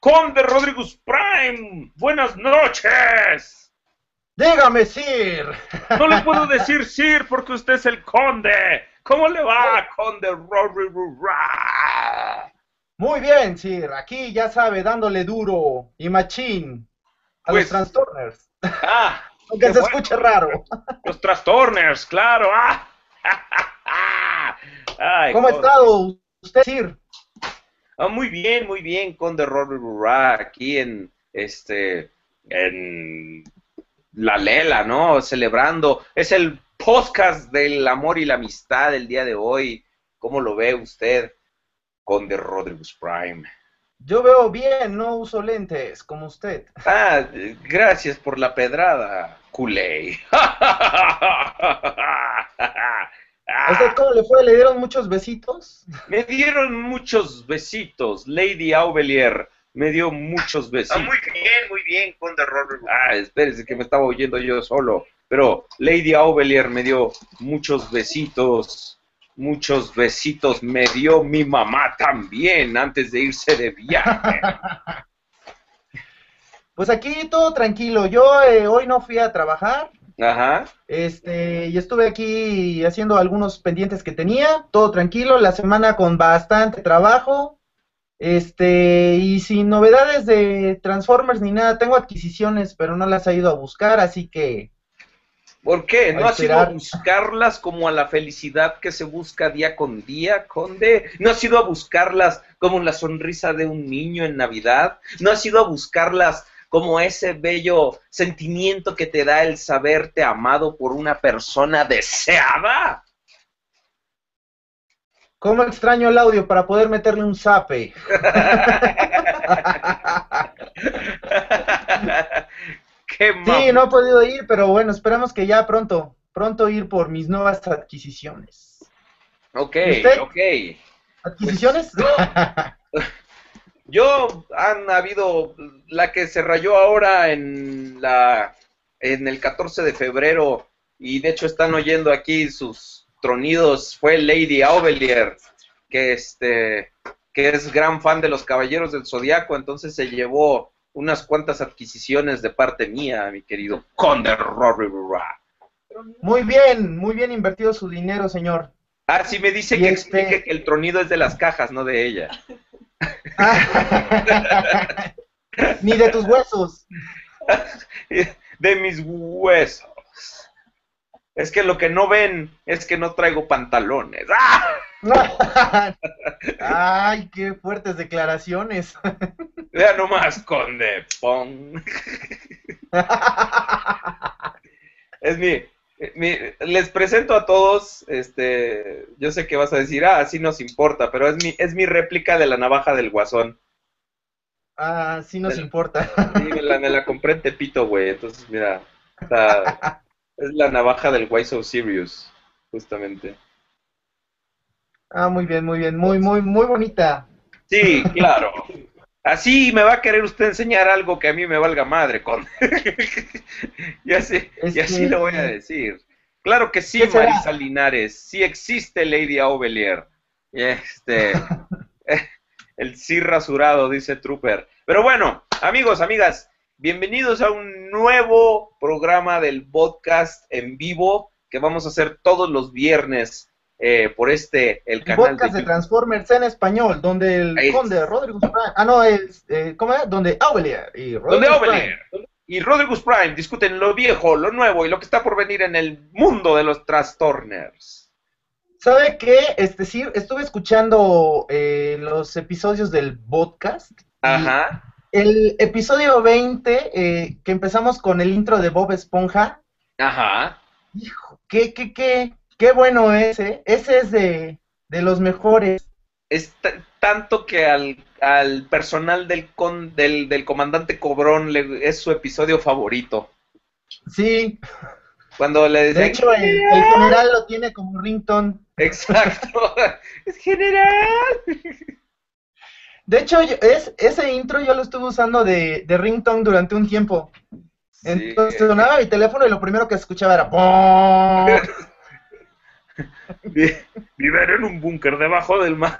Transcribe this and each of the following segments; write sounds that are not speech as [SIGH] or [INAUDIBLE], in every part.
Conde Rodríguez Prime, buenas noches. Dígame, Sir. No le puedo [LAUGHS] decir Sir porque usted es el conde. ¿Cómo le va, Conde Rodríguez? Muy bien, Sir. Aquí ya sabe, dándole duro y machín a Pues- los Transtorners. Ah, [LAUGHS] Aunque se bueno. escuche raro. [LAUGHS] los Trastorners, claro. Ah. Ay, ¿Cómo ha estado usted, Sir? Ah, muy bien, muy bien, Conde Robert Burra, aquí en este en La Lela, ¿no? Celebrando. Es el podcast del amor y la amistad del día de hoy. ¿Cómo lo ve usted, Conde Rodriguez Prime? Yo veo bien, no uso lentes, como usted. Ah, gracias por la pedrada, culé. [LAUGHS] ¿A usted cómo le fue? ¿Le dieron muchos besitos? [LAUGHS] Me dieron muchos besitos, Lady Aubelier. Me dio muchos besitos. muy bien, muy bien, Conde Robert. Ah, espérese que me estaba oyendo yo solo. Pero Lady Aubelier me dio muchos besitos. Muchos besitos me dio mi mamá también antes de irse de viaje. [LAUGHS] Pues aquí todo tranquilo. Yo eh, hoy no fui a trabajar. Ajá. Este, y estuve aquí haciendo algunos pendientes que tenía, todo tranquilo, la semana con bastante trabajo, este, y sin novedades de Transformers ni nada, tengo adquisiciones, pero no las he ido a buscar, así que, ¿Por qué? ¿No has ido a buscarlas como a la felicidad que se busca día con día, Conde? ¿No has ido a buscarlas como la sonrisa de un niño en Navidad? ¿No has ido a buscarlas como ese bello sentimiento que te da el saberte amado por una persona deseada? ¿cómo extraño el audio para poder meterle un zape? [LAUGHS] ¡Qué Sí, no he podido ir, pero bueno, esperamos que ya pronto, pronto ir por mis nuevas adquisiciones. Ok, ¿Usted? ok. ¿Adquisiciones? Yo han habido la que se rayó ahora en la en el 14 de febrero y de hecho están oyendo aquí sus tronidos fue Lady Aubelier que este que es gran fan de los Caballeros del Zodiaco, entonces se llevó unas cuantas adquisiciones de parte mía, mi querido Conde Rory. Muy bien, muy bien invertido su dinero, señor. Ah, sí me dice Y que este- explique que el tronido es de las cajas, no de ella. [LAUGHS] Ah. [LAUGHS] Ni de tus huesos. [LAUGHS] de mis huesos. Es que lo que no ven es que no traigo pantalones. ¡Ah! [LAUGHS] Ay, qué fuertes declaraciones. Vea nomás, conde. Pon. Es mi- Les presento a todos. Este. Yo sé que vas a decir, ah, así nos importa, pero es mi, es mi réplica de la navaja del guasón. Ah, sí nos importa. Sí, me la, me la compré en Tepito, güey. Entonces, mira. está- es la navaja del Why So Serious, justamente. Ah, muy bien, muy bien. Muy, muy, muy bonita. Sí, claro. Así me va a querer usted enseñar algo que a mí me valga madre, con. y así, y así que- lo voy a decir. Claro que sí. Marisa Linares. Sí existe Lady Aubelier. Este. [LAUGHS] [LAUGHS] el sí rasurado, dice Trooper. Pero bueno, amigos, amigas, bienvenidos a un nuevo programa del podcast en vivo que vamos a hacer todos los viernes eh, por este, el canal podcast de. Transformers en español, donde el Ahí conde es. Rodrigo Prime- Ah, no, es, eh, ¿cómo es? Donde Aubelier y Rodrigo Aubelier y Rodriguez Prime discuten lo viejo, lo nuevo y lo que está por venir en el mundo de los Trastorners. ¿Sabe qué? Este sí, estuve escuchando eh, los episodios del podcast. Ajá. El episodio 20, eh, que empezamos con el intro de Bob Esponja. Ajá. Hijo, qué, qué, qué, qué bueno ese. Ese es de, de los mejores. Es tanto que al, al personal del, con, del, del comandante Cobrón le, es su episodio favorito. Sí, Cuando le de dicen, hecho el, el general lo tiene como ringtone. exacto, [LAUGHS] es general. De hecho, es, ese intro yo lo estuve usando de, de ringtone durante un tiempo. Sí. Entonces sonaba mi teléfono y lo primero que escuchaba era [LAUGHS] "Pong". Vi- Viven en un búnker debajo del mar.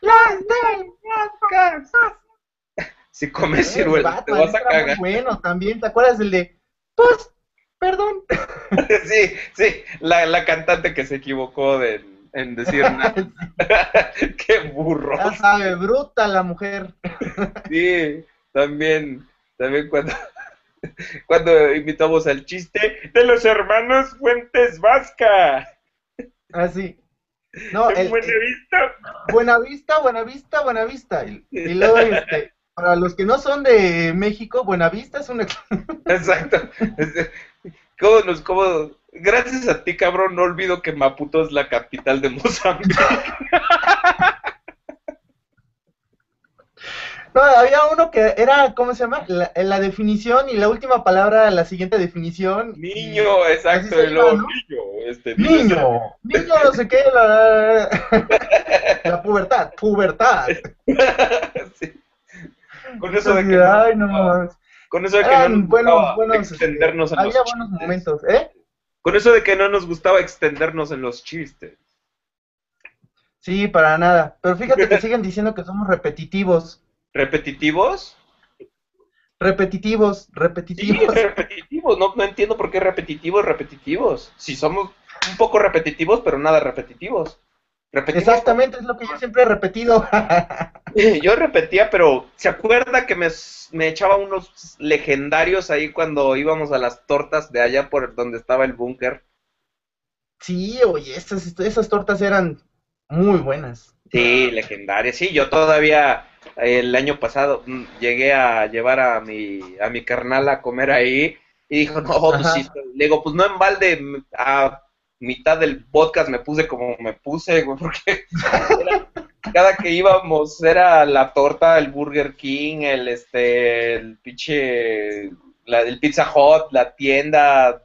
las del podcast. Si comes ciruela, te vas a cagar. Bueno, también, ¿te acuerdas del de, pues, perdón? [LAUGHS] sí, sí, la, la cantante que se equivocó de, en decir nada. [LAUGHS] [LAUGHS] Qué burro. Ya sabe, bruta la mujer. sí, también, también cuando, cuando invitamos al chiste de los hermanos Fuentes Vasca. Ah, sí. No, el, Buena Vista. Buena Vista, Buena Vista, Buena Vista. Y, y luego, este, para los que no son de México, Buenavista es un... [LAUGHS] Exacto. ¿Cómo nos, cómo... Gracias a ti, cabrón, no olvido que Maputo es la capital de Mozambique. [LAUGHS] No, había uno que era, ¿cómo se llama? La, la definición y la última palabra, la siguiente definición. Niño, exacto, el niño. Este, niño, niño, no sé qué, la, [LAUGHS] la pubertad, pubertad. [LAUGHS] sí. Con eso de que Ay, no, con eso de que no nos bueno, bueno, extendernos en había buenos momentos, ¿eh? Con eso de que no nos gustaba extendernos en los chistes. Sí, para nada. Pero fíjate que [LAUGHS] siguen diciendo que somos repetitivos. ¿Repetitivos? Repetitivos, repetitivos. Sí, [LAUGHS] repetitivos. No, no entiendo por qué repetitivos, repetitivos. Si somos un poco repetitivos, pero nada repetitivos. Exactamente, es lo que yo siempre he repetido. [LAUGHS] yo repetía, pero ¿se acuerda que me, me, echaba unos legendarios ahí cuando íbamos a las tortas de allá por donde estaba el búnker? Sí, oye, esas, esas tortas eran muy buenas. Sí, legendarias. Sí, yo todavía el año pasado mm, llegué a llevar a mi, a mi carnal a comer ahí y dijo, no, pues sí, le digo, pues no en balde, a mitad del podcast me puse como me puse, güey, [LAUGHS] porque cada que íbamos era la torta, el Burger King, el este, el pinche, la, el Pizza Hut, la tienda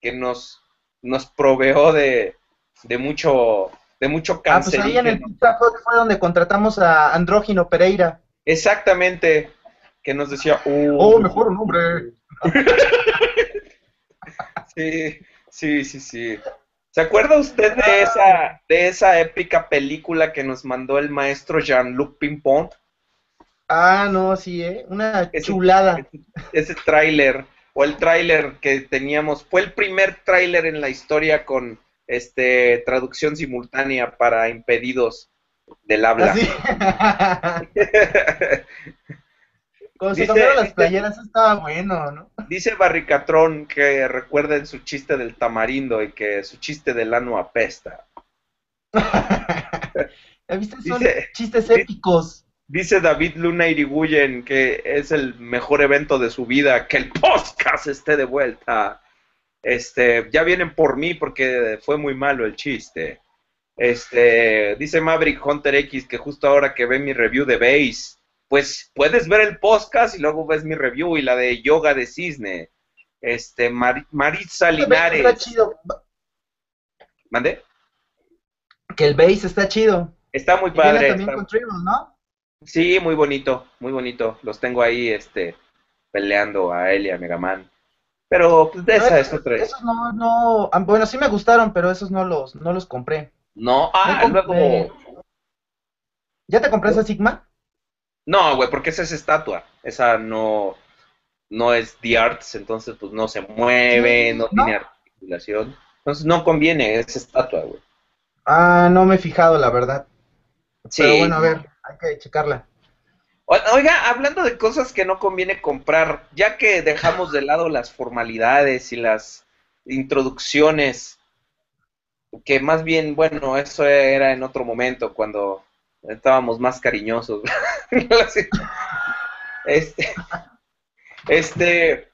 que nos, nos proveó de, de mucho, de mucho cáncer. Ah, pues ahí en el Pizza Hut fue donde contratamos a Andrógino Pereira. Exactamente, que nos decía, oh, mejor nombre. [LAUGHS] sí, Sí, sí, sí. ¿Se acuerda usted de esa, de esa épica película que nos mandó el maestro Jean-Luc Pimpont? Ah, no, sí, ¿eh? Una chulada. Ese, tráiler, o el tráiler que teníamos, fue el primer tráiler en la historia con este traducción simultánea para impedidos del habla. ¿Ah, [LAUGHS] Cuando se cambiaron las playeras estaba bueno, ¿no? Dice Barricatrón que recuerden su chiste del tamarindo y que su chiste del ano apesta. [LAUGHS] ¿Viste? Son chistes épicos. Dice David Luna Iribuyen que es el mejor evento de su vida, que el podcast esté de vuelta. Este, ya vienen por mí porque fue muy malo el chiste. Este, dice Maverick Hunter X que justo ahora que ve mi review de Base, pues puedes ver el podcast y luego ves mi review y la de yoga de cisne. Este, Maritza Linares. Está chido. ¿Mande? Que el bass está chido. Está muy padre. también con ¿no? Sí, muy bonito, muy bonito. Los tengo ahí, este, peleando a él y a Megaman. Pero pues de esa es otra. Esos no, no, ah, bueno, sí me gustaron, pero esos no los, no los compré. No, ah, luego. ¿Ya te compré esa Sigma? No, güey, porque esa es estatua. Esa no, no es The Arts, entonces pues no se mueve, no, tiene articulación. Entonces no conviene, es estatua, güey. Ah, no me he fijado, la verdad. Sí. Pero bueno, a ver, hay que checarla. Oiga, hablando de cosas que no conviene comprar, ya que dejamos de lado las formalidades y las introducciones, que más bien, bueno, eso era en otro momento, cuando estábamos más cariñosos. [LAUGHS] este, este,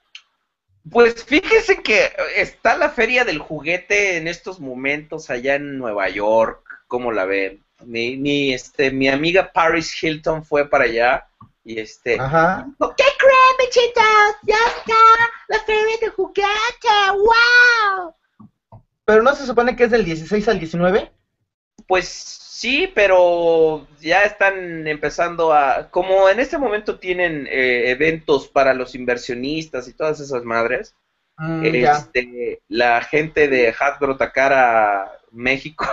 pues fíjese que está la feria del juguete en estos momentos allá en Nueva York, ¿cómo la ven? Mi, este, mi amiga Paris Hilton fue para allá y este, Ajá. ¿qué creen, bichitos? Ya está la feria del juguete, wow. Pero no se supone que es del 16 al 19? Pues Sí, pero ya están empezando a, como en este momento tienen eh, eventos para los inversionistas y todas esas madres, mm, este, la gente de Hasbro Takara México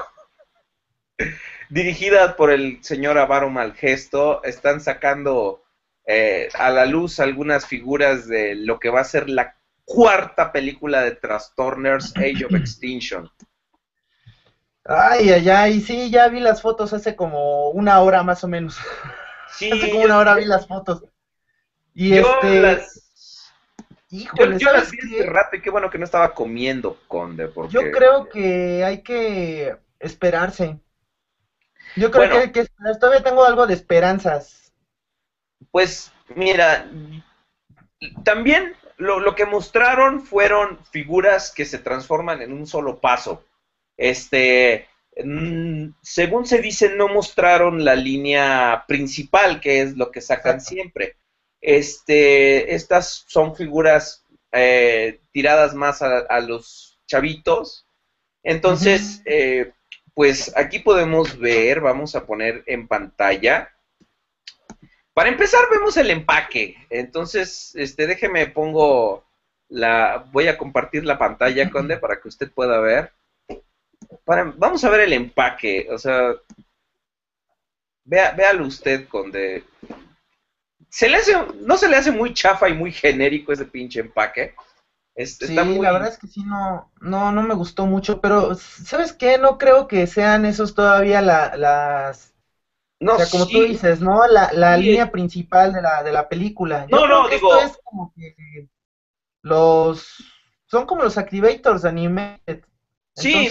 dirigida por el señor Avaro Malgesto, están sacando eh, a la luz algunas figuras de lo que va a ser la cuarta película de Trastorners Age of Extinction. Ay, ay, ay, sí, ya vi las fotos hace como una hora más o menos. [LAUGHS] Sí, hace como una hora vi las fotos. Y este... Las... Híjole, yo, las vi hace rato y qué bueno que no estaba comiendo, Conde, porque... Yo creo que hay que esperarse. Yo creo que, todavía tengo algo de esperanzas. Pues, mira, también lo, lo que mostraron fueron figuras que se transforman en un solo paso. Este, mm, según se dice, no mostraron la línea principal, que es lo que sacan siempre. Este, estas son figuras eh, tiradas más a, los chavitos. Entonces, eh, pues aquí podemos ver, vamos a poner en pantalla. Para empezar, vemos el empaque. Entonces, este, déjeme pongo la, voy a compartir la pantalla, Conde, para que usted pueda ver vamos a ver el empaque, o sea, vea, véalo usted con de... Se le hace, no se le hace muy chafa y muy genérico ese pinche empaque. Sí, la verdad es que sí, no, no, no me gustó mucho, pero ¿sabes qué? No creo que sean esos todavía las... No, o sea, como tú dices, ¿no? La, la línea principal de la, de la película. no, no, digo... Esto es como que los... Son como los activators de anime. Sí,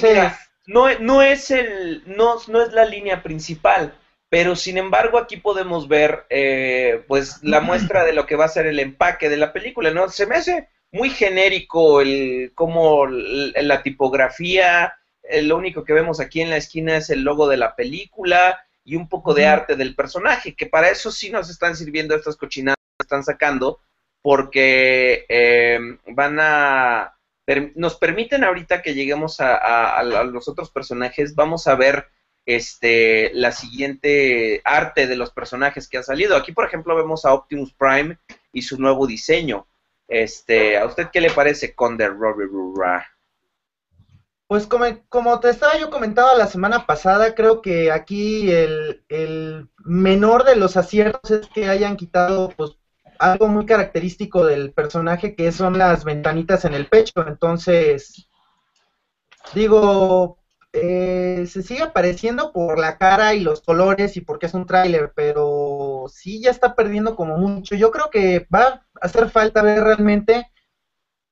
no, no es el, no, no es la línea principal, pero sin embargo aquí podemos ver eh, pues la [CLEARS THROAT] muestra de lo que va a ser el empaque de la película, ¿no? Se me hace muy genérico el como la tipografía, eh, lo único que vemos aquí en la esquina es el logo de la película y un poco de arte del personaje, que para eso sí nos están sirviendo estas cochinadas que están sacando, porque eh, van a nos permiten ahorita que lleguemos a, los otros personajes, vamos a ver este la siguiente arte de los personajes que han salido. Aquí, por ejemplo, vemos a Optimus Prime y su nuevo diseño. Este, ¿a usted qué le parece, Conde Robbie Pues como, como, te estaba yo comentando la semana pasada, creo que aquí el, el menor de los aciertos es que hayan quitado pues algo muy característico del personaje que son las ventanitas en el pecho. Entonces, digo, eh, se sigue apareciendo por la cara y los colores y porque es un tráiler, pero sí ya está perdiendo como mucho. Yo creo que va a hacer falta ver realmente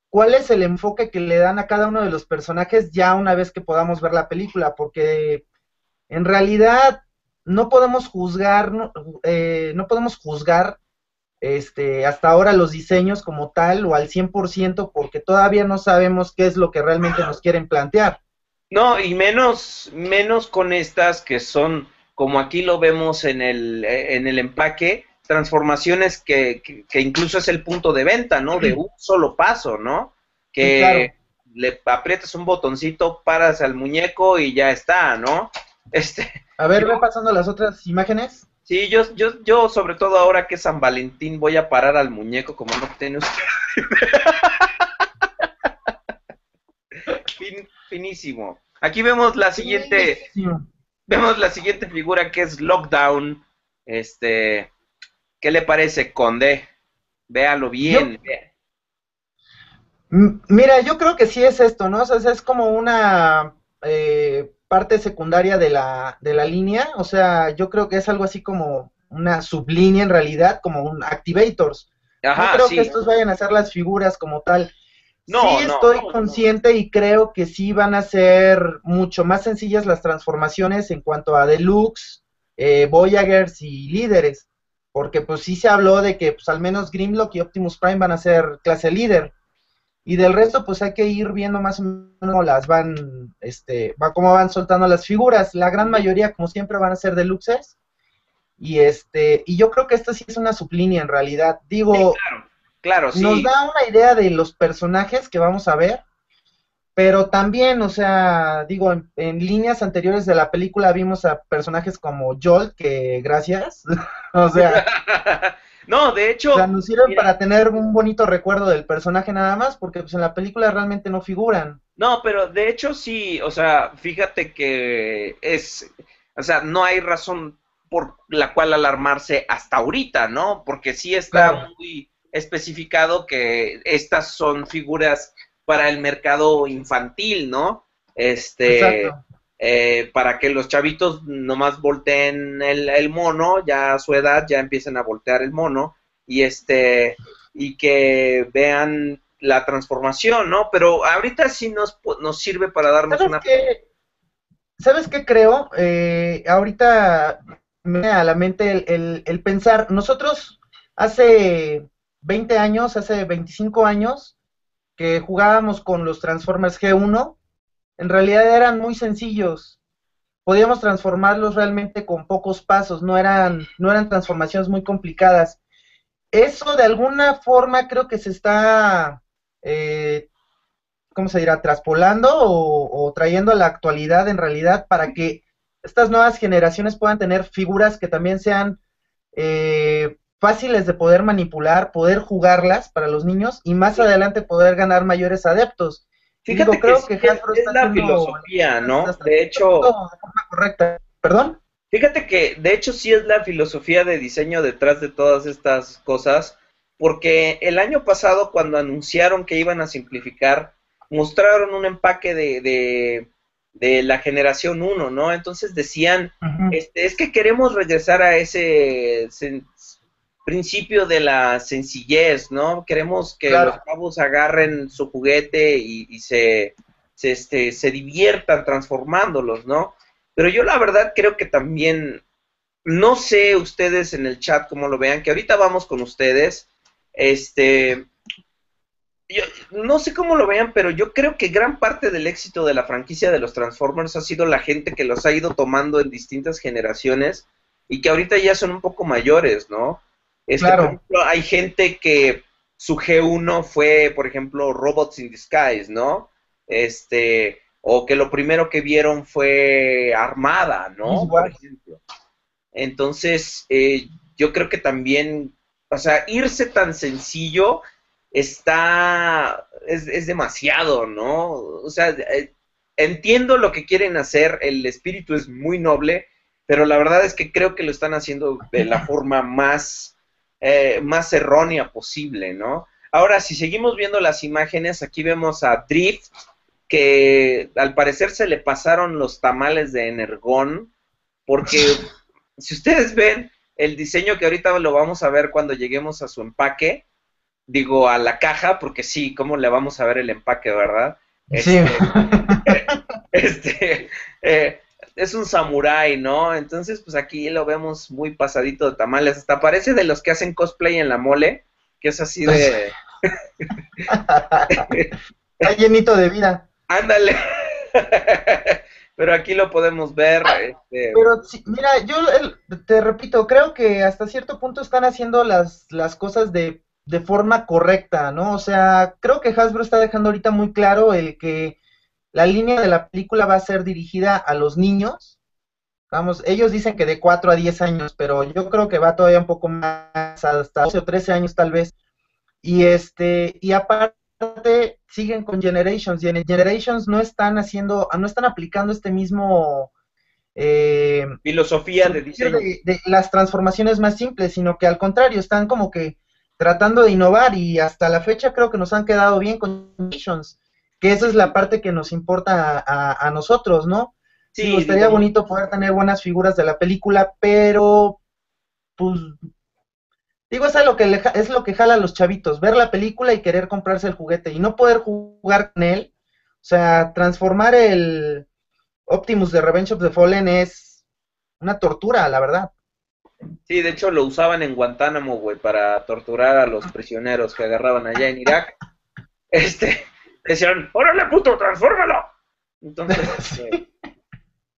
cuál es el enfoque que le dan a cada uno de los personajes ya una vez que podamos ver la película, porque en realidad no podemos juzgar, no, eh, podemos juzgar este, hasta ahora los diseños como tal o al 100% porque todavía no sabemos qué es lo que realmente nos quieren plantear. No, y menos, menos con estas que son, como aquí lo vemos en el, en el empaque, transformaciones que, que, incluso es el punto de venta, ¿no? De un solo paso, ¿no? Que le aprietas un botoncito, paras al muñeco y ya está, ¿no? [LAUGHS] Este, A ver, ve pasando las otras imágenes. Sí, yo, yo, yo sobre todo ahora que es San Valentín voy a parar al muñeco como no tiene usted. [LAUGHS] finísimo. Aquí vemos la siguiente, vemos la siguiente figura que es Lockdown. Este, ¿qué le parece, Conde? Véalo bien. Mira, yo creo que sí es esto, ¿no? O sea, es como una eh, parte secundaria de la, de la línea, o sea, yo creo que es algo así como una sublínea en realidad, como un activators. Ajá, no creo que estos vayan a ser las figuras como tal. No, sí estoy consciente y creo que sí van a ser mucho más sencillas las transformaciones en cuanto a deluxe, eh, Voyagers y líderes, porque pues sí se habló de que pues al menos Grimlock y Optimus Prime van a ser clase líder. Y del resto, pues hay que ir viendo más o menos cómo las van, este, va, cómo van soltando las figuras. La gran mayoría, como siempre, van a ser deluxes. Y este, y yo creo que esta sí es una sublínea en realidad. Digo, claro, claro, sí. nos da una idea de los personajes que vamos a ver, pero también, o sea, digo, en, en, líneas anteriores de la película vimos a personajes como Joel, que gracias, [LAUGHS] o sea, [LAUGHS] No, de hecho. O nos sirven para tener un bonito recuerdo del personaje nada más, porque pues en la película realmente no figuran. No, pero de hecho sí, o sea, fíjate que es. O sea, no hay razón por la cual alarmarse hasta ahorita, ¿no? Porque sí está muy especificado que estas son figuras para el mercado infantil, ¿no? Este, eh, para que los chavitos nomás volteen el, el, mono, ya a su edad ya empiecen a voltear el mono y este y que vean la transformación, ¿no? Pero ahorita sí nos, nos sirve para darnos una... ¿Sabes qué creo? Eh, ahorita me a la mente el, el, pensar, nosotros hace 20 años, hace 25 años, que jugábamos con los Transformers G1, en realidad eran muy sencillos. Podíamos transformarlos realmente con pocos pasos, no eran, no eran transformaciones muy complicadas. Eso de alguna forma creo que se está, eh, ¿cómo se dirá?, traspolando o, trayendo a la actualidad en realidad para que estas nuevas generaciones puedan tener figuras que también sean eh, fáciles de poder manipular, poder jugarlas para los niños y más adelante poder ganar mayores adeptos. Fíjate creo que, es, la filosofía, ¿no? De hecho, correcta. ¿Perdón? Fíjate que de hecho sí es la filosofía de diseño detrás de todas estas cosas, porque el año pasado cuando anunciaron que iban a simplificar, mostraron un empaque de, de, la generación 1, ¿no? Entonces decían, este, es que queremos regresar a ese principio de la sencillez, ¿no? Queremos que los cabos agarren su juguete y, se, se, este, se diviertan transformándolos, ¿no? Pero yo la verdad creo que también, no sé ustedes en el chat cómo lo vean, que ahorita vamos con ustedes, este, yo no sé cómo lo vean, pero yo creo que gran parte del éxito de la franquicia de los Transformers ha sido la gente que los ha ido tomando en distintas generaciones y que ahorita ya son un poco mayores, ¿no? Este, claro. Por ejemplo, hay gente que su G1 fue, por ejemplo, Robots in Disguise, ¿no? Este, o que lo primero que vieron fue Armada, ¿no? Por ejemplo. Entonces, eh, yo creo que también, o sea, irse tan sencillo está, es, es demasiado, ¿no? O sea, eh, entiendo lo que quieren hacer, el espíritu es muy noble, pero la verdad es que creo que lo están haciendo de la [LAUGHS] forma más eh, más errónea posible, ¿no? Ahora, si seguimos viendo las imágenes, aquí vemos a Drift, que al parecer se le pasaron los tamales de Energón, porque [LAUGHS] si ustedes ven el diseño que ahorita lo vamos a ver cuando lleguemos a su empaque, digo a la caja, porque sí, ¿cómo le vamos a ver el empaque, verdad? sí. este, [LAUGHS] este eh, es un samurái, ¿no? Entonces, pues aquí lo vemos muy pasadito de tamales. Hasta parece de los que hacen cosplay en la mole, que es así de... [LAUGHS] Está llenito de vida. Ándale. [LAUGHS] Pero aquí lo podemos ver. Este... Pero mira, yo te repito, creo que hasta cierto punto están haciendo las, las cosas de, de forma correcta, ¿no? O sea, creo que Hasbro está dejando ahorita muy claro el que la línea de la película va a ser dirigida a los niños. Vamos, ellos dicen que de 4 a 10 años, pero yo creo que va todavía un poco más, hasta 12 o 13 años tal vez. Y este, y aparte siguen con Generations, y en Generations no están haciendo, no están aplicando este mismo eh, filosofía de diseño de, de, las transformaciones más simples, sino que al contrario, están como que tratando de innovar y hasta la fecha creo que nos han quedado bien con Generations que esa es la parte que nos importa a, nosotros, ¿no? Sí, me gustaría bonito poder tener buenas figuras de la película, pero pues digo, es lo que es lo que jala a los chavitos, ver la película y querer comprarse el juguete y no poder jugar con él. O sea, transformar el Optimus de Revenge of the Fallen es una tortura, la verdad. Sí, de hecho lo usaban en Guantánamo, güey, para torturar a los prisioneros que agarraban allá en Irak. Este, decían, órale puto, transfórmalo. Entonces, [LAUGHS] este,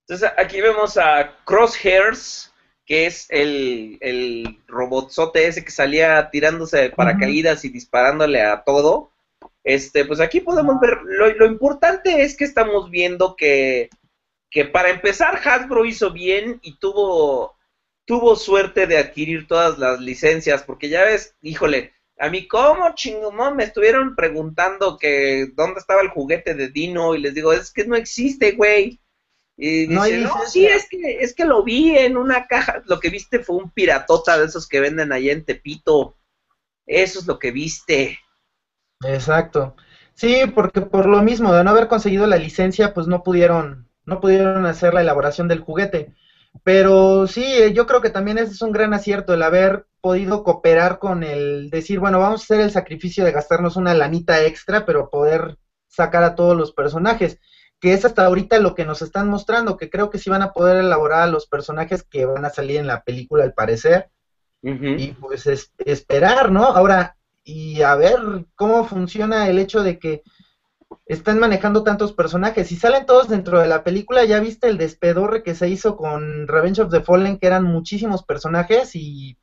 entonces aquí vemos a Crosshairs, que es el, el robotzote ese que salía tirándose de paracaídas y disparándole a todo. Este, pues aquí podemos ver, lo, lo importante es que estamos viendo que, que para empezar Hasbro hizo bien y tuvo, tuvo suerte de adquirir todas las licencias, porque ya ves, híjole, a mí, ¿cómo chingón? Me estuvieron preguntando que dónde estaba el juguete de Dino y les digo, es que no existe, güey. Y dice, no, sí, es que, es que lo vi en una caja, lo que viste fue un piratota de esos que venden allá en Tepito. Eso es lo que viste. Exacto. Sí, porque por lo mismo de no haber conseguido la licencia, pues no pudieron, no pudieron hacer la elaboración del juguete. Pero sí, eh, yo creo que también ese es un gran acierto el haber podido cooperar con el decir, bueno, vamos a hacer el sacrificio de gastarnos una lanita extra, pero poder sacar a todos los personajes, que es hasta ahorita lo que nos están mostrando, que creo que sí van a poder elaborar a los personajes que van a salir en la película al parecer. Y pues esperar, ¿no? Ahora, y a ver cómo funciona el hecho de que están manejando tantos personajes y salen todos dentro de la película. Ya viste el despedorre que se hizo con Revenge of the Fallen, que eran muchísimos personajes y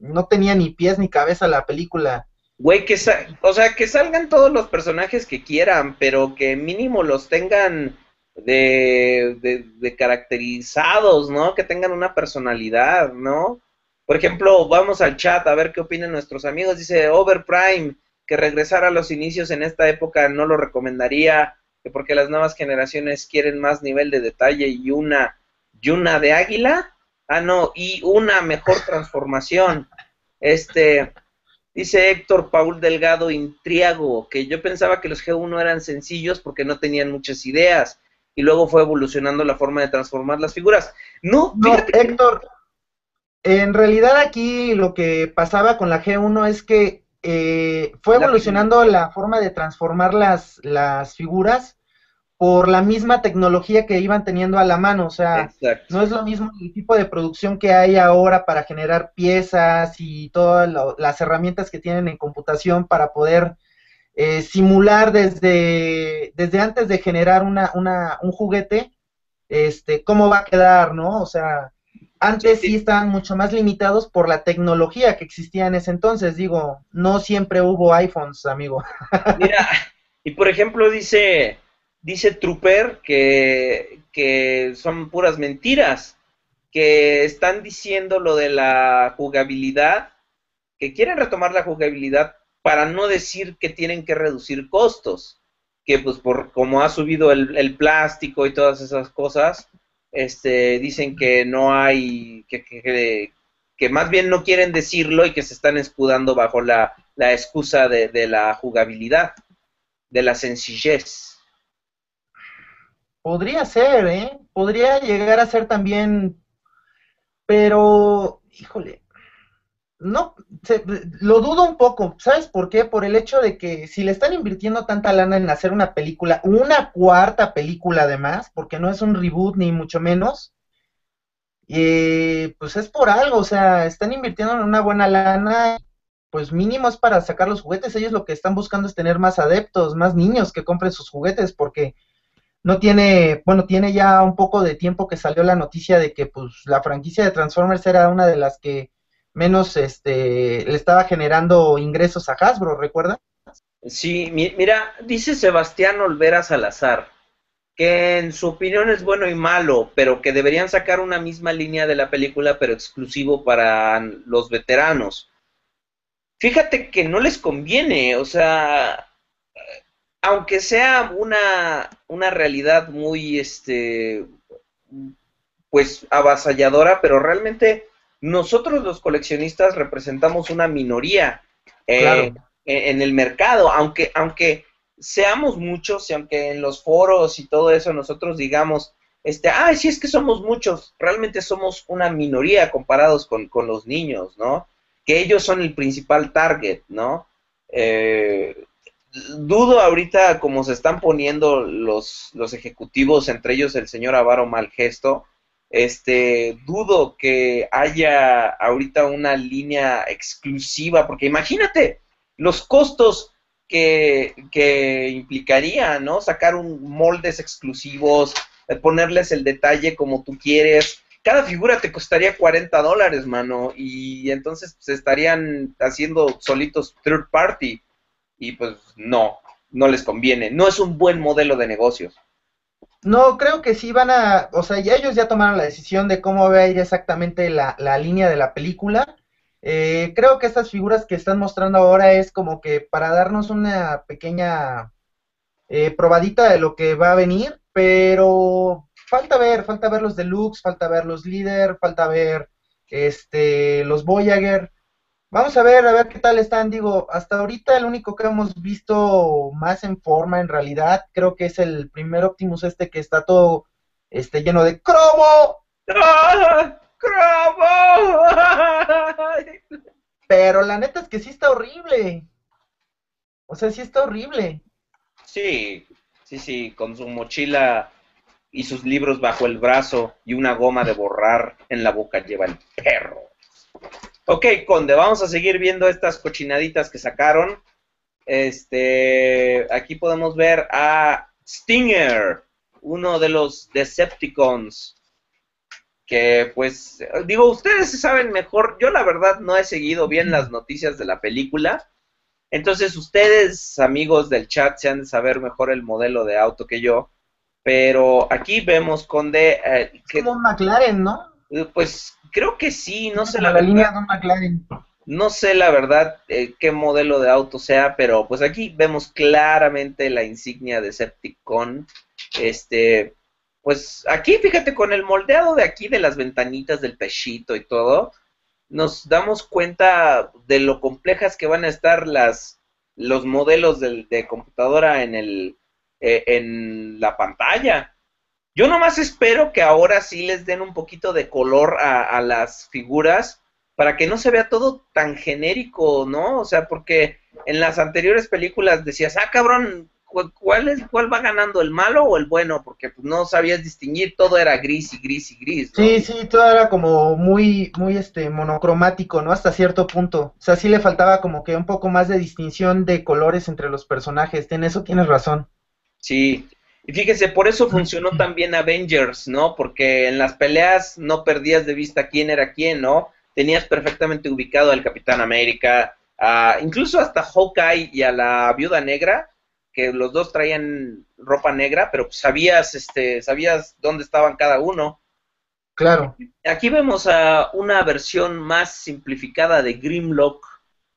no tenía ni pies ni cabeza la película. Güey, que o sea, que salgan todos los personajes que quieran, pero que mínimo los tengan de, de, de caracterizados, ¿no? Que tengan una personalidad, ¿no? Por ejemplo, vamos al chat a ver qué opinan nuestros amigos. Dice Overprime que regresar a los inicios en esta época no lo recomendaría, que porque las nuevas generaciones quieren más nivel de detalle y una y una de águila. Ah, no, y una mejor transformación. Este dice Héctor Paul Delgado Intriago, que yo pensaba que los G1 eran sencillos porque no tenían muchas ideas y luego fue evolucionando la forma de transformar las figuras. No, no Héctor, en realidad aquí lo que pasaba con la G1 es que eh, fue evolucionando la forma de transformar las, las figuras por la misma tecnología que iban teniendo a la mano. O sea, no es lo mismo el tipo de producción que hay ahora para generar piezas y todas las herramientas que tienen en computación para poder eh, simular desde, desde antes de generar una, una, un juguete, este, cómo va a quedar, ¿no? O sea, antes sí, estaban mucho más limitados por la tecnología que existía en ese entonces. Digo, no siempre hubo iPhones, amigo. [LAUGHS] Mira, y por ejemplo dice, dice Trooper que, que son puras mentiras, que están diciendo lo de la jugabilidad, que quieren retomar la jugabilidad para no decir que tienen que reducir costos, que pues por como ha subido el, el plástico y todas esas cosas, este, dicen que no hay, que, que, más bien no quieren decirlo y que se están escudando bajo la, la excusa de, de, la jugabilidad, de la sencillez. Podría ser, ¿eh? Podría llegar a ser también, pero, híjole, no, lo dudo un poco. ¿Sabes por qué? Por el hecho de que si le están invirtiendo tanta lana en hacer una película, una cuarta película además, porque no es un reboot ni mucho menos, eh, pues es por algo. O sea, están invirtiendo en una buena lana, pues mínimo es para sacar los juguetes. Ellos lo que están buscando es tener más adeptos, más niños que compren sus juguetes, porque no tiene, bueno, tiene ya un poco de tiempo que salió la noticia de que pues la franquicia de Transformers era una de las que menos este, le estaba generando ingresos a Hasbro, ¿recuerda? Sí, mira, dice Sebastián Olvera Salazar que en su opinión es bueno y malo, pero que deberían sacar una misma línea de la película, pero exclusivo para los veteranos. Fíjate que no les conviene, o sea, aunque sea una, una realidad muy, este, pues avasalladora, pero realmente nosotros los coleccionistas representamos una minoría eh, en, el mercado, aunque, aunque seamos muchos y aunque en los foros y todo eso nosotros digamos, este, ah, sí es que somos muchos, realmente somos una minoría comparados con, con los niños, ¿no? Que ellos son el principal target, ¿no? Eh, dudo ahorita como se están poniendo los, los ejecutivos, entre ellos el señor Avaro Malgesto, este, dudo que haya ahorita una línea exclusiva, porque imagínate los costos que, que implicaría, ¿no? Sacar un moldes exclusivos, eh, ponerles el detalle como tú quieres. Cada figura te costaría 40 dólares, mano, y entonces se estarían haciendo solitos third party, y pues no, no les conviene. No es un buen modelo de negocios. No, creo que sí van a, o sea, ellos ya tomaron la decisión de cómo va a ir exactamente la, la línea de la película. Eh, creo que estas figuras que están mostrando ahora es como que para darnos una pequeña eh, probadita de lo que va a venir, pero falta ver, falta ver los deluxe, falta ver los líder, falta ver este los Voyager. Vamos a ver, a ver qué tal están. Digo, hasta ahorita el único que hemos visto más en forma, en realidad, creo que es el primer Optimus este que está todo este lleno de cromo. ¡Ah! [LAUGHS] ¡Cromo! [LAUGHS] Pero la neta es que sí está horrible. O sea, sí está horrible. Sí, sí, sí, con su mochila y sus libros bajo el brazo y una goma de borrar en la boca lleva el perro. Ok, Conde, vamos a seguir viendo estas cochinaditas que sacaron. Este, aquí podemos ver a Stinger, uno de los Decepticons. Que pues, digo, ustedes saben mejor, yo la verdad no he seguido bien las noticias de la película. Entonces ustedes, amigos del chat, se han de saber mejor el modelo de auto que yo. Pero aquí vemos, Conde... Eh, que, como un McLaren, ¿no? Eh, pues creo que sí, no sé la, la línea de un McLaren. No sé la verdad eh, qué modelo de auto sea, pero pues aquí vemos claramente la insignia de Septicon. Este, pues aquí fíjate con el moldeado de aquí de las ventanitas del pechito y todo, nos damos cuenta de lo complejas que van a estar las los modelos de, de computadora en el eh, en la pantalla. Yo nomás espero que ahora sí les den un poquito de color a, las figuras para que no se vea todo tan genérico, ¿no? O sea, porque en las anteriores películas decías, ah, cabrón, ¿cuál, es, cuál va ganando, el malo o el bueno? Porque pues, no sabías distinguir, todo era gris y gris y gris. Sí, sí, todo era como muy, muy este, monocromático, ¿no? Hasta cierto punto. O sea, sí le faltaba como que un poco más de distinción de colores entre los personajes. En eso tienes razón. Sí, y fíjese, por eso funcionó también Avengers, ¿no? Porque en las peleas no perdías de vista quién era quién, ¿no? Tenías perfectamente ubicado al Capitán América, incluso hasta Hawkeye y a la Viuda Negra, que los dos traían ropa negra, pero sabías, este, sabías dónde estaban cada uno. Claro. Aquí vemos a una versión más simplificada de Grimlock,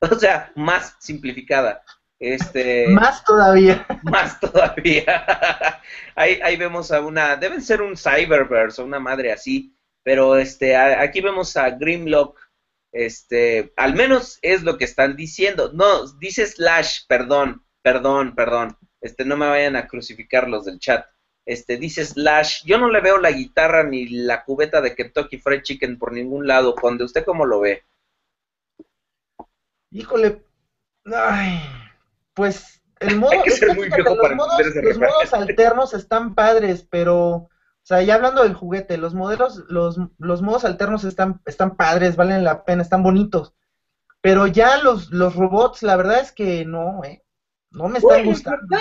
[LAUGHS] o sea, más simplificada. Este, más todavía. Más todavía. [LAUGHS] ahí, ahí vemos a una, deben ser un Cyberverse o una madre así, pero este, aquí vemos a Grimlock, este, al menos es lo que están diciendo. No, dice Slash, perdón, perdón, perdón, este, no me vayan a crucificar los del chat. Este, dice Slash, yo no le veo la guitarra ni la cubeta de Kentucky Fried Chicken por ningún lado. Conde, ¿usted cómo lo ve? Híjole, ay, pues el [LAUGHS] modo, los, modos, alternos están padres, pero, o sea, ya hablando del juguete, los modelos, los, los modos alternos están, están padres, valen la pena, están bonitos. Pero ya los, los robots, la verdad es que no, eh, no me están gustando.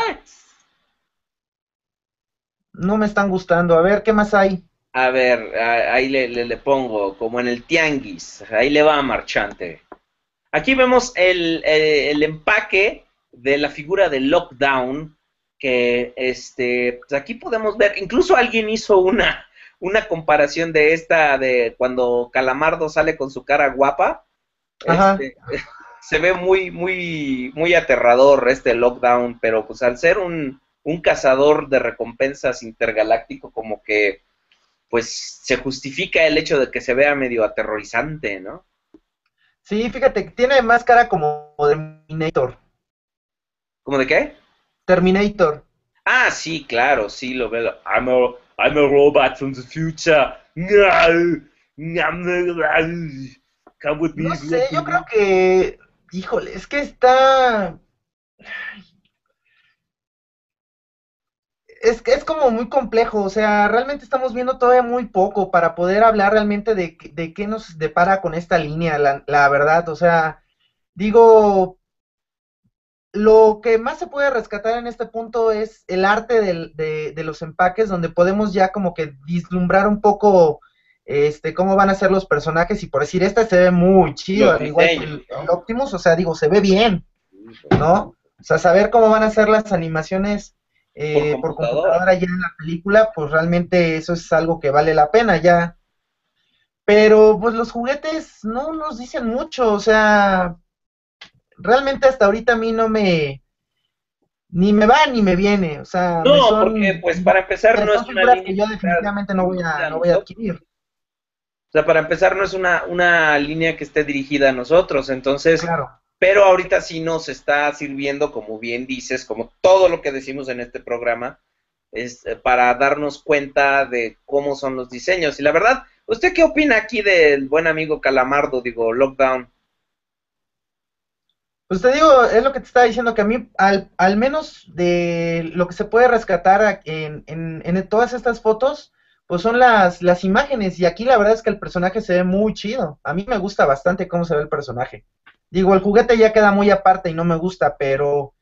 No me están gustando. A ver, ¿qué más hay? A ver, ahí le, le, pongo, como en el tianguis, ahí le va marchante. Aquí vemos el, eh, el empaque de la figura de Lockdown, que este, pues aquí podemos ver, incluso alguien hizo una, una comparación de esta, de cuando Calamardo sale con su cara guapa. Este, [LAUGHS] se ve muy, muy, muy aterrador este Lockdown, pero pues al ser un, un cazador de recompensas intergaláctico, como que pues se justifica el hecho de que se vea medio aterrorizante, ¿no? Sí, fíjate, tiene más cara como de Terminator. ¿Cómo de qué? Terminator. Ah, sí, claro, sí, lo veo. I'm a, I'm a robot from the future. No, Come with me. No sé, yo creo que, híjole, es que está... Es que es como muy complejo, o sea, realmente estamos viendo todavía muy poco para poder hablar realmente de, de qué nos depara con esta línea, la, la verdad, o sea, digo, lo que más se puede rescatar en este punto es el arte de, de, los empaques, donde podemos ya como que vislumbrar un poco este cómo van a ser los personajes y por decir, esta se ve muy chido, al igual que el, Optimus, o sea, digo, se ve bien, ¿no? O sea, saber cómo van a ser las animaciones eh, por, computadora. ya en la película, pues realmente eso es algo que vale la pena ya. Pero pues los juguetes no nos dicen mucho, o sea, realmente hasta ahorita a mí no me, ni me va ni me viene, o sea, no, porque pues para empezar no es una línea que yo definitivamente no voy a, no voy a adquirir. O sea, para empezar no es una, una línea que esté dirigida a nosotros, entonces, claro. pero ahorita sí nos está sirviendo, como bien dices, como todo lo que decimos en este programa, es eh, para darnos cuenta de cómo son los diseños. Y la verdad, ¿usted qué opina aquí del buen amigo Calamardo, digo, Lockdown? Pues te digo, es lo que te estaba diciendo, que a mí, al, al menos de lo que se puede rescatar en, en, en, todas estas fotos, pues son las, las imágenes. Y aquí la verdad es que el personaje se ve muy chido. A mí me gusta bastante cómo se ve el personaje. Digo, el juguete ya queda muy aparte y no me gusta, pero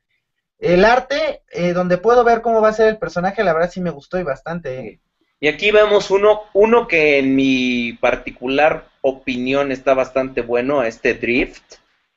el arte, eh, donde puedo ver cómo va a ser el personaje, la verdad sí me gustó y bastante. ¿eh? Y aquí vemos uno, uno que en mi particular opinión está bastante bueno, este Drift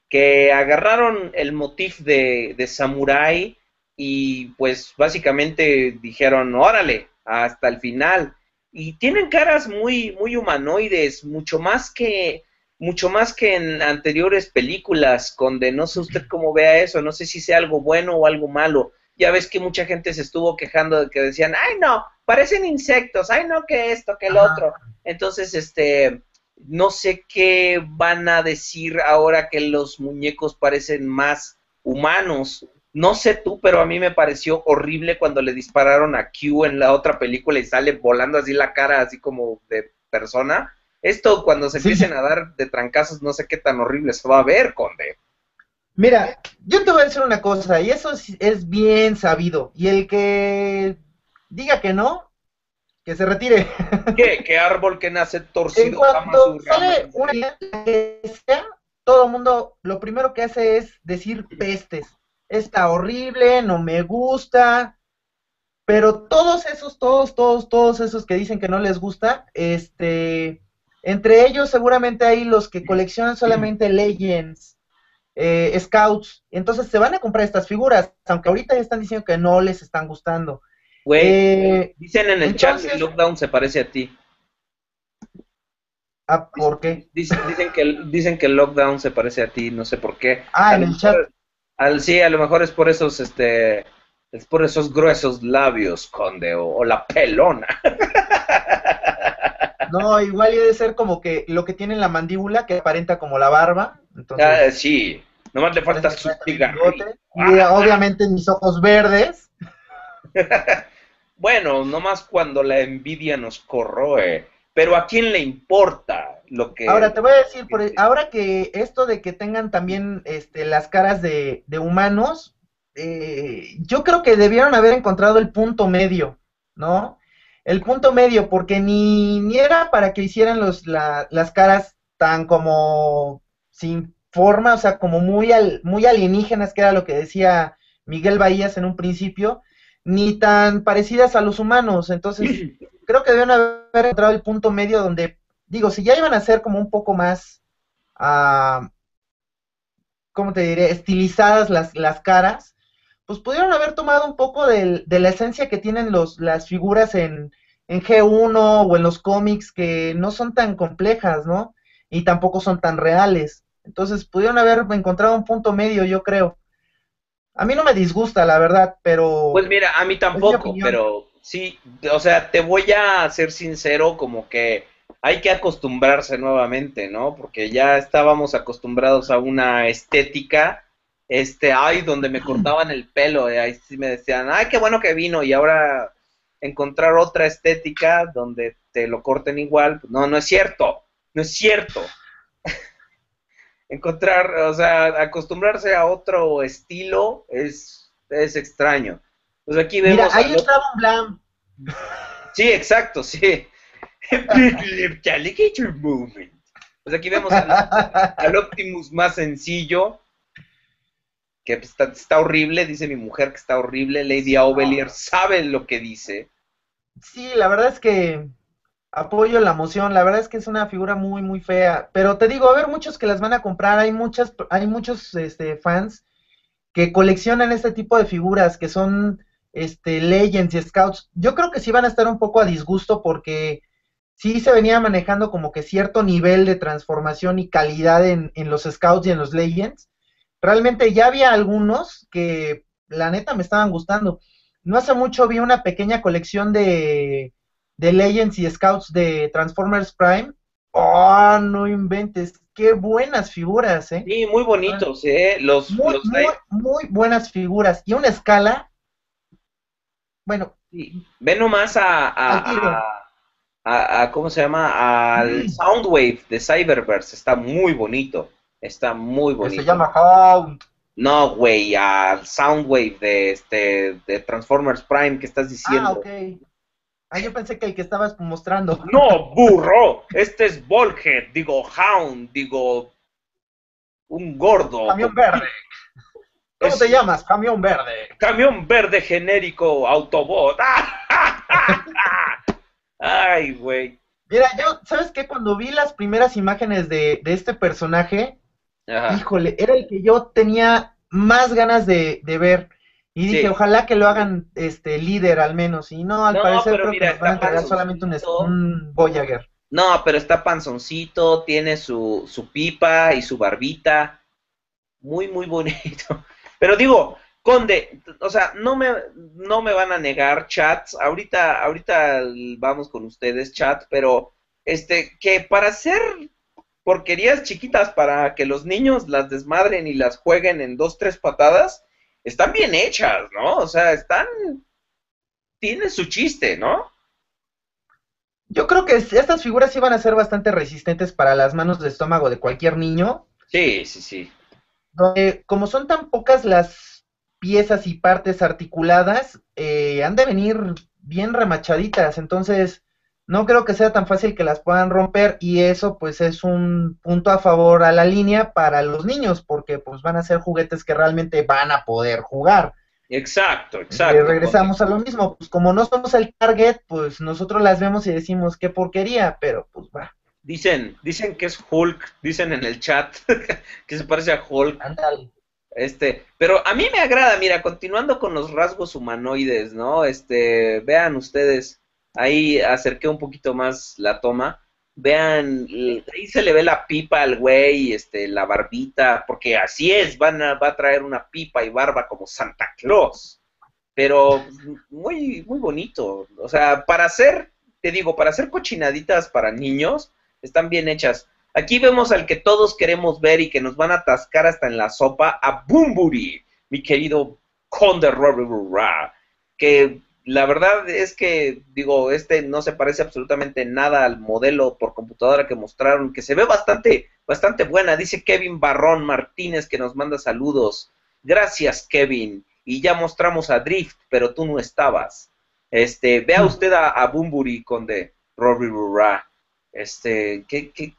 que agarraron el motif de, de Samurai y pues básicamente dijeron, órale, hasta el final. Y tienen caras muy, muy humanoides, mucho más que, mucho más que en anteriores películas, donde no sé usted cómo vea eso, no sé si sea algo bueno o algo malo. Ya ves que mucha gente se estuvo quejando de que decían, ay no, parecen insectos, ay no, que esto, que el otro. Entonces, este, no sé qué van a decir ahora que los muñecos parecen más humanos. No sé tú, pero a mí me pareció horrible cuando le dispararon a Q en la otra película y sale volando así la cara, así como de persona. Esto cuando se empiecen a dar de trancazos, no sé qué tan horrible se va a ver, Conde. Mira, yo te voy a decir una cosa, y eso es, es bien sabido. Y el que diga que no, que se retire. ¿Qué? ¿Qué árbol que nace torcido? En cuanto sale una que sea, todo el mundo lo primero que hace es decir pestes. Está horrible, no me gusta. Pero todos esos, todos, todos, todos esos que dicen que no les gusta, este, entre ellos seguramente hay los que coleccionan solamente [CLEARS THROAT] Legends, eh, Scouts, entonces se van a comprar estas figuras, aunque ahorita ya están diciendo que no les están gustando. Güey, eh, dicen en el chat que el Lockdown se parece a ti. Ah, ¿por qué? Dicen, que, dicen que el Lockdown se parece a ti, no sé por qué. Ah, en el chat. Al, sí, a lo mejor es por esos, este, es por esos gruesos labios, conde, o, la pelona. [LAUGHS] No, igual debe ser como que lo que tiene en la mandíbula, que aparenta como la barba. Entonces, ah, sí, nomás le falta su cigarro. Y obviamente mis ojos verdes. [LAUGHS] Bueno, nomás cuando la envidia nos corroe. Pero ¿a quién le importa lo que... Ahora te voy a decir, por, ahora que esto de que tengan también este, las caras de, humanos, eh, yo creo que debieron haber encontrado el punto medio, ¿no? El punto medio, porque ni, ni era para que hicieran los, las caras tan como sin forma, o sea, como muy, al, muy alienígenas, que era lo que decía Miguel Bahías en un principio, ni tan parecidas a los humanos. Entonces, creo que deben haber encontrado el punto medio donde, digo, si ya iban a ser como un poco más, uh, ¿cómo te diré?, estilizadas las, las caras, pues pudieron haber tomado un poco de, de la esencia que tienen los, las figuras en, en G1 o en los cómics que no son tan complejas, ¿no? Y tampoco son tan reales. Entonces pudieron haber encontrado un punto medio, yo creo. A mí no me disgusta, la verdad, pero... Pues mira, a mí tampoco, pero sí, o sea, te voy a ser sincero, como que hay que acostumbrarse nuevamente, ¿no? Porque ya estábamos acostumbrados a una estética, este, ay, donde me cortaban el pelo, y ahí sí me decían, ay, qué bueno que vino, y ahora encontrar otra estética donde te lo corten igual, pues no, no es cierto, no es cierto encontrar, o sea, acostumbrarse a otro estilo es, es extraño. Pues aquí vemos. Mira, ahí estaba un Blam. Sí, exacto, sí. [LAUGHS] pues aquí vemos al, Optimus más sencillo, que está, está, horrible, dice mi mujer que está horrible. Lady Aubelier sabe lo que dice. Sí, la verdad es que apoyo la moción, la verdad es que es una figura muy muy fea, pero te digo, a ver muchos que las van a comprar, hay muchas hay muchos este fans que coleccionan este tipo de figuras que son este Legends y Scouts. Yo creo que sí van a estar un poco a disgusto porque sí se venía manejando como que cierto nivel de transformación y calidad en, en los Scouts y en los Legends. Realmente ya había algunos que la neta me estaban gustando. No hace mucho vi una pequeña colección de, de Legends y Scouts de Transformers Prime. Oh, no inventes, qué buenas figuras, ¿eh? Sí, muy bonitos, ¿eh? Los, muy, muy, muy, buenas figuras. Y una escala, bueno. Sí. Ve nomás a, a, a, ¿cómo se llama? Al. Soundwave de Cyberverse, está muy bonito, está muy bonito. Se llama Hound. No, güey, al Soundwave de este de Transformers Prime que estás diciendo. Ah, ok. Ah, yo pensé que el que estabas mostrando. [LAUGHS] No, burro. Este es Volhead, digo Hound, digo un gordo. Camión verde. ¿Cómo te llamas? Camión verde. Camión verde genérico Autobot. [LAUGHS] Ay, güey. Mira, yo, ¿sabes qué? Cuando vi las primeras imágenes de, de este personaje, híjole, era el que yo tenía más ganas de, ver. Y dije, ojalá que lo hagan este líder al menos. Y no, al parecer creo que nos van a entregar solamente un, un, Voyager. No, pero está panzoncito, tiene su, su pipa y su barbita. Muy, muy bonito. [LAUGHS] Pero digo, Conde, o sea, no me, no me van a negar chats. Ahorita, ahorita vamos con ustedes, chat, pero este, que para hacer porquerías chiquitas para que los niños las desmadren y las jueguen en dos, tres patadas, están bien hechas, ¿no? O sea, están. Tienen su chiste, ¿no? Yo creo que estas figuras iban a ser bastante resistentes para las manos de estómago de cualquier niño. Sí, sí, sí. como son tan pocas las piezas y partes articuladas eh, han de venir bien remachaditas, entonces no creo que sea tan fácil que las puedan romper y eso pues es un punto a favor a la línea para los niños porque pues van a ser juguetes que realmente van a poder jugar. Exacto, exacto. Y regresamos a lo mismo, pues como no somos el target, pues nosotros las vemos y decimos qué porquería, pero pues va. Dicen, dicen que es Hulk, dicen en el chat [LAUGHS] que se parece a Hulk. Ándale. Este, pero a mí me agrada, mira, continuando con los rasgos humanoides, ¿no? Este, vean ustedes, ahí acerqué un poquito más la toma. Vean, ahí se le ve la pipa al güey, este, la barbita, porque así es, van a, va a traer una pipa y barba como Santa Claus. Pero muy, muy bonito. O sea, para hacer, te digo, para hacer cochinaditas para niños, están bien hechas. Aquí vemos al que todos queremos ver y que nos van a atascar hasta en la sopa, a Bumburi, mi querido Conde Ra, que la verdad es que, digo, este no se parece absolutamente nada al modelo por computadora que mostraron, que se ve bastante, bastante buena. Dice Kevin Barrón Martínez que nos manda saludos. Gracias, Kevin. Y ya mostramos a Drift, pero tú no estabas. Este, vea mm. usted a, a Bumburi, Conde Ra. Este, ¿qué, qué,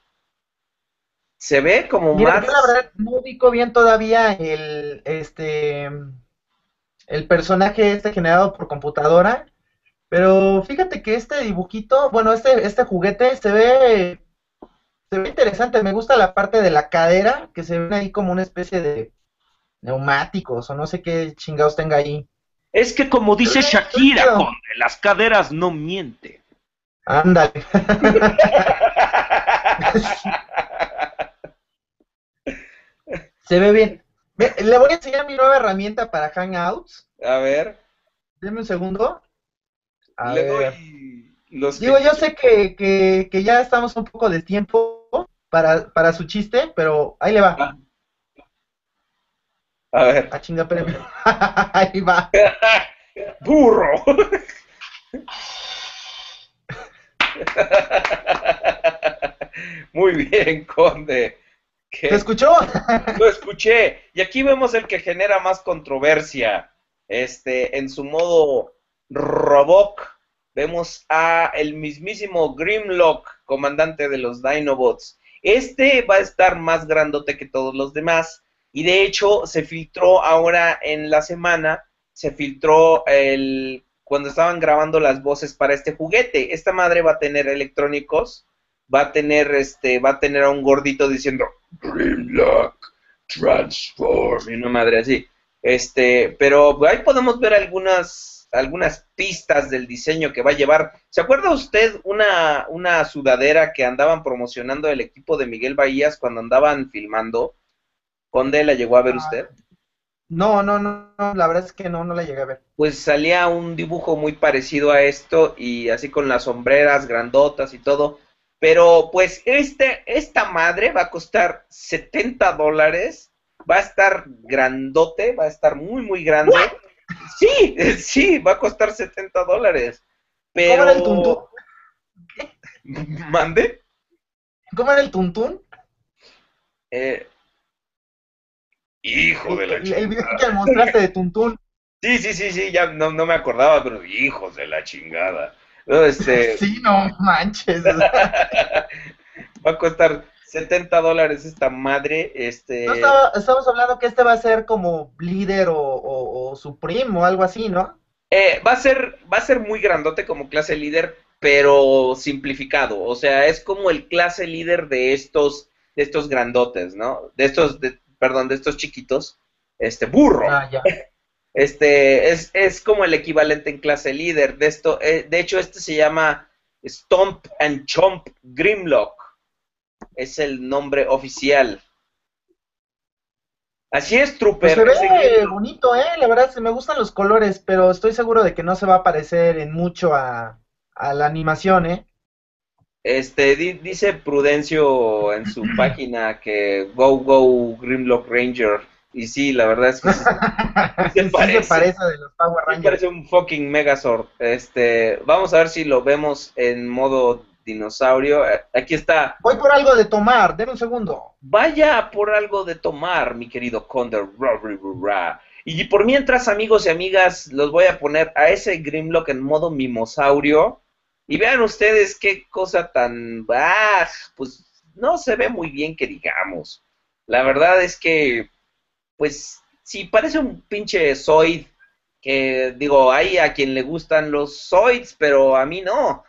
se ve como más. Yo la verdad no ubico bien todavía el este el personaje este generado por computadora, pero fíjate que este dibujito, bueno, este este juguete se ve se ve interesante, me gusta la parte de la cadera, que se ven ahí como una especie de neumáticos o no sé qué chingados tenga ahí. Es que como dice Shakira, las caderas no mienten. Ándale. [LAUGHS] Se ve bien. Le voy a enseñar mi nueva herramienta para Hangouts. A ver. Deme un segundo. A ver. Digo, yo sé que, que, ya estamos un poco de tiempo para, para su chiste, pero ahí le va. Ah. A ver. A ah, chinga, [LAUGHS] ahí va. [LAUGHS] Burro. [LAUGHS] Muy bien, Conde. ¿Te escuchó? [LAUGHS] Lo escuché. Y aquí vemos el que genera más controversia. Este, en su modo Robok, vemos a el mismísimo Grimlock, comandante de los Dinobots. Este va a estar más grandote que todos los demás. Y de hecho, se filtró ahora en la semana, se filtró el cuando estaban grabando las voces para este juguete. Esta madre va a tener electrónicos va a tener este va a tener a un gordito diciendo Grimlock transform y una madre así. Este pero ahí podemos ver algunas algunas pistas del diseño que va a llevar. Se acuerda usted una una sudadera que andaban promocionando el equipo de Miguel Bahías cuando andaban filmando ¿Dónde la llegó a ver ah, usted No, no, no, la verdad es que no, no la llegué a ver. Pues salía un dibujo muy parecido a esto y así con las sombreras grandotas y todo. Pero pues este, esta madre va a costar 70 dólares, va a estar grandote, va a estar muy, muy grande. Sí, [LAUGHS] sí, va a costar 70 dólares. Pero... ¿Cómo era el tuntún? ¿Mande? ¿Cómo era el tuntún? Eh, Hijo de la el, chingada. El video que mostraste de Tuntún. Sí, sí, sí, sí, ya no, no me acordaba, pero hijos de la chingada. Este... [LAUGHS] Sí, no manches. [LAUGHS] va a costar 70 dólares esta madre. Este... No estamos hablando que este va a ser como líder o, o, o supremo o algo así, ¿no? Eh, va, a ser, va a ser muy grandote como clase líder, pero simplificado. O sea, es como el clase líder de estos, de estos grandotes, ¿no? De estos, de, perdón, de estos chiquitos, este, burro. Ah, ya. [LAUGHS] Este, es, es como el equivalente en clase líder de esto. Eh, de hecho, este se llama Stomp and Chomp Grimlock. Es el nombre oficial. Así es, Trooper. Pues se ve bonito, ¿eh? La verdad, me gustan los colores, pero estoy seguro de que no se va a parecer en mucho a, a la animación, ¿eh? Este, dice Prudencio en su [CLEARS THROAT] página que Go Go Grimlock Ranger. Y sí, la verdad es que sí, se, [LAUGHS] parece. parece de los Power Rangers. Parece un fucking Megazord. Este, vamos a ver si lo vemos en modo dinosaurio. Aquí está. Voy por algo de tomar, den un segundo. Vaya por algo de tomar, mi querido Condor. Y por mientras, amigos y amigas, los voy a poner a ese Grimlock en modo mimosaurio y vean ustedes qué cosa tan... Ah, pues no se ve muy bien que digamos. La verdad es que, pues, sí, parece un pinche Zoid, que digo, hay a quien le gustan los Zoids, pero a mí no.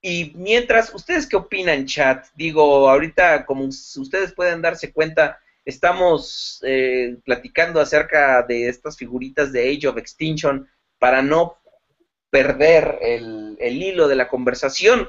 Y mientras, ¿ustedes qué opinan, chat? Digo, ahorita, como ustedes pueden darse cuenta, estamos eh, platicando acerca de estas figuritas de Age of Extinction para no perder el, hilo de la conversación.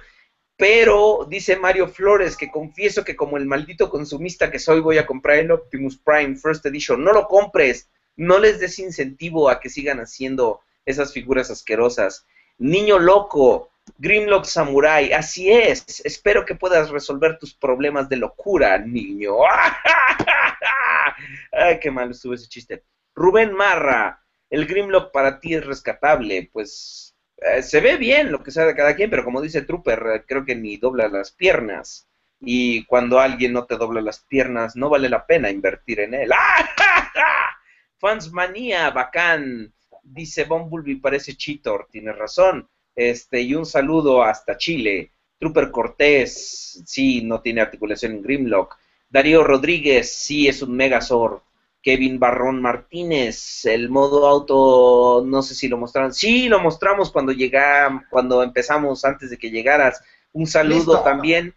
Pero dice Mario Flores que confieso que como el maldito consumista que soy voy a comprar el Optimus Prime First Edition. No lo compres, no les des incentivo a que sigan haciendo esas figuras asquerosas. Niño loco, Grimlock Samurai, así es. Espero que puedas resolver tus problemas de locura, niño. [LAUGHS] Ay, qué mal estuvo ese chiste. Rubén Marra, el Grimlock para ti es rescatable. Pues eh, se ve bien lo que sea de cada quien, pero como dice Trooper, eh, creo que ni dobla las piernas. Y cuando alguien no te dobla las piernas, no vale la pena invertir en él. [LAUGHS] ¡Ah, Fans manía, bacán. Dice Bumblebee parece Cheetor, tiene razón. Este, y un saludo hasta Chile. Trooper Cortés, sí, no tiene articulación en Grimlock. Darío Rodríguez, sí, es un Megazord. Kevin Barrón Martínez, el modo auto, no sé si lo mostraron. Sí, lo mostramos cuando llegamos, cuando empezamos, antes de que llegaras. Un saludo también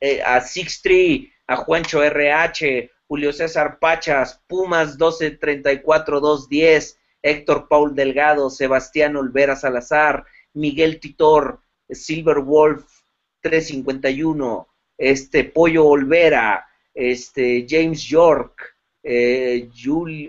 eh, a Sixtree, a Juancho RH, Julio César Pachas, Pumas 1234-210, Héctor Paul Delgado, Sebastián Olvera Salazar, Miguel Titor, Silver Wolf 351, este Pollo Olvera, este James York, eh,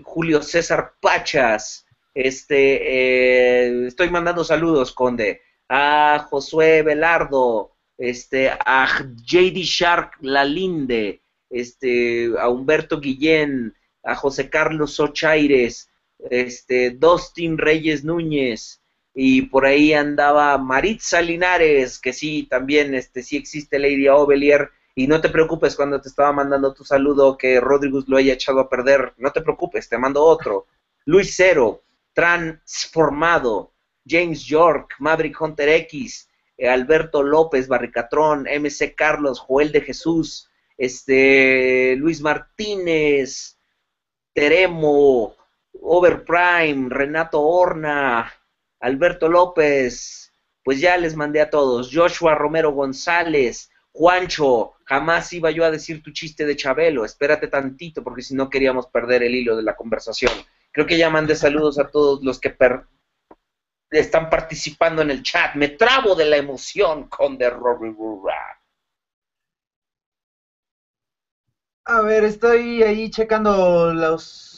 Julio César Pachas, este, eh, estoy mandando saludos, Conde, a Josué Velardo, este, a JD Shark Lalinde, este, a Humberto Guillén, a José Carlos Ochaires, este, Dustin Reyes Núñez, y por ahí andaba Maritza Linares, que sí, también, este, sí existe Lady Ovelier, y no te preocupes cuando te estaba mandando tu saludo que Rodríguez lo haya echado a perder. No te preocupes, te mando otro. Luis Cero, Transformado, James York, Maverick Hunter X, eh, Alberto López, Barricatrón, MC Carlos, Joel de Jesús, este, Luis Martínez, Teremo, Overprime, Renato Horna, Alberto López, pues ya les mandé a todos, Joshua Romero González, Juancho, jamás iba yo a decir tu chiste de Chabelo, espérate tantito porque si no queríamos perder el hilo de la conversación. Creo que ya mandé saludos a todos los que están participando en el chat. Me trabo de la emoción con The A ver, estoy ahí checando los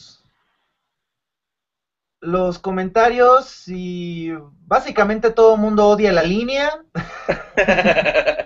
los comentarios y básicamente todo el mundo odia la línea. [LAUGHS]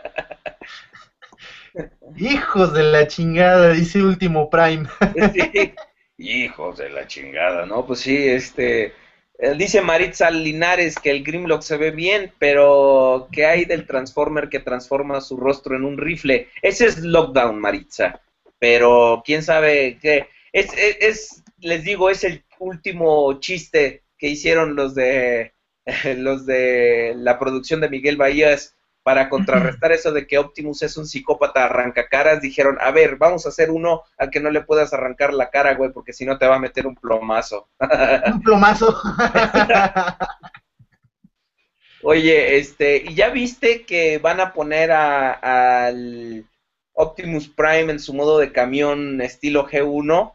Hijos de la chingada, dice Último Prime. [LAUGHS] Hijos de la chingada, ¿no? Pues sí, este... Eh, dice Maritza Linares que el Grimlock se ve bien, pero ¿qué hay del Transformer que transforma su rostro en un rifle? Ese es Lockdown, Maritza. Pero quién sabe qué. Es, es, les digo, es el último chiste que hicieron los de [LAUGHS] los de la producción de Miguel Bahías para contrarrestar eso de que Optimus es un psicópata arrancacaras, dijeron, a ver, vamos a hacer uno al que no le puedas arrancar la cara, güey, porque si no te va a meter un plomazo. un [LAUGHS] plomazo. Oye, este, ¿y ya viste que van a poner al Optimus Prime en su modo de camión estilo G1?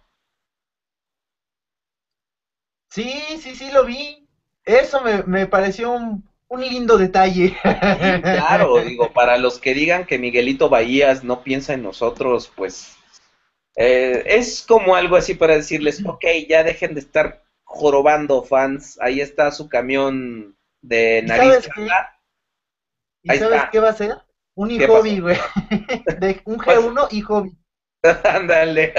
Sí, sí, sí, lo vi. Eso me, me pareció un un lindo detalle. claro, digo, para los que digan que Miguelito Bahías no piensa en nosotros, pues eh, es como algo así para decirles, ok, ya dejen de estar jorobando fans, ahí está su camión de nariz. ¿Y sabes qué va a ser? Un hobby, güey. [LAUGHS] De un G1 y hobby. [LAUGHS] Ándale.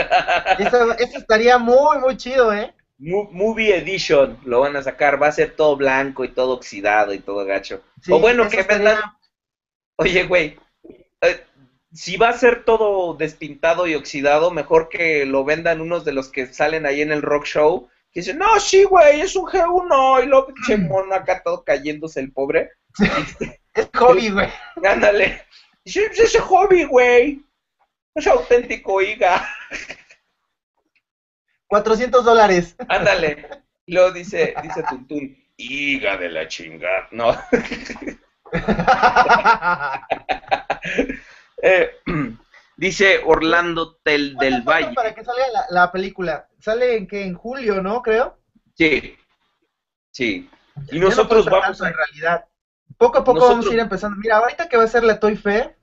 eso, eso estaría muy, muy chido, ¿eh? Movie Edition lo van a sacar, va a ser todo blanco y todo oxidado y todo gacho. o bueno, que vendan. Oye, güey, eh, si va a ser todo despintado y oxidado, mejor que lo vendan unos de los que salen ahí en el rock show. Que dicen, no, sí, güey, es un G1. Y luego, pinche mono acá todo cayéndose el pobre. [LAUGHS] es hobby, güey. [LAUGHS] Ándale. Sí, es hobby, güey. Es auténtico, higa. 400 dólares. Ándale. Luego dice, dice Tuntún, higa de la chingada. No. [LAUGHS] Eh, dice Orlando Tel del Valle. Para que salga la, película. Sale en que en julio, ¿no? Creo. Sí. Sí. Y nosotros vamos a... En realidad. Poco a poco vamos a ir empezando. Mira, ahorita que va a ser la Toy Fair,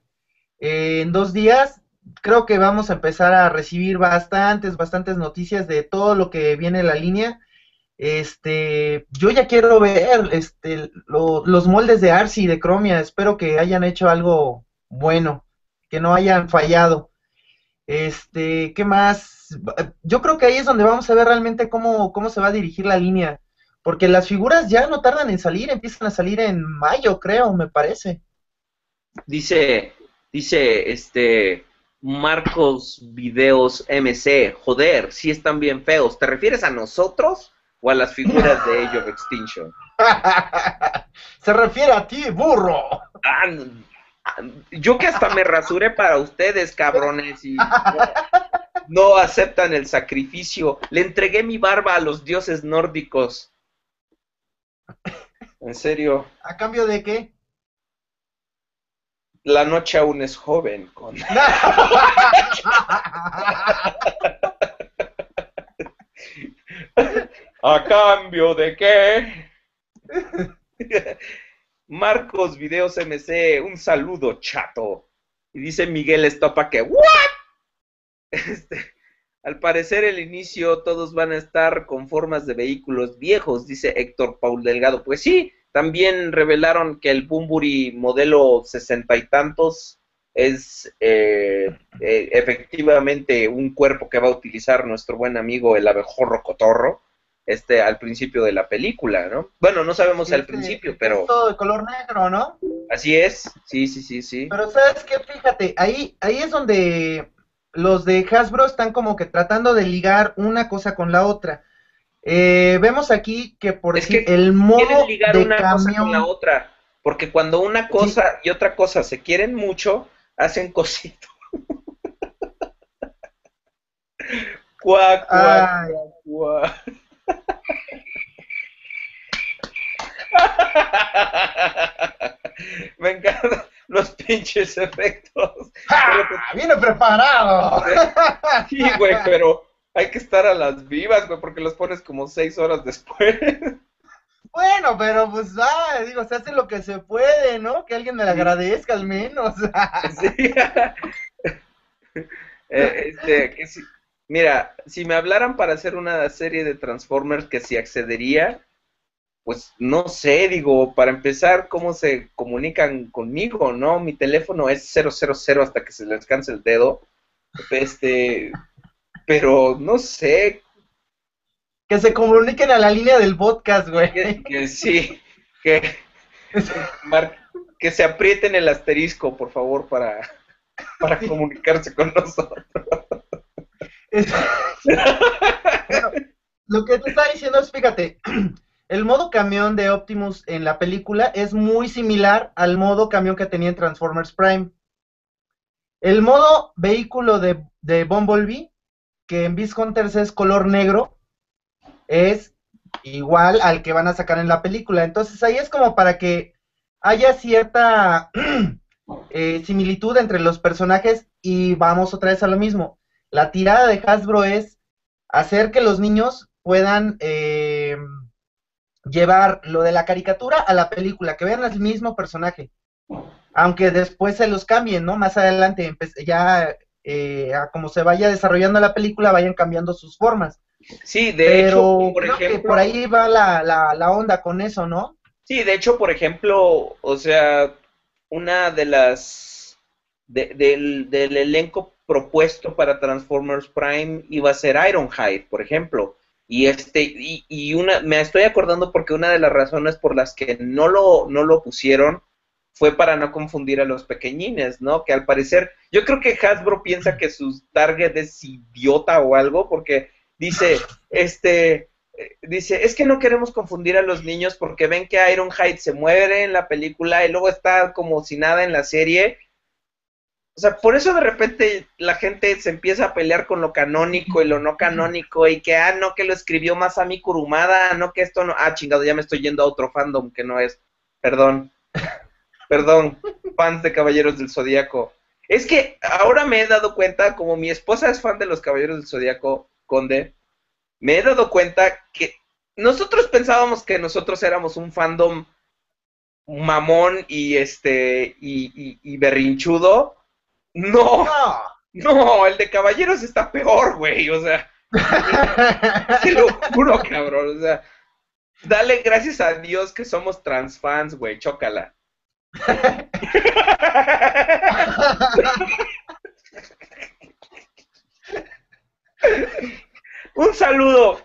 eh, en dos días creo que vamos a empezar a recibir bastantes, bastantes noticias de todo lo que viene en la línea. Este, yo ya quiero ver este, los moldes de Arsi y de Chromia. Espero que hayan hecho algo bueno, que no hayan fallado. Este, ¿qué más? Yo creo que ahí es donde vamos a ver realmente cómo, cómo se va a dirigir la línea. Porque las figuras ya no tardan en salir, empiezan a salir en mayo, creo, me parece. Dice, dice, este, Marcos Videos MC, joder, si están bien feos. ¿Te refieres a nosotros o a las figuras de Age of Extinction? [LAUGHS] Se refiere a ti, burro. Ah, yo que hasta me rasuré para ustedes, cabrones, y no, aceptan el sacrificio. Le entregué mi barba a los dioses nórdicos. En serio. ¿A cambio de qué? La noche aún es joven. Con... [LAUGHS] ¿A cambio de qué? Marcos Videos MC, un saludo chato. Y dice Miguel Estopa que, ¿what? Este, al parecer el inicio todos van a estar con formas de vehículos viejos, dice Héctor Paul Delgado. Pues sí, también revelaron que el Bumburi modelo sesenta y tantos es eh, eh, efectivamente un cuerpo que va a utilizar nuestro buen amigo el abejorro cotorro este al principio de la película, ¿no? Bueno, no sabemos al principio, pero todo de color negro, ¿no? Así es, sí, sí, sí, sí. Pero sabes qué, fíjate, ahí ahí es donde los de Hasbro están como que tratando de ligar una cosa con la otra. Eh, vemos aquí que por es el modo ligar de una cosa con la otra, porque cuando una cosa y otra cosa se quieren mucho, hacen cosito. [LAUGHS] cuac, cuac, cuac, [LAUGHS] Me encantan los pinches efectos. ¡Viene preparado! Sí, güey, pero hay que estar a las vivas, güey, porque los pones como seis horas después. Bueno, pero pues, ah, digo, se hace lo que se puede, ¿no? Que alguien me le agradezca al menos. [LAUGHS] sí. [LAUGHS] Eh, este, Mira, si me hablaran para hacer una serie de Transformers que si accedería, pues no sé, digo, para empezar, ¿cómo se comunican conmigo, no? Mi teléfono es 000 hasta que se les canse el dedo. Este, pero no sé. Que se comuniquen a la línea del podcast, güey. Que, sí, que, que se aprieten el asterisco, por favor, para, para [LAUGHS] comunicarse con nosotros. lo que te está diciendo es, fíjate, [CLEARS THROAT] el modo camión de Optimus en la película es muy similar al modo camión que tenía en Transformers Prime. El modo vehículo de, de Bumblebee, que en Beast Hunters es color negro, es igual al que van a sacar en la película. Entonces ahí es como para que haya cierta [CLEARS THROAT] eh, similitud entre los personajes y vamos otra vez a lo mismo. La tirada de Hasbro es hacer que los niños puedan eh, llevar lo de la caricatura a la película, que vean el mismo personaje, aunque después se los cambien, ¿no? Más adelante, ya eh, como se vaya desarrollando la película, vayan cambiando sus formas. Sí, de hecho, por ejemplo, por ahí va la, la, la onda con eso, ¿no? Sí, de hecho, por ejemplo, o sea, una de las del, del elenco propuesto para Transformers Prime iba a ser Ironhide, por ejemplo. Y este, y, y, una, me estoy acordando porque una de las razones por las que no lo, no lo pusieron fue para no confundir a los pequeñines, ¿no? Que al parecer, yo creo que Hasbro piensa que su target es idiota o algo, porque dice, este, dice, es que no queremos confundir a los niños porque ven que Ironhide se muere en la película y luego está como si nada en la serie o sea, por eso de repente la gente se empieza a pelear con lo canónico y lo no canónico y que, ah, no, que lo escribió Masami Kurumada, no, que esto no, ah, chingado, ya me estoy yendo a otro fandom que no es, perdón, perdón, fans de Caballeros del Zodíaco. Es que ahora me he dado cuenta, como mi esposa es fan de los Caballeros del Zodíaco, Conde, me he dado cuenta que nosotros pensábamos que nosotros éramos un fandom mamón y este y, y berrinchudo no, no, el de caballeros está peor, güey, o sea, [LAUGHS] te lo juro, cabrón, o sea, dale gracias a Dios que somos transfans, güey, chócala. Un saludo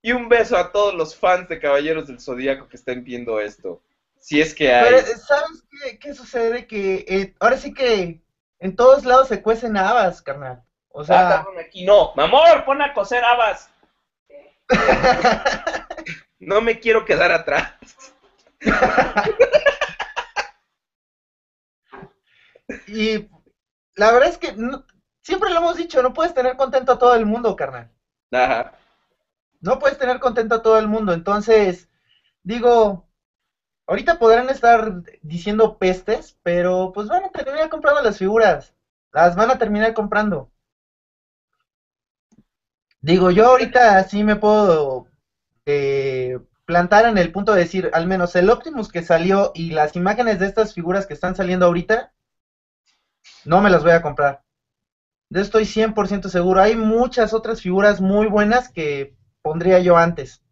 y un beso a todos los fans de Caballeros del Zodíaco que estén viendo esto. Si es que hay. Pero, ¿sabes qué, sucede? Que eh, ahora sí que en todos lados se cuecen habas, carnal. O sea. Ah, aquí no. Mamor, pon a coser habas. [LAUGHS] no me quiero quedar atrás. [LAUGHS] y la verdad es que siempre lo hemos dicho, no puedes tener contento a todo el mundo, carnal. Ajá. No puedes tener contento a todo el mundo. Entonces, digo, Ahorita podrán estar diciendo pestes, pero pues van a terminar comprando las figuras. Las van a terminar comprando. Digo, yo ahorita sí me puedo eh, plantar en el punto de decir, al menos el Optimus que salió y las imágenes de estas figuras que están saliendo ahorita, no me las voy a comprar. Yo estoy 100% seguro. Hay muchas otras figuras muy buenas que pondría yo antes.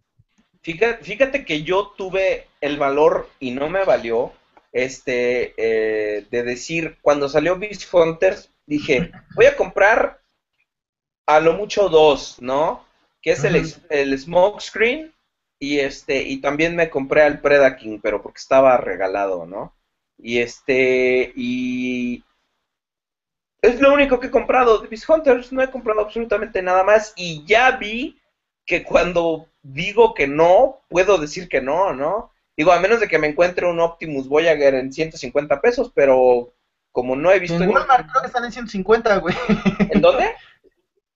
Fíjate, que yo tuve el valor y no me valió este eh, de decir, cuando salió Beast Hunters, dije, voy a comprar a lo mucho dos, ¿no? Que es el, el Smoke Screen y este y también me compré al Predaking, pero porque estaba regalado, ¿no? Y este y es lo único que he comprado de Beast Hunters, no he comprado absolutamente nada más y ya vi que cuando digo que no, puedo decir que no, ¿no? Digo, a menos de que me encuentre un Optimus Voyager en 150 pesos, pero como no he visto... En Walmart creo que están en 150, güey. ¿En dónde? [LAUGHS]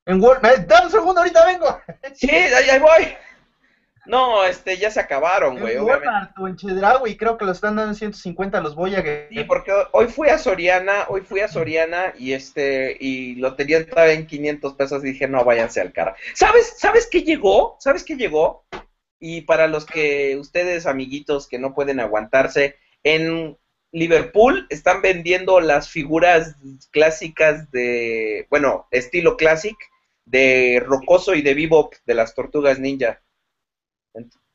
En Walmart. Dame un segundo, ahorita vengo. Sí, ahí, ahí voy. No, este, ya se acabaron, güey. En Walmart o en Chedraui, creo que lo están dando en 150 los Voyager. Sí, porque hoy fui a Soriana, hoy fui a Soriana y este, y lo tenían todavía en 500 pesos y dije, no, váyanse al cara. ¿Sabes, sabes qué llegó? ¿Sabes qué llegó? Y para los que ustedes, amiguitos, que no pueden aguantarse, en Liverpool están vendiendo las figuras clásicas de, bueno, estilo clásic de Rocoso y de Bebop de las Tortugas Ninja.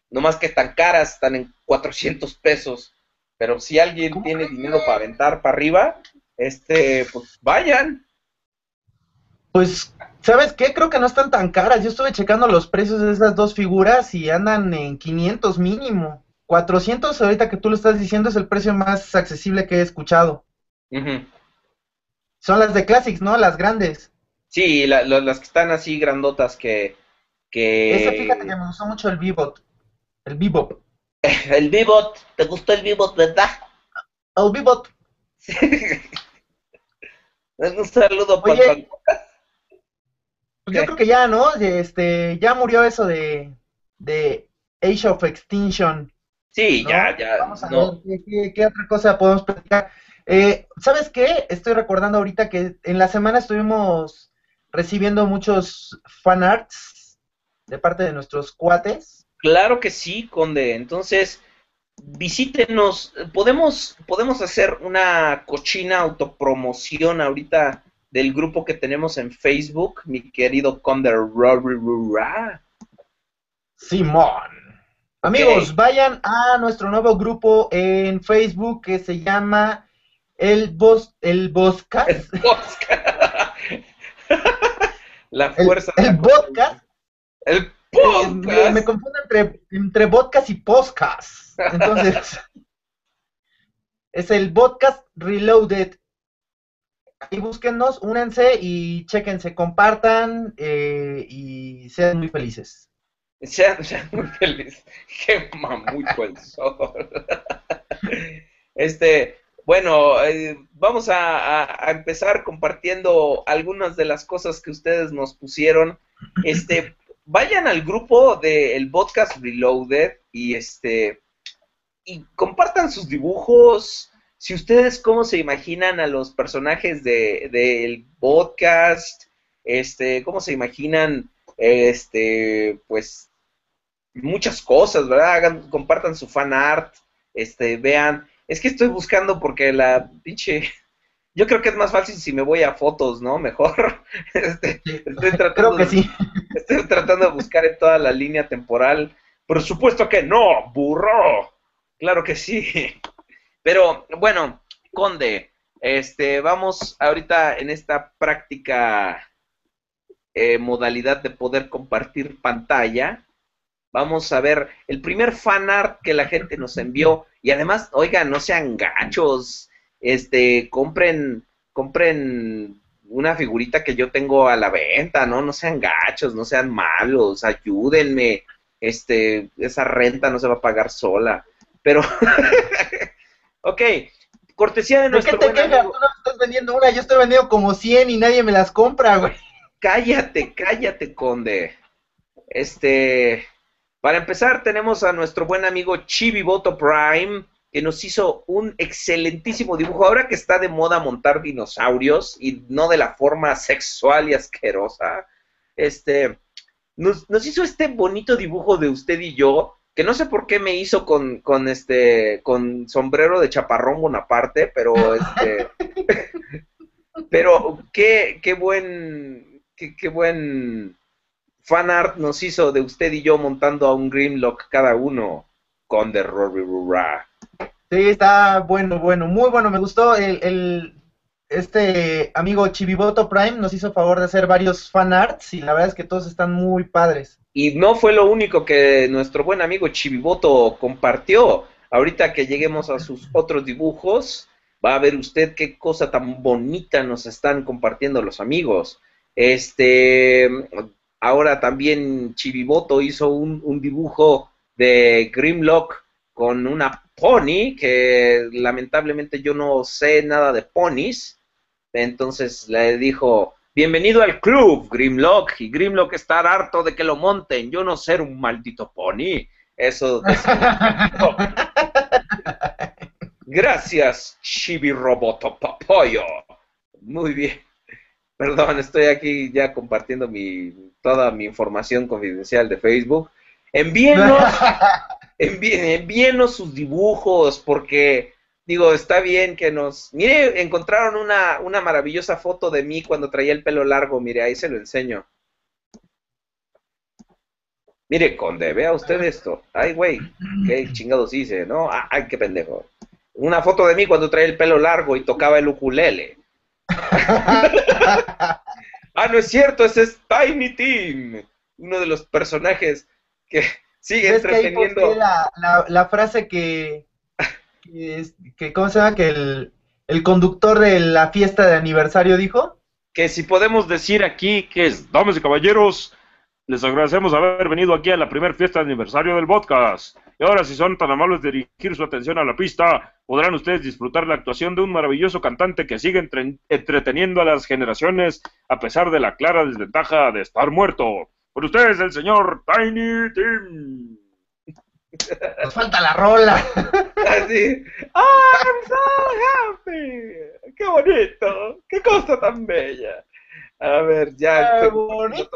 No más que están caras, están en 400 pesos. Pero si alguien tiene dinero para aventar para arriba, este, pues vayan. Pues, ¿sabes qué? Creo que no están tan caras. Yo estuve checando los precios de esas dos figuras y andan en 500 mínimo. 400 ahorita que tú lo estás diciendo es el precio más accesible que he escuchado. Son las de Classics, ¿no? Las grandes. Sí, las que están así grandotas que... que... Ese fíjate que me gustó mucho el Bebop. El Bebop. [LAUGHS] el Bebop. ¿Te gustó el Bebop, verdad? El Bebop. [LAUGHS] Un saludo para pues yo creo que ya, ¿no? Este, ya murió eso de, de Age of Extinction. Sí, ya, ya. Vamos a ver ¿qué, otra cosa podemos platicar. Eh, ¿Sabes qué? Estoy recordando ahorita que en la semana estuvimos recibiendo muchos fanarts de parte de nuestros cuates. Claro que sí, Conde. Entonces, visítenos. Podemos, podemos hacer una cochina autopromoción ahorita del grupo que tenemos en Facebook, mi querido Conde Simón. Amigos, vayan a nuestro nuevo grupo en Facebook que se llama El Bos el Boscast. [LAUGHS] El La fuerza. El, el. El podcast. me, confundo entre, entre podcast y podcast. Entonces, es el podcast Reloaded. Ahí búsquennos, únense y chequense, compartan eh, y sean muy felices. Sean, muy felices. [LAUGHS] Qué mamucho el sol. [LAUGHS] Este, bueno, eh, vamos a, empezar compartiendo algunas de las cosas que ustedes nos pusieron. Este, vayan al grupo del podcast Reloaded y este y compartan sus dibujos. Si ustedes cómo se imaginan a los personajes del de, podcast, este, cómo se imaginan este, pues muchas cosas, ¿verdad? Hagan, compartan su fan art, este, vean. Es que estoy buscando porque la pinche. Yo creo que es más fácil si me voy a fotos, ¿no? Mejor. [LAUGHS] Este, estoy tratando creo que sí. Estoy tratando de buscar en toda la línea temporal. Por supuesto que no, burro. Claro que sí. Pero bueno, Conde, este, vamos ahorita en esta práctica eh, modalidad de poder compartir pantalla Vamos a ver el primer fan art que la gente nos envió. Y además, oigan, no sean gachos. Este, compren, compren una figurita que yo tengo a la venta, ¿no? No sean gachos, no sean malos, ayúdenme. Este, esa renta no se va a pagar sola. Pero, [LAUGHS] ok, cortesía de nuestro ¿Por qué te quejas? Tú no estás vendiendo una, yo estoy vendiendo como 100 y nadie me las compra, güey. Cállate, cállate, conde. Este, para empezar, tenemos a nuestro buen amigo Chibiboto Prime, que nos hizo un excelentísimo dibujo. Ahora que está de moda montar dinosaurios y no de la forma sexual y asquerosa, este, nos, hizo este bonito dibujo de usted y yo, que no sé por qué me hizo con, con este, con sombrero de chaparrón Bonaparte, pero este, [LAUGHS] pero qué, qué buen, qué, qué buen fanart nos hizo de usted y yo montando a un Grimlock cada uno con The Rory Sí, está bueno, bueno, muy bueno. Me gustó el, este amigo Chibiboto Prime nos hizo favor de hacer varios fanarts y la verdad es que todos están muy padres. Y no fue lo único que nuestro buen amigo Chibiboto compartió. Ahorita que lleguemos a sus otros dibujos, va a ver usted qué cosa tan bonita nos están compartiendo los amigos. Este, Ahora también Chibiboto hizo un, dibujo de Grimlock con una pony, que lamentablemente yo no sé nada de ponies. Entonces le dijo, bienvenido al club, Grimlock. Y Grimlock está harto de que lo monten. Yo no ser un maldito pony. Eso. [LAUGHS] Gracias, Chibi-Roboto Papoyo. Muy bien. Perdón, estoy aquí ya compartiendo mi, toda mi información confidencial de Facebook. Envíenos, [LAUGHS] envíenos sus dibujos, porque digo, está bien que nos... Mire, encontraron una, una maravillosa foto de mí cuando traía el pelo largo, mire, ahí se lo enseño. Mire, Conde, vea usted esto. Ay, güey, qué chingados hice, ¿no? Ah, ay, qué pendejo. Una foto de mí cuando traía el pelo largo y tocaba el ukulele. [LAUGHS] ah, no es cierto, ese es Tiny Tim, uno de los personajes que sigue entreteniendo. la, la, la, frase que, que, que, ¿cómo se llama? Que el, el conductor de la fiesta de aniversario dijo. Que si podemos decir aquí que es, damas y caballeros, les agradecemos haber venido aquí a la primera fiesta de aniversario del podcast. Y ahora, si son tan amables de dirigir su atención a la pista, podrán ustedes disfrutar la actuación de un maravilloso cantante que sigue entre entreteniendo a las generaciones a pesar de la clara desventaja de estar muerto. Por ustedes, el señor Tiny Tim. Nos falta la rola. [LAUGHS] Así. ¡Oh, I'm so happy! ¡Qué bonito! ¡Qué cosa tan bella! A ver, ya. ¡Qué bonito!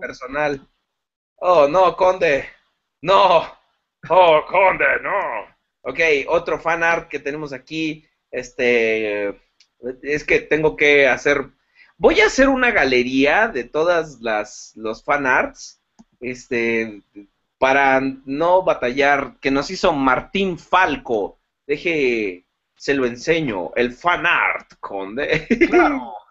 personal. Oh, no, Conde. No. Oh, Conde, no. Ok, otro fan art que tenemos aquí. Este. Es que tengo que hacer. Voy a hacer una galería de todas las los fan arts. Este. Para no batallar. Que nos hizo Martín Falco. Deje. Se lo enseño. El fan art, Conde. Claro. [LAUGHS]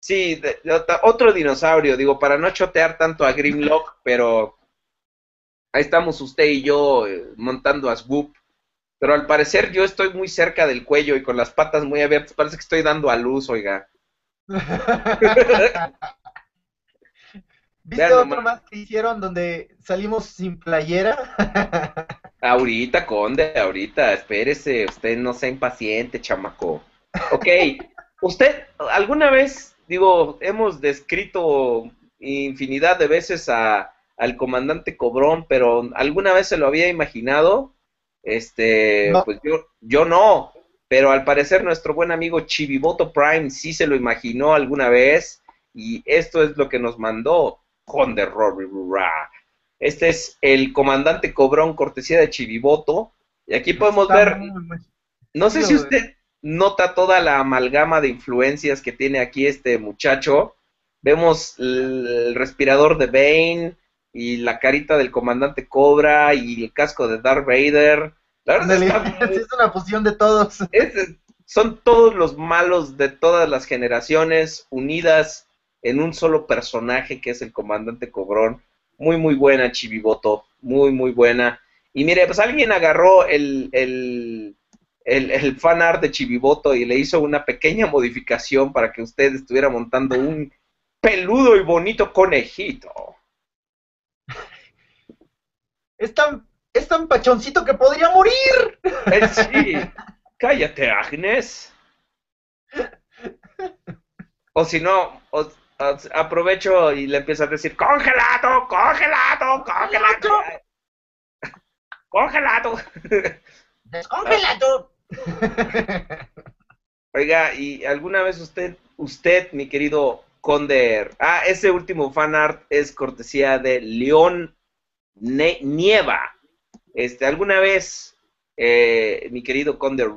Sí, de, de, otro dinosaurio, digo, para no chotear tanto a Grimlock, [LAUGHS] pero ahí estamos usted y yo eh, montando a Swoop. Pero al parecer yo estoy muy cerca del cuello y con las patas muy abiertas, parece que estoy dando a luz, oiga. [LAUGHS] ¿Viste otro nomás. más que hicieron donde salimos sin playera? [LAUGHS] ahorita, Conde, ahorita, espérese, usted no sea impaciente, chamaco. Ok, [LAUGHS] usted alguna vez digo, hemos descrito infinidad de veces a, al comandante Cobrón, pero ¿alguna vez se lo había imaginado? Este, no. pues yo, yo no, pero al parecer nuestro buen amigo Chiviboto Prime sí se lo imaginó alguna vez, y esto es lo que nos mandó Conde Este es el comandante Cobrón, cortesía de Chiviboto, y aquí podemos Está ver, no sé si usted nota toda la amalgama de influencias que tiene aquí este muchacho. Vemos el respirador de Bane y la carita del comandante Cobra y el casco de Darth Vader. La verdad está, [LAUGHS] es una fusión de todos. [LAUGHS] Es, son todos los malos de todas las generaciones unidas en un solo personaje que es el comandante Cobrón. Muy, muy buena, Chiviboto. Muy, muy buena. Y mire, pues alguien agarró el, el el, el fan art de Chiviboto y le hizo una pequeña modificación para que usted estuviera montando un peludo y bonito conejito. Es tan, es tan pachoncito que podría morir. Eh, sí, cállate, Agnes. O si no, o, o, aprovecho y le empiezo a decir, congelado, congelado, congelado. Congelado. Descongelado. Oiga, ¿y alguna vez usted, usted, mi querido Conde, ah, ese último fan art es cortesía de León ne Nieva. Este, ¿alguna vez, eh, mi querido Conde,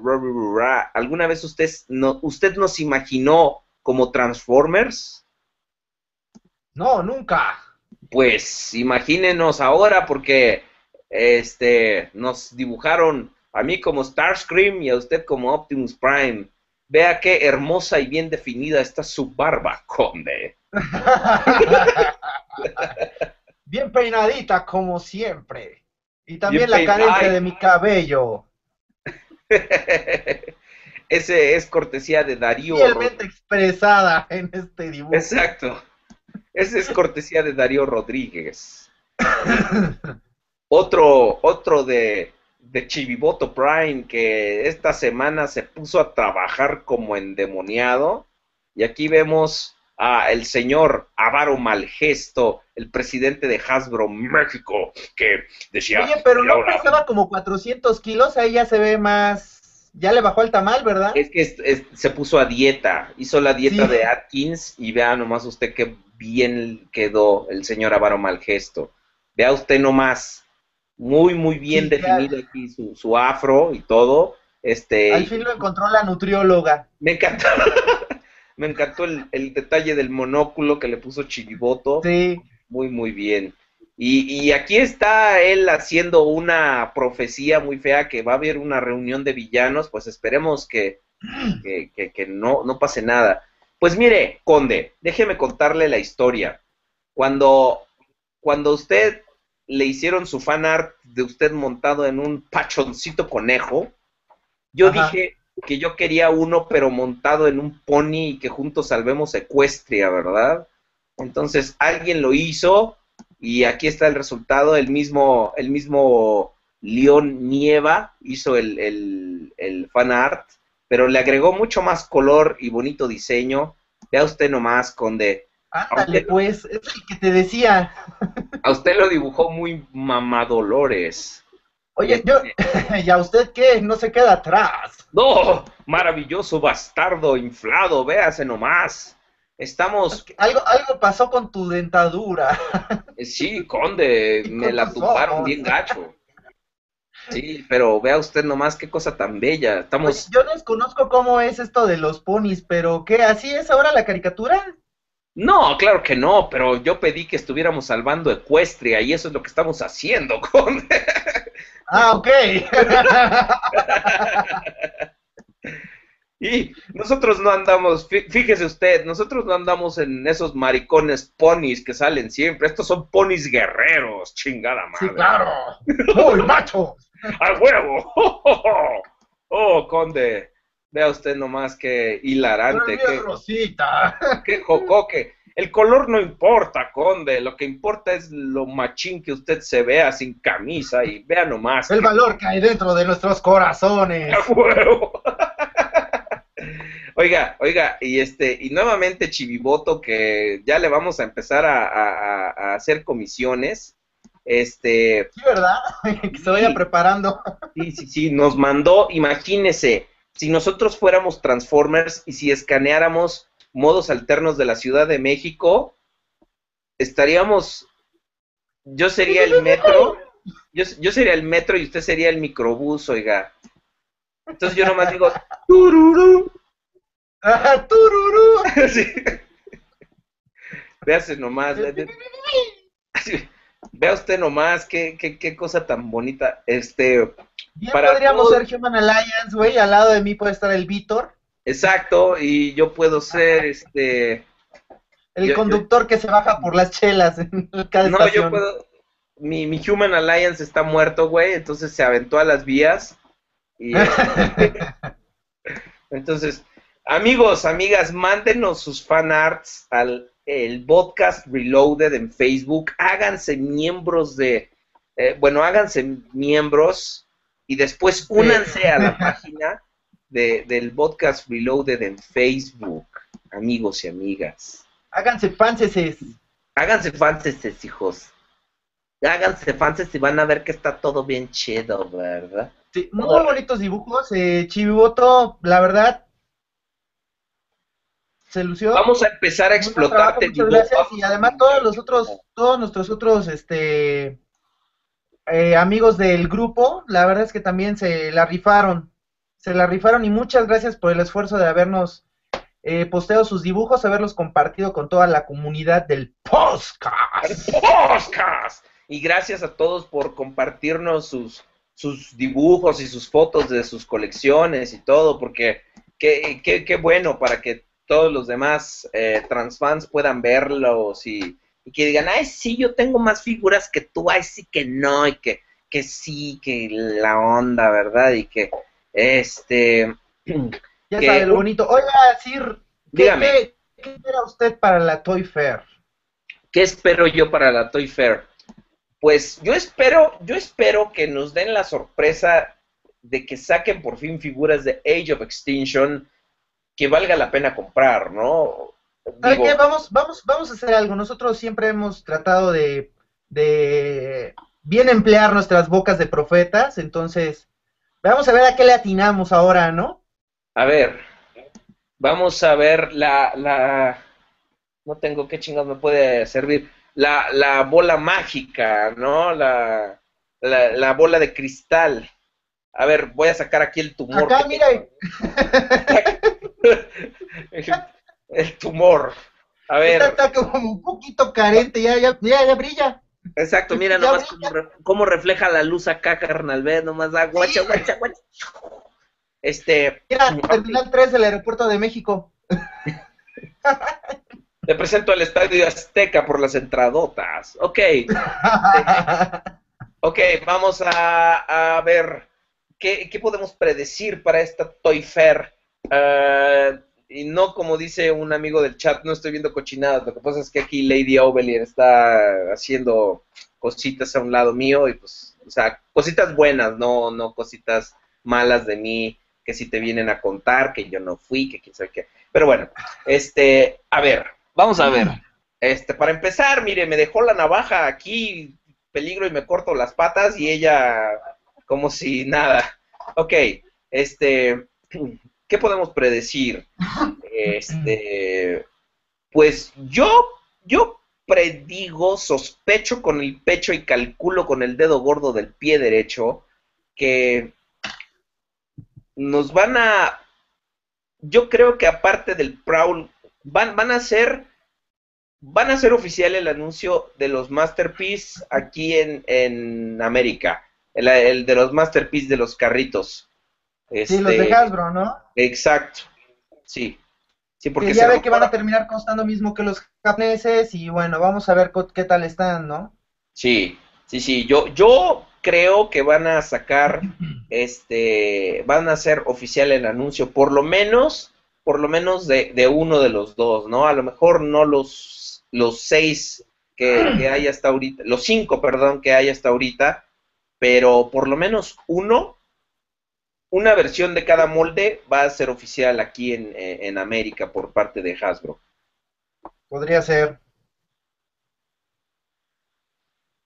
alguna vez usted, no, usted nos imaginó como Transformers? No, nunca. Pues imagínenos ahora porque este nos dibujaron a mí como Starscream y a usted como Optimus Prime. Vea qué hermosa y bien definida está su barba, conde. [LAUGHS] bien peinadita como siempre. Y también la cadencia de mi cabello. [LAUGHS] Ese es cortesía de Darío. Fielmente expresada en este dibujo. Exacto. Ese es cortesía de Darío Rodríguez. [LAUGHS] otro, otro de de Chiviboto Prime que esta semana se puso a trabajar como endemoniado. Y aquí vemos el señor Avaro Malgesto, el presidente de Hasbro México, que decía... Oye, pero no ahora... pesaba como 400 kilos, ahí ya se ve más... Ya le bajó el tamal, ¿verdad? Es que es, es, se puso a dieta, hizo la dieta sí. de Atkins y vea nomás usted qué bien quedó el señor Avaro Malgesto. Vea usted nomás, muy, muy bien sí, definido claro. aquí su, su, afro y todo. Este, Al fin lo encontró la nutrióloga. Me encantó. Me encantó el, el, detalle del monóculo que le puso Chiriboto. Sí. Muy, muy bien. Y, y aquí está él haciendo una profecía muy fea que va a haber una reunión de villanos, pues esperemos que, que, que- que no, no pase nada. Pues mire, Conde, déjeme contarle la historia. Cuando, cuando usted le hicieron su fan art de usted montado en un pachoncito conejo, yo Ajá. dije que yo quería uno, pero montado en un pony y que juntos salvemos Ecuestria, ¿verdad? Entonces alguien lo hizo y aquí está el resultado. El mismo, el mismo León Nieva hizo el, el, el fan art, pero le agregó mucho más color y bonito diseño. Vea usted nomás, Conde. Ándale, Aunque- pues, es el que te decía. A usted lo dibujó muy mamadolores. Oye, yo, [LAUGHS] ¿y a usted qué? No se queda atrás. No, maravilloso bastardo inflado, véase nomás. Estamos, Algo, algo pasó con tu dentadura. eh, sí, conde, [LAUGHS] me la tumbaron bien gacho. Sí, pero vea usted nomás qué cosa tan bella. Oye, Estamos, yo desconozco cómo es esto de los ponis, pero ¿qué? ¿Así es ahora la caricatura? no, claro que no, pero yo pedí que estuviéramos salvando Ecuestria y eso es lo que estamos haciendo, [LAUGHS] conde. Ah, ok. [LAUGHS] Y nosotros no andamos, fí- fíjese usted, nosotros no andamos en esos maricones ponis que salen siempre. Estos son ponis guerreros, chingada madre. sí, claro. Muy macho. [LAUGHS] ¡A huevo! [LAUGHS] ¡Oh, conde! Vea usted nomás qué hilarante, qué, Rosita. qué jocoque. El color no importa, conde. Lo que importa es lo machín que usted se vea sin camisa y vea nomás. El valor que hay dentro de nuestros corazones. [LAUGHS] Oiga, oiga, y este, y nuevamente Chiviboto, que ya le vamos a empezar a, a- a- a hacer comisiones. Este, Sí, ¿verdad? [LAUGHS] que se vaya Sí. preparando. Sí, sí, sí, nos mandó, imagínese, si nosotros fuéramos Transformers y si escaneáramos modos alternos de la Ciudad de México, estaríamos, yo sería el metro, yo, yo sería el metro y usted sería el microbús, oiga. Entonces yo nomás digo, tururú. Ah, [LAUGHS] tururú. [LAUGHS] Sí. Véase nomás, vea usted nomás qué, qué, qué cosa tan bonita. Este, Bien Para podríamos todos- ser Human Alliance, güey. Al lado de mí puede estar el Víctor, exacto, y yo puedo ser este. el Yo- conductor que se baja por las chelas en cada No, yo estación. puedo. Mi, mi Human Alliance está muerto, güey, entonces se aventó a las vías. Y, este, [LAUGHS] entonces, amigos, amigas, mándenos sus fan arts al el podcast Reloaded en Facebook. Háganse miembros de. eh, bueno, háganse miembros y después únanse a la [LAUGHS] página de, del podcast Reloaded en Facebook, amigos y amigas. Háganse panceses. Háganse fans estos hijos. Háganse fans y van a ver que está todo bien chido, ¿verdad? Sí, muy bonitos dibujos. Eh, Chiviboto, la verdad, se lució. Vamos a empezar a trabajo, muchas gracias. Y además todos los otros, todos nuestros otros, este, eh, amigos del grupo, la verdad es que también se la rifaron, se la rifaron y muchas gracias por el esfuerzo de habernos eh, posteado sus dibujos, haberlos compartido con toda la comunidad del podcast. podcast. Y gracias a todos por compartirnos sus, sus dibujos y sus fotos de sus colecciones y todo, porque qué, qué, qué bueno para que todos los demás eh, transfans puedan verlos y, y que digan, ay, sí, yo tengo más figuras que tú, ay, sí que no, y que, que sí, que la onda, ¿verdad? Y que, este, [CLEARS THROAT] Ya Que- sabe lo bonito. Oiga, Sir, ¿qué, Dígame. qué, espera usted para la Toy Fair? ¿Qué espero yo para la Toy Fair? Pues yo espero, yo espero que nos den la sorpresa de que saquen por fin figuras de Age of Extinction que valga la pena comprar, ¿no? ¿Sabe Digo, qué? Vamos, vamos, vamos a hacer algo. Nosotros siempre hemos tratado de, de bien emplear nuestras bocas de profetas, entonces vamos a ver a qué le atinamos ahora, ¿no? a ver, vamos a ver la, la, no tengo qué chingados me puede servir, la, la bola mágica, ¿no? La, la, la bola de cristal. A ver, voy a sacar aquí el tumor. Acá, que mira, [LAUGHS] el, el tumor. A ver, esta está como un poquito carente, ya, ya, ya, ya brilla. Exacto, mira nomás cómo, re- cómo refleja la luz acá, carnal, ve nomás, ah, guacha, guacha, guacha. Este, Mira, Terminal 3 del Aeropuerto de México. [LAUGHS] te presento al Estadio Azteca por las entradotas. Ok, [LAUGHS] ok, vamos a, a ver ¿qué, qué podemos predecir para esta Toy Fair. Ah, y no como dice un amigo del chat, no estoy viendo cochinadas, lo que pasa es que aquí Lady Ovelier está haciendo cositas a un lado mío y pues, o sea, cositas buenas, no, no cositas malas de mí que si te vienen a contar que yo no fui, que quién sabe qué. Pero bueno, este, a ver, vamos a ver. Este, para empezar, mire, me dejó la navaja aquí, peligro y me corto las patas y ella como si nada. Ok, este, ¿qué podemos predecir? Este, pues yo, yo predigo, sospecho con el pecho y calculo con el dedo gordo del pie derecho que nos van a, yo creo que aparte del Prowl, van, van a ser, van a ser oficial el anuncio de los Masterpiece aquí en, en América, el, el de los Masterpiece de los carritos. Sí, los de Este, Hasbro, ¿no? Exacto, sí. Sí, porque Que ya ve que van a terminar costando mismo que los japoneses y bueno, vamos a ver qué tal están, ¿no? Sí, sí, sí. Yo, yo creo que van a sacar, [CLEARS THROAT] este, van a hacer oficial el anuncio, por lo menos, por lo menos de, de uno de los dos, ¿no? A lo mejor no los, los seis que, que hay hasta ahorita, los cinco, perdón, que hay hasta ahorita, pero por lo menos uno, una versión de cada molde va a ser oficial aquí en, en América por parte de Hasbro. Podría ser.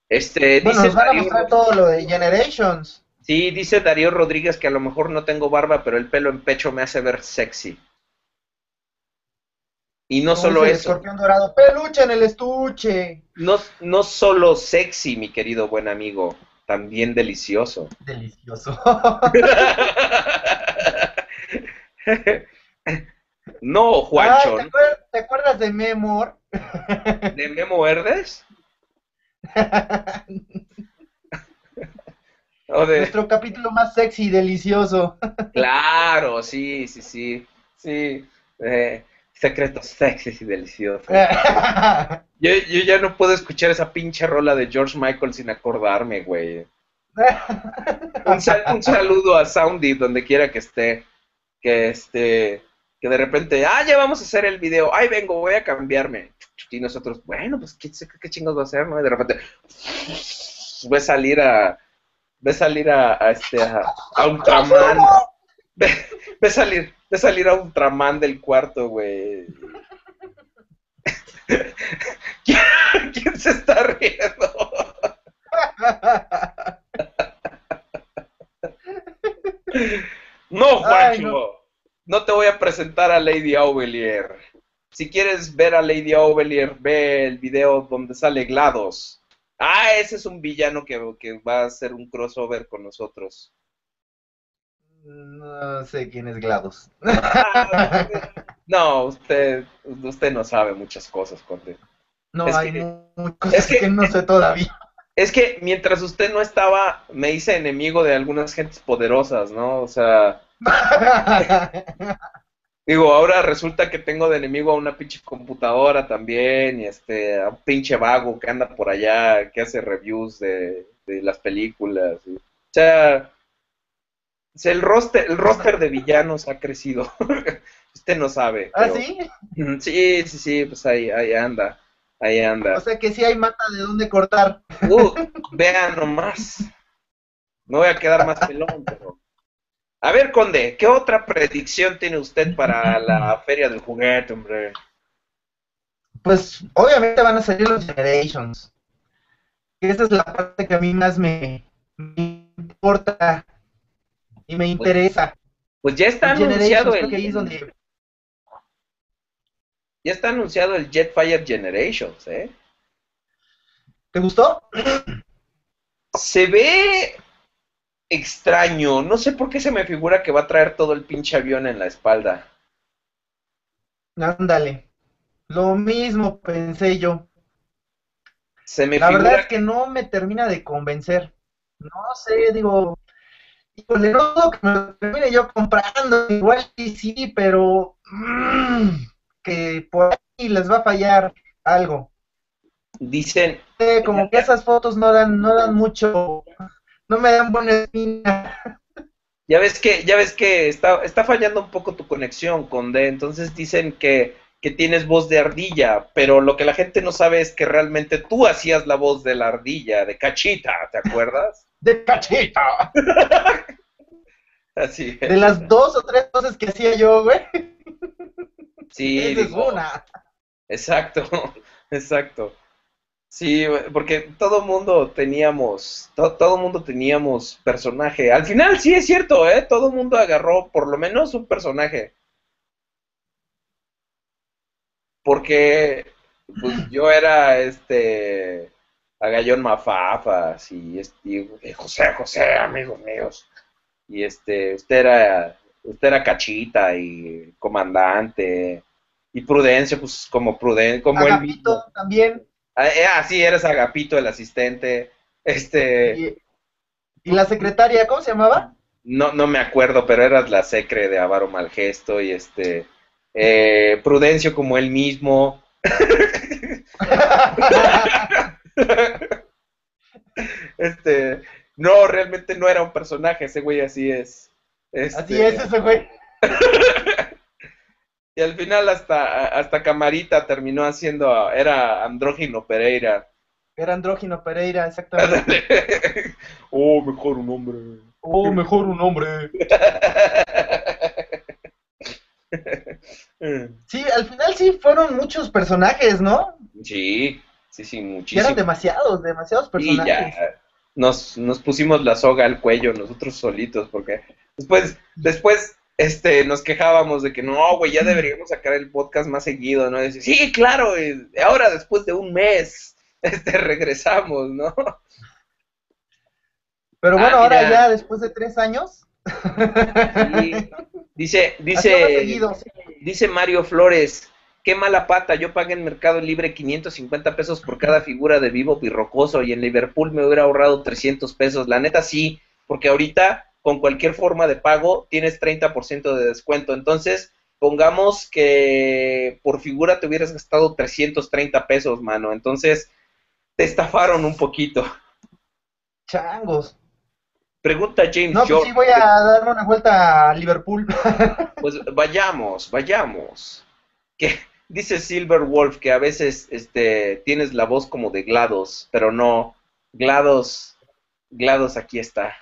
Este, Bueno, dice nos van a mostrar todo lo de Generations. Sí, dice Darío Rodríguez que a lo mejor no tengo barba, pero el pelo en pecho me hace ver sexy. Y no solo el eso, Escorpión dorado, peluche en el estuche. no, no solo sexy, mi querido buen amigo, también delicioso. [LAUGHS] Delicioso. [LAUGHS] no, Ay, Juancho, ¿te, acuer- te acuerdas de Memor? [LAUGHS] ¿de Memo Verdes? De- Nuestro capítulo más sexy y delicioso. Claro, sí, sí, sí, sí. eh, secretos sexys y deliciosos. [LAUGHS] Yo, yo ya no puedo escuchar esa pinche rola de George Michael sin acordarme, güey. Un, sal- un saludo a Soundy donde quiera que esté. Que este, que de repente, ah, ya vamos a hacer el video. Ay, vengo, voy a cambiarme. Y nosotros, bueno, pues qué, qué chingos va a hacer, ¿no? Y de repente, ve salir a, ve salir a, a este, a, a Ultraman. Ve, ve salir, ve salir a Ultraman del cuarto, güey. ¿Quién, quién se está riendo? No, Juancho. Ay, no. no. te voy a presentar a Lady Ovelier. Si quieres ver a Lady Ovelier, ve el video donde sale GLaDOS. Ah, ese es un villano que, que va a hacer un crossover con nosotros. No sé quién es GLaDOS. [LAUGHS] No, usted, usted no sabe muchas cosas, Conde. No, Es hay que- mu- muchas cosas es que- que... no sé todavía. Es que mientras usted no estaba, me hice enemigo de algunas gentes poderosas, ¿no? O sea, [LAUGHS] digo, ahora resulta que tengo de enemigo a una pinche computadora también, y este, a un pinche vago que anda por allá, que hace reviews de, de las películas. y- o sea, el roster, el roster de villanos ha crecido. [LAUGHS] usted no sabe. ¿Ah, pero- sí? Sí, sí, sí, pues ahí, ahí anda, ahí anda. O sea que sí hay mata de dónde cortar. Uh, vean nomás. Me voy a quedar más pelón, pero. A ver, Conde, ¿qué otra predicción tiene usted para la feria del juguete, hombre? Pues obviamente van a salir los Generations. Esa es la parte que a mí más me, me importa y me interesa. Pues ya está anunciado el, creo que ahí es donde... ya está anunciado el Jetfire Generations, ¿eh? ¿Te gustó? Se ve extraño, no sé por qué se me figura que va a traer todo el pinche avión en la espalda. Ándale. Lo mismo pensé yo. Se me La figura verdad es que no me termina de convencer. No sé, digo, híjole, no dudo que me lo termine yo comprando, igual y sí, pero mm, que por ahí les va a fallar algo. dicen, Eh, como que esas fotos no dan, no dan mucho, no me dan buena espina. [LAUGHS] ya ves que, ya ves que está, está fallando un poco tu conexión con D, entonces dicen que, que tienes voz de ardilla, pero lo que la gente no sabe es que realmente tú hacías la voz de la ardilla, de cachita, ¿te acuerdas? De cachita. [LAUGHS] Así es. De las dos o tres cosas que hacía yo, güey. Sí, Esa es digo, una. Exacto, [LAUGHS] exacto. Sí, porque todo mundo teníamos, to- todo mundo teníamos personaje. Al final sí es cierto, ¿eh? Todo mundo agarró por lo menos un personaje. Porque pues yo era este Agallón Mafafas y, este, y José José, amigos míos. Y este, usted era, usted era Cachita y comandante. Y Prudencio, pues como Pruden, como él mismo. Agapito también. Ah, eh, ah, sí, eres Agapito, el asistente. Este, Y, y la secretaria, ¿cómo se llamaba? no, no me acuerdo, pero eras la secre de Avaro Malgesto y este, eh, Prudencio como él mismo. [LAUGHS] [LAUGHS] [LAUGHS] Este, no, realmente no era un personaje, ese güey así es. Este, Así es ese güey. [LAUGHS] Y al final hasta, hasta Camarita terminó haciendo, era Andrógino Pereira. Era Andrógino Pereira, exactamente. [LAUGHS] oh, mejor un hombre. Oh, mejor un hombre. Sí, al final sí fueron muchos personajes, ¿no? Sí, sí, sí, Y muchísimo. eran demasiados, demasiados Y personajes. ya nos, nos pusimos la soga al cuello nosotros solitos, porque después, después, este, nos quejábamos de que no, güey, ya deberíamos sacar el podcast más seguido, ¿no? Y decir, sí, claro, y ahora después de un mes, [LAUGHS] este, regresamos, ¿no? Pero bueno, Ah, ahora mira. ya después de tres años. Sí. Dice, [LAUGHS] dice, dice Mario Flores, qué mala pata, yo pagué en Mercado Libre 550 pesos por cada figura de vivo pirrocoso y en Liverpool me hubiera ahorrado 300 pesos. La neta sí, porque ahorita con cualquier forma de pago tienes 30% de descuento. Entonces, pongamos que por figura te hubieras gastado 330 pesos, mano. Entonces, te estafaron un poquito. Changos. Pregunta James No, pues sí voy a darme una vuelta a Liverpool. [LAUGHS] Pues vayamos, vayamos. Que dice Silver Wolf que a veces este tienes la voz como de GLaDOS, pero no. GLaDOS, GLaDOS aquí está.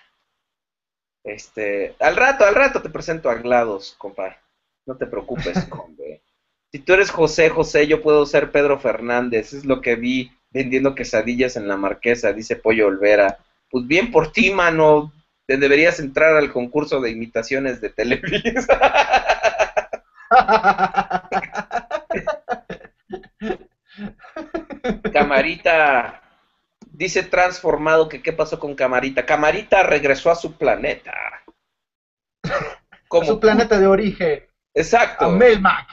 Este, al rato, al rato te presento a GLaDOS, compa. No te preocupes, [LAUGHS] compa. Si tú eres José José, yo puedo ser Pedro Fernández. Es lo que vi vendiendo quesadillas en la Marquesa, dice Pollo Olvera. Pues bien por ti, mano. Te deberías entrar al concurso de imitaciones de Televisa. [LAUGHS] Camarita. Dice transformado que qué pasó con Camarita. Camarita regresó a su planeta. Como Su planeta de origen. Exacto. A Melmac.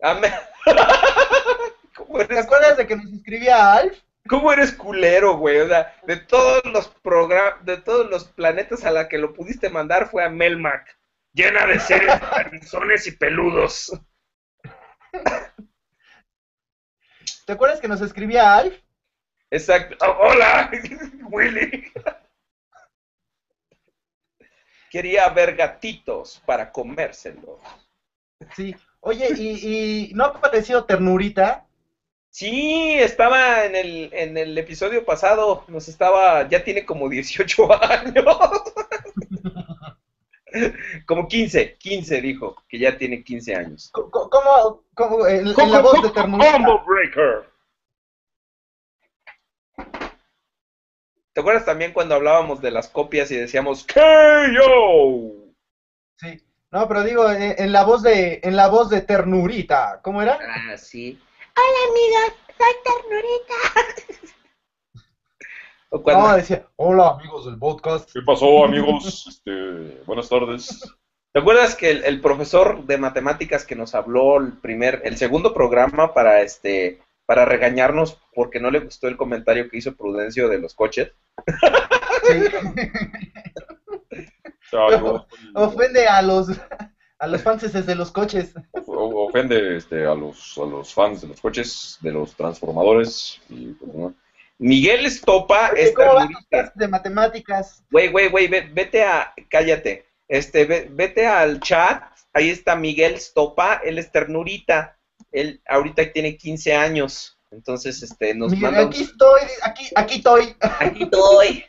Amé- [LAUGHS] ¿Cómo ¿Te acuerdas de que nos inscribía a Alf? cómo eres culero, güey? O sea, de todos los programas, de todos los planetas a la que lo pudiste mandar fue a Melmac. Llena de seres [LAUGHS] cabezones y peludos. [LAUGHS] ¿Te acuerdas que nos escribía Alf? Exacto. Oh, hola, [LAUGHS] Willy. Quería ver gatitos para comérselos. Sí. Oye, ¿y, y no apareció Ternurita? Sí, estaba en el, en el episodio pasado, nos estaba, ya tiene como 18 [LAUGHS] años. [LAUGHS] como 15, 15 dijo, que ya tiene 15 años. ¿Cómo, cómo en, en la voz de Ternurita? Combo Breaker. ¿Te acuerdas también cuando hablábamos de las copias y decíamos KO? Sí. No, pero digo, en, en la voz de, en la voz de Ternurita. ¿Cómo era? Ah, sí. Hola amigos, soy Ternurita. [LAUGHS] O cuando, No, decía, hola amigos del podcast. ¿Qué pasó, amigos? [LAUGHS] Este, buenas tardes. ¿Te acuerdas que el, el profesor de matemáticas que nos habló el primer, el segundo programa para este para regañarnos porque no le gustó el comentario que hizo Prudencio de los coches. Sí. O [LAUGHS] Ofende a los a los fans de los coches. o- ofende este, a, los, a los fans de los coches, de los transformadores. Y, pues, ¿no? Miguel Estopa Oye, es ¿Cómo van tus ternurita. clases de matemáticas? Güey, güey, güey, ve- vete a, cállate. Este, ve- vete al chat. Ahí está Miguel Stopa, él es ternurita. Él ahorita tiene 15 años. Entonces, este, nos Mira, manda un- aquí estoy, aquí, aquí estoy. Aquí estoy.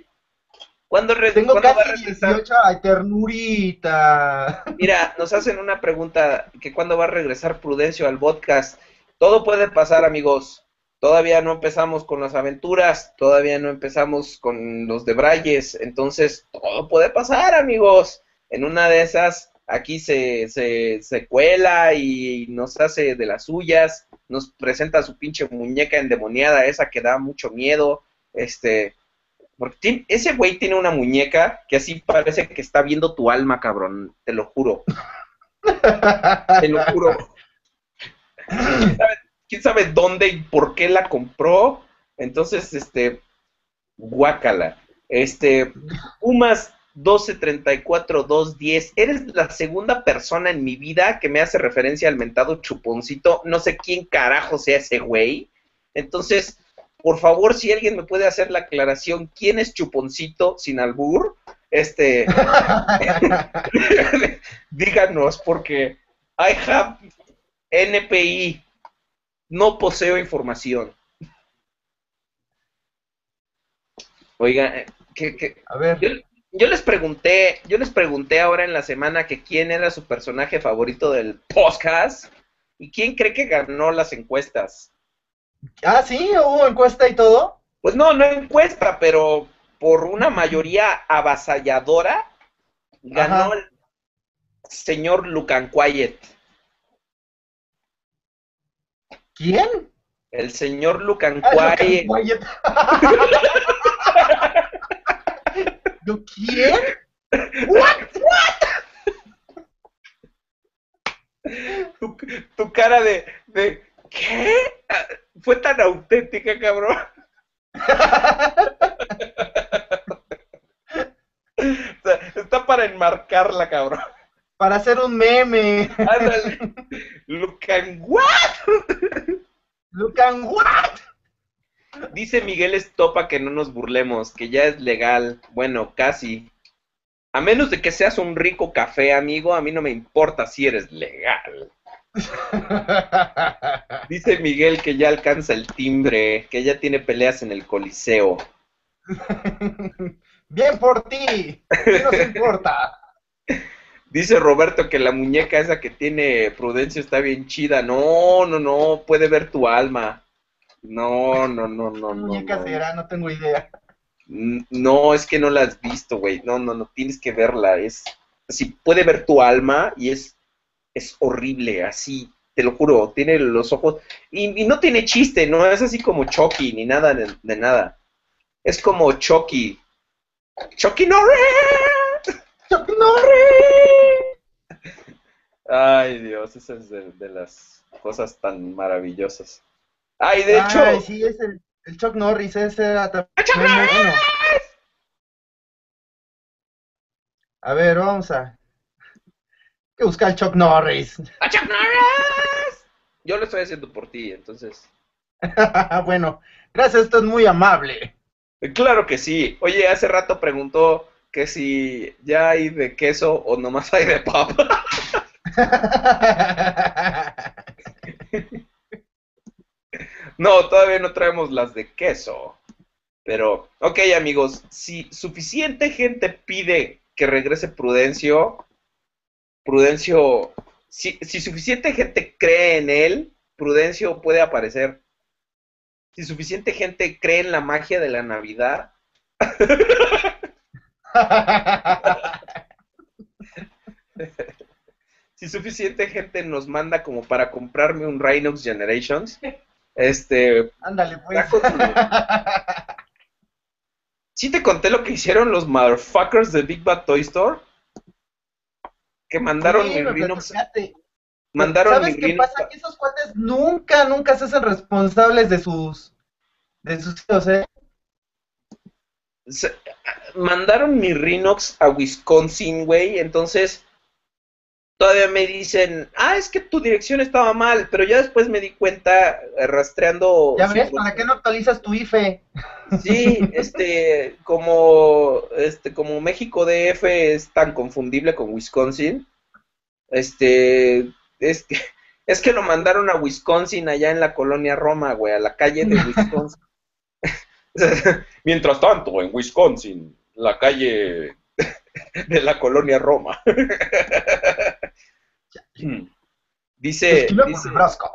¿Cuándo, Tengo ¿cuándo va a casi regresar? 18, ay, ternurita. Mira, nos hacen una pregunta, que cuándo va a regresar Prudencio al podcast. Todo puede pasar, amigos. Todavía no empezamos con las aventuras, todavía no empezamos con los debrayes, entonces todo puede pasar, amigos. En una de esas, aquí se, se, se cuela y nos hace de las suyas, nos presenta su pinche muñeca endemoniada, esa que da mucho miedo. Este, porque tiene- ese güey tiene una muñeca que así parece que está viendo tu alma, cabrón. Te lo juro. [LAUGHS] Te lo juro. [LAUGHS] ¿Quién sabe, quién sabe dónde y por qué la compró? Entonces, este, guácala. Este, Pumas 1234-210. Eres la segunda persona en mi vida que me hace referencia al mentado chuponcito. No sé quién carajo sea ese güey. Entonces, por favor, si alguien me puede hacer la aclaración, ¿quién es chuponcito sin albur? Este, [LAUGHS] díganos, porque I have NPI, no poseo información. Oiga, eh, que, que- A ver, yo, yo les pregunté, yo les pregunté ahora en la semana que quién era su personaje favorito del podcast y quién cree que ganó las encuestas. ah, sí, hubo encuesta y todo. Pues no, no encuesta, pero por una mayoría avasalladora ganó Ajá. el señor Lucan Quiet. ¿Quién? El señor Lucan Ah. ¿Yo [LAUGHS] quién? Tu, tu cara de, de ¿qué? Fue tan auténtica, cabrón. [LAUGHS] O sea, Está para enmarcarla, cabrón. Para hacer un meme. Ándale. Lucan what? Lucan what? Dice Miguel Estopa que no nos burlemos, que ya es legal. Bueno, casi. A menos de que seas un rico café, amigo, a mí no me importa si eres legal. [LAUGHS] Dice Miguel que ya alcanza el timbre, que ya tiene peleas en el Coliseo. Bien por ti. ¿Qué nos importa? [LAUGHS] Dice Roberto que la muñeca esa que tiene Prudencio está bien chida. No, no, no, puede ver tu alma. No, no, no, no, ¿Qué muñeca no. será? No tengo idea. No, es que no la has visto, güey. No, no, no, tienes que verla. Es, si puede ver tu alma y es, es horrible, así, te lo juro. Tiene los ojos y, y no tiene chiste, no es así como Chucky ni nada de, de nada. Es como Chucky. Chucky Norris. Chuck Norris. Ay, Dios, esa es de, de las cosas tan maravillosas. Ay, de hecho, Ay, sí, es el, el Chuck Norris. Ese era también muy bueno. A ver, vamos a... Que buscar el Chuck Norris. [LAUGHS] ¡A Chuck Norris! Yo lo estoy haciendo por ti, entonces. [LAUGHS] bueno, gracias, esto es muy amable. Claro que sí. Oye, hace rato preguntó que si ya hay de queso o nomás hay de papa. [LAUGHS] [LAUGHS] No, todavía no traemos las de queso. Pero, ok amigos, si suficiente gente pide que regrese Prudencio, Prudencio, si, si suficiente gente cree en él, Prudencio puede aparecer. Si suficiente gente cree en la magia de la Navidad, [LAUGHS] si suficiente gente nos manda como para comprarme un Rhinox Generations, este, Ándale, pues. ¿Sí te conté lo que hicieron los motherfuckers de Big Bad Toy Store? Que mandaron Sí, mi Rhinox. Mandaron ¿Sabes mi qué Rhinox- pasa? Que esos cuates nunca, nunca se hacen responsables de sus, de sus hijos, ¿eh? se- mandaron mi Rhinox a Wisconsin, güey, entonces todavía me dicen, ah, es que tu dirección estaba mal, pero ya después me di cuenta, eh, rastreando... Ya ves, ¿para qué no actualizas tu IFE? Sí, [LAUGHS] este, como, este, como México DF es tan confundible con Wisconsin, este, es que, [LAUGHS] es que lo mandaron a Wisconsin allá en la colonia Roma, güey, a la calle de [LAUGHS] Wisconsin. Mientras tanto, en Wisconsin, la calle [LAUGHS] de la colonia Roma. [LAUGHS] dice, con dice, Nebraska.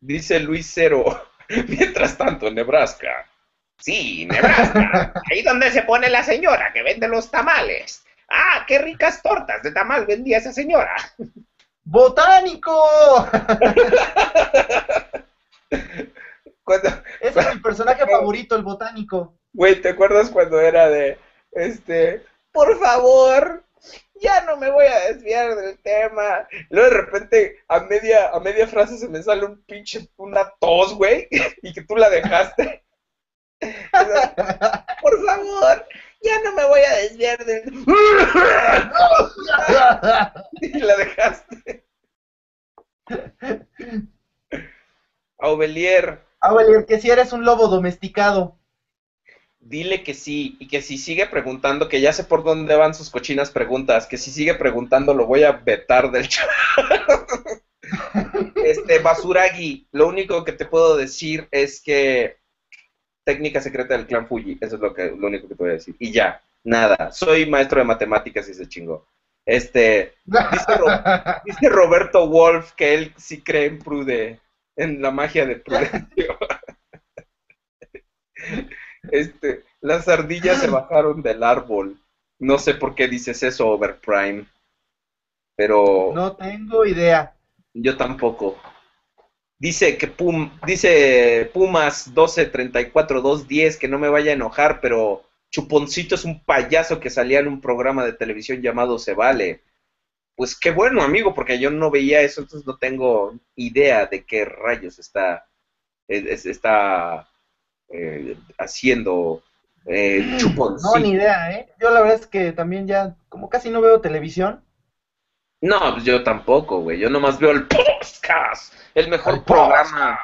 dice Luis Cero, [LAUGHS] mientras tanto en Nebraska. Sí, Nebraska, ahí donde se pone la señora que vende los tamales. Ah, qué ricas tortas de tamal vendía esa señora. ¡Botánico! Cuando, Ese es mi personaje favorito, el botánico. güey, ¿te acuerdas cuando era de, este, por favor, ya no me voy a desviar del tema. Luego de repente, a media, a media frase se me sale un pinche, una tos, güey, [LAUGHS] y que tú la dejaste. Por favor, ya no me voy a desviar del... [LAUGHS] y la dejaste. [LAUGHS] Aubelier, Valier, que si eres un lobo domesticado. Dile que sí, y que si sigue preguntando, que ya sé por dónde van sus cochinas preguntas, que si sigue preguntando lo voy a vetar del chat. [LAUGHS] este, Basuragi, lo único que te puedo decir es que técnica secreta del clan Fuji, eso es lo, que, lo único que te voy a decir. Y ya, nada, soy maestro de matemáticas y se chingó. Este, dice, Ro- [LAUGHS] dice Roberto Wolf que él sí cree en Prude, en la magia de Prudencio. [LAUGHS] Este, las ardillas se bajaron del árbol. No sé por qué dices eso, Overprime. Pero No tengo idea. yo tampoco. Dice que Pum, dice Pumas 1234-210 que no me vaya a enojar, pero Chuponcito es un payaso que salía en un programa de televisión llamado Se Vale. Pues qué bueno, amigo, porque yo no veía eso, entonces no tengo idea de qué rayos está, es- es- está eh, haciendo eh, Chuponcito. No, ni idea, ¿eh? Yo la verdad es que también ya, como casi no veo televisión. No, pues yo tampoco, güey. Yo nomás veo el podcast, el mejor El programa,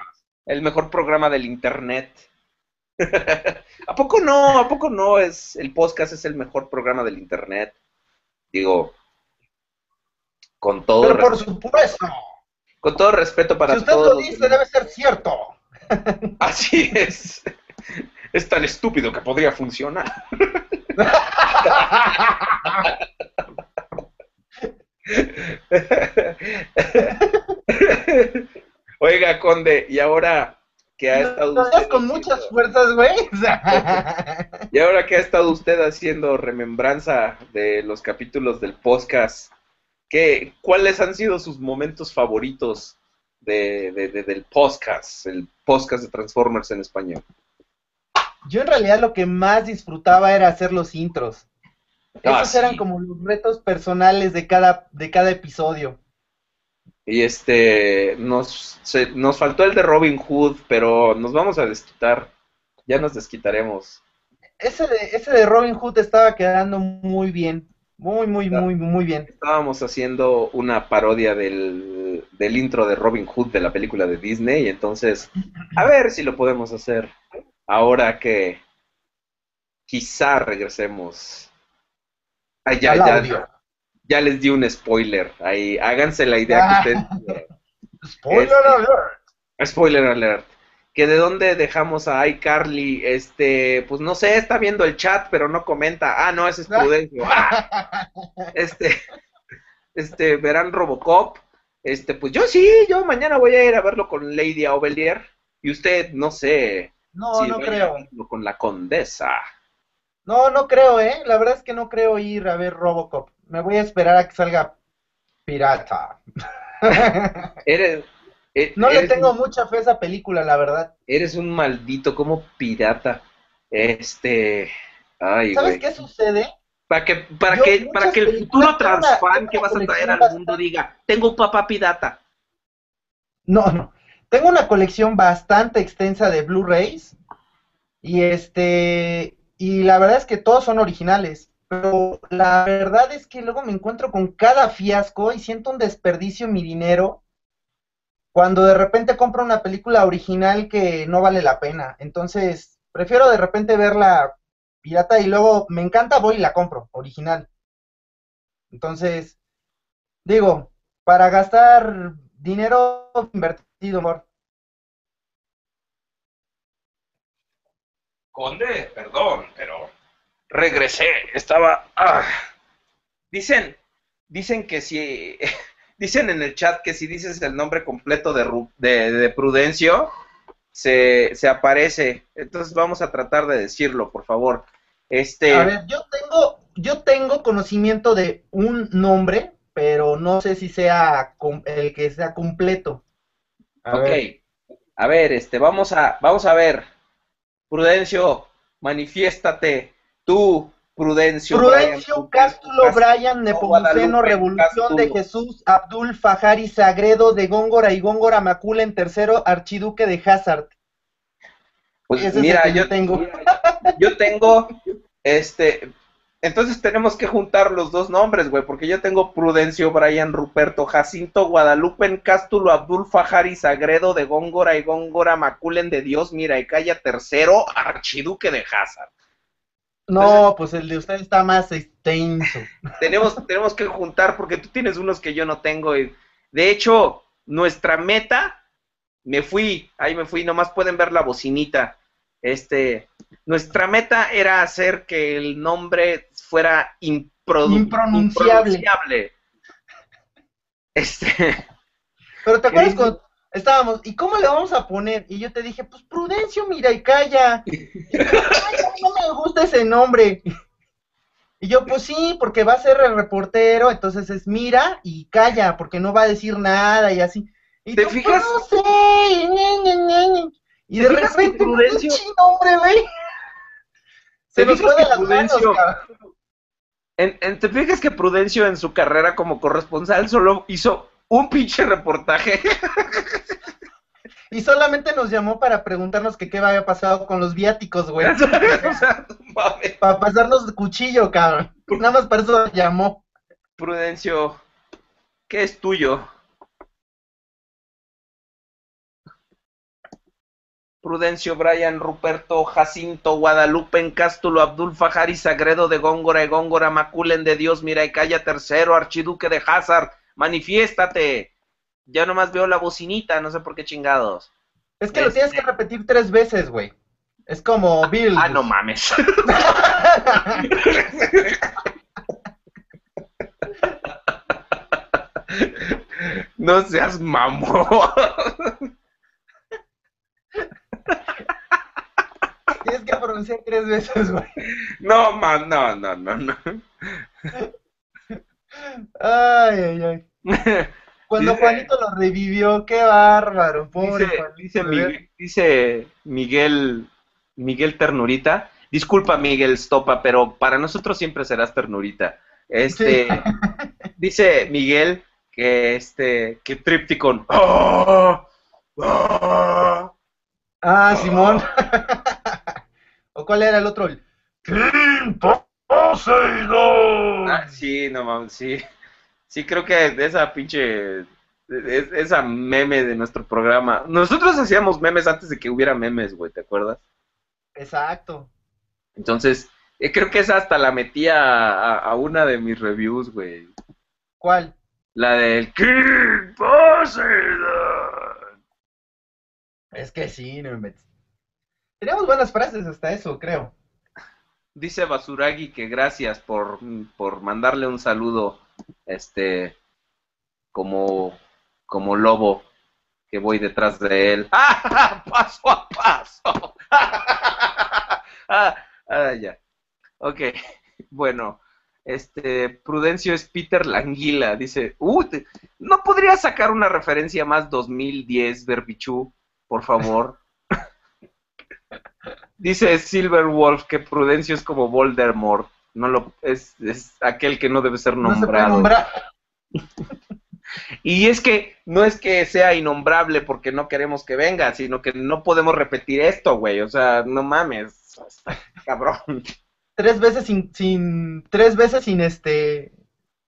el mejor programa del internet. [LAUGHS] ¿A poco no? ¿A poco no? Es el podcast es el mejor programa del internet. Digo, con todo Pero por supuesto, con todo respeto para si usted todos. lo dice, debe ser cierto. [LAUGHS] Así es. Es tan estúpido que podría funcionar. Oiga, Conde, y ahora que ha estado usted con haciendo- muchas fuerzas, güey. [LAUGHS] Y ahora que ha estado usted haciendo remembranza de los capítulos del podcast, ¿qué, ¿cuáles han sido sus momentos favoritos de, de- de- del podcast, el podcast de Transformers en español? Yo en realidad lo que más disfrutaba era hacer los intros. Ah, Esos eran sí. como los retos personales de cada, de cada episodio. Y este, nos, se- nos faltó el de Robin Hood, pero nos vamos a desquitar. Ya nos desquitaremos. Ese de, ese de Robin Hood estaba quedando muy bien. Muy, muy, muy, muy bien. Estábamos haciendo una parodia del, del intro de Robin Hood de la película de Disney, y entonces, a ver si lo podemos hacer ahora que quizá regresemos. Ah, ya, ya, les di un spoiler. Ahí, háganse la idea que ustedes quieran. Spoiler Este- alert. Spoiler alert. Que de dónde dejamos a iCarly, este, pues no sé, está viendo el chat, pero no comenta. Ah, no, ese es Prudencio. Ah, [LAUGHS] este, este, verán Robocop. Este, pues yo sí, yo mañana voy a ir a verlo con Lady Aubelier. Y usted, no sé, No, no creo. con la condesa. No, no creo, ¿eh? La verdad es que no creo ir a ver Robocop. Me voy a esperar a que salga Pirata. [LAUGHS] Eres, e- No le tengo un- mucha fe a esa película, la verdad. eres un maldito como pirata. Este, ay, ¿Sabes qué sucede? Para que, para Yo que, para que el futuro transfan que vas a traer al mundo diga, tengo un papá pirata. No, no. Tengo una colección bastante extensa de Blu-rays. Y este. Y la verdad es que todos son originales. Pero la verdad es que luego me encuentro con cada fiasco y siento un desperdicio mi dinero cuando de repente compro una película original que no vale la pena. Entonces, prefiero de repente verla pirata y luego me encanta, voy y la compro, original. Entonces, digo, para gastar dinero amor. Conde, perdón, pero regresé. Estaba. ah. Dicen, dicen que si. [LAUGHS] Dicen en el chat que si dices el nombre completo de, Ru- de, de Prudencio, se, se aparece. Entonces vamos a tratar de decirlo, por favor. Este. A ver, yo tengo, yo tengo conocimiento de un nombre, pero no sé si sea el que sea completo. A ok. ver. A ver, este, vamos a, vamos a ver. Prudencio, manifiéstate. Tú, Prudencio. Prudencio, Brian, Cástulo, Cástulo, Brian, Nepomuceno, Revolución de. Jesús, Abdul, Fajari, Sagredo, de Góngora y Góngora, Maculen, tercero, Archiduque de Hazard. Pues Ese es el mira, que yo yo tengo. mira, [LAUGHS] yo tengo, este, entonces tenemos que juntar los dos nombres, güey, porque yo tengo Prudencio, Brian, Ruperto, Jacinto, Guadalupe, Cástulo, Abdul, Fajari, Sagredo, de Góngora y Góngora, Maculen de Dios, mira, y Calla, tercero, Archiduque de Hazard. No, pues el de usted está más extenso. [LAUGHS] tenemos, tenemos que juntar porque tú tienes unos que yo no tengo. Y de hecho, nuestra meta, me fui, ahí me fui, nomás pueden ver la bocinita. Este, nuestra meta era hacer que el nombre fuera Impronunciable. impronunciable. Este, Pero te acuerdas ¿Qué cuando estábamos, ¿y cómo le vamos a poner? Y yo te dije, pues Prudencio, mira y calla. Y [LAUGHS] tú, "Ay, no me gusta ese nombre. Y yo, pues sí, porque va a ser el reportero, entonces es mira y calla, porque no va a decir nada y así. Y ¿Te tú, fijas? "Pues no sé, ñe, ñe, ñe, ñe". Y ¿Te de repente, Prudencio- pinche nombre, güey. Se ¿Te nos fue de las manos, Prudencio- cabrón. En- en- ¿te fijas que Prudencio en su carrera como corresponsal solo hizo un pinche reportaje? Y solamente nos llamó para preguntarnos que qué había pasado con los viáticos, güey. [LAUGHS] Para pasarnos cuchillo, cabrón. Nada más para eso llamó. Prudencio, ¿qué es tuyo? Prudencio, Brian, Ruperto, Jacinto, Guadalupe, Cástulo, Abdul Fajari, Sagredo de Góngora y Góngora, Maculen de Dios, mira y calla, tercero, Archiduque de Hazard, manifiéstate. Ya nomás veo la bocinita, no sé por qué chingados. Es que lo Este- tienes que repetir tres veces, güey. Es como Bill. Ah, no mames. [LAUGHS] [LAUGHS] No seas mamón. Tienes que pronunciar tres veces, güey. No, man, no, no, no, no. Ay, ay, ay. Cuando Dice- Juanito lo revivió, qué bárbaro, pobre Dice, Juanito. dice Miguel, dice Miguel, Miguel Ternurita. Disculpa, Miguel Stopa, pero para nosotros siempre serás Ternurita. Este, [LAUGHS] dice Miguel que este, que Tripticon. ¡Ah! ¡Ah! Ah, Simón. ¿O cuál era el otro? El- Ah, sí, no mames, sí. Sí, creo que esa pinche. es- esa meme de nuestro programa. Nosotros hacíamos memes antes de que hubiera memes, güey, ¿te acuerdas? Exacto. Entonces, eh, creo que esa hasta la metí a, a- a una de mis reviews, güey. ¿Cuál? La del King Poseidon. Es que sí, no me Teníamos buenas frases hasta eso, creo. Dice Basuragi que gracias por, por mandarle un saludo, este, como, como lobo, que voy detrás de él. ¡Ah! [LAUGHS] Paso a paso. ah, ah, ya. Ok, bueno, este, Prudencio es Peter Languila, dice, uh, te- ¿no podría sacar una referencia más 2010, Berbichu, por favor? Dice Silver Wolf que Prudencio es como Voldemort, no lo, es, es aquel que no debe ser No se nombrado. Y es que no es que sea innombrable porque no queremos que venga, sino que no podemos repetir esto, güey. O sea, no mames, cabrón. Tres veces sin, sin, tres veces sin este,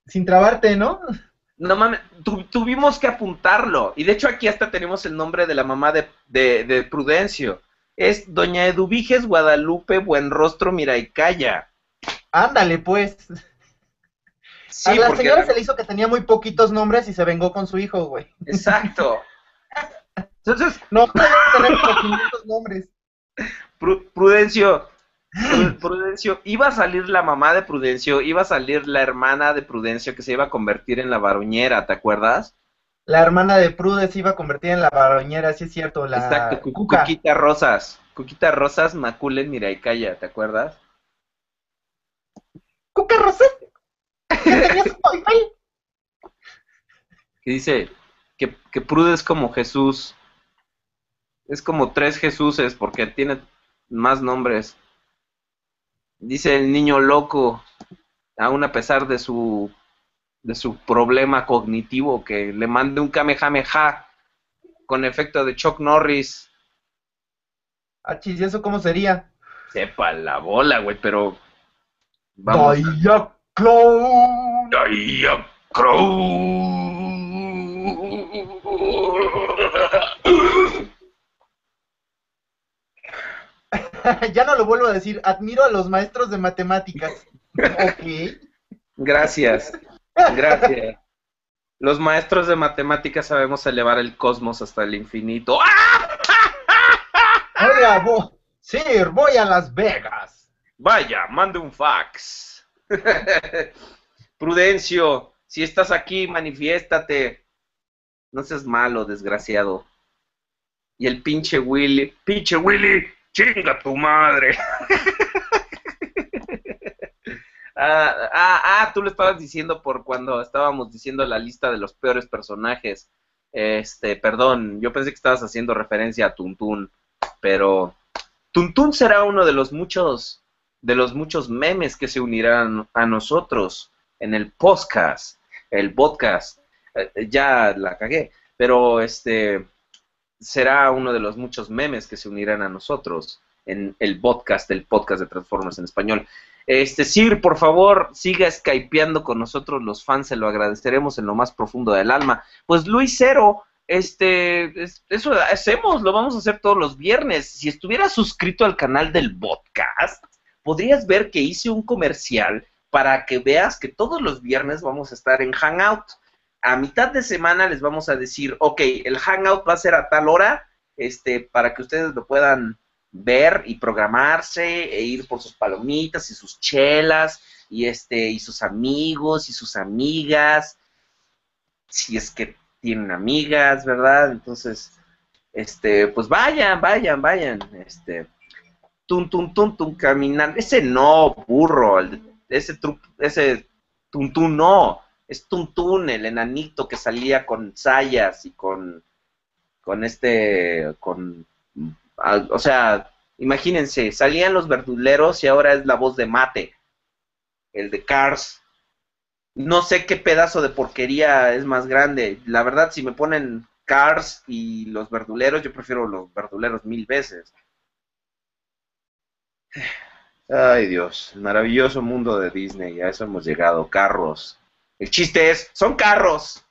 sin trabarte, ¿no? No mames, tu- tuvimos que apuntarlo. Y de hecho aquí hasta tenemos el nombre de la mamá de, de, de Prudencio. Es Doña Eduviges Guadalupe Buenrostro Miraicaya. Ándale, pues. Sí, a la porque señora se le hizo que tenía muy poquitos nombres y se vengó con su hijo, güey. Exacto. Entonces, No puede tener como 500 nombres. Pru- Prudencio, Pru- Prudencio, iba a salir la mamá de Prudencio, iba a salir la hermana de Prudencio que se iba a convertir en la baroñera, ¿te acuerdas? La hermana de Prude se iba a convertir en la baroñera, sí es cierto, la Exacto, Cu- Cuca. Cuquita Rosas. Cuquita Rosas, Maculen, Miraicaya, ¿te acuerdas? Cuca papel. Que dice que, que Prude es como Jesús. Es como tres Jesuses porque tiene más nombres. Dice el niño loco, aún a pesar de su de su problema cognitivo, que le mande un Kamehameha con efecto de Chuck Norris. Achis, ¿y eso cómo sería? Sepa la bola, güey, pero vamos. Diana Crow. [LAUGHS] ya no lo vuelvo a decir, admiro a los maestros de matemáticas. [LAUGHS] Ok. Gracias. Gracias. Los maestros de matemáticas sabemos elevar el cosmos hasta el infinito. ¡Ah! Oiga, vo- Sir, voy a Las Vegas. Vaya, mande un fax. [LAUGHS] Prudencio, si estás aquí, manifiéstate. No seas malo, desgraciado. Y el pinche Willy. Pinche Willy, chinga tu madre. [LAUGHS] Ah, ah, ah, tú lo estabas diciendo por cuando estábamos diciendo la lista de los peores personajes. Este, perdón, yo pensé que estabas haciendo referencia a Tuntún, pero Tuntún será uno de los muchos de los muchos memes que se unirán a nosotros en el podcast, el podcast. Eh, ya la cagué, pero este será uno de los muchos memes que se unirán a nosotros en el podcast, el podcast de Transformers en español. Este, Sir, por favor, siga skypeando con nosotros los fans, se lo agradeceremos en lo más profundo del alma. Pues Luis Cero, este, es- eso hacemos, lo vamos a hacer todos los viernes. Si estuvieras suscrito al canal del podcast, podrías ver que hice un comercial para que veas que todos los viernes vamos a estar en Hangout. A mitad de semana les vamos a decir, ok, el Hangout va a ser a tal hora, este, para que ustedes lo puedan ver y programarse e ir por sus palomitas y sus chelas y este y sus amigos y sus amigas si es que tienen amigas verdad entonces este pues vayan vayan vayan este tum tum tum tum caminando ese no burro ese tru- ese tum tum no. Es tum tum el enanito que salía con sayas y con con este con o sea, imagínense, salían los verduleros y ahora es la voz de Mate, el de Cars. No sé qué pedazo de porquería es más grande. La verdad, si me ponen Cars y los verduleros, yo prefiero los verduleros mil veces. Ay Dios, maravilloso mundo de Disney, a eso hemos llegado, carros. El chiste es, son carros.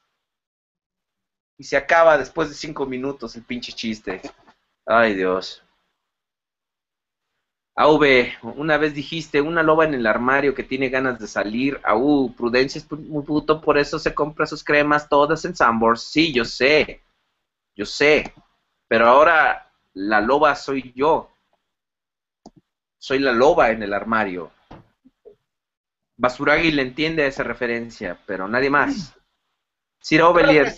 Y se acaba después de cinco minutos el pinche chiste. Ay, Dios. AV, una vez dijiste, una loba en el armario que tiene ganas de salir. Au, Prudencia es muy puto, por eso se compra sus cremas todas en Sambors. Sí, yo sé. Yo sé. Pero ahora la loba soy yo. Soy la loba en el armario. Basuragi le entiende esa referencia, pero nadie más. Sir Ovelier.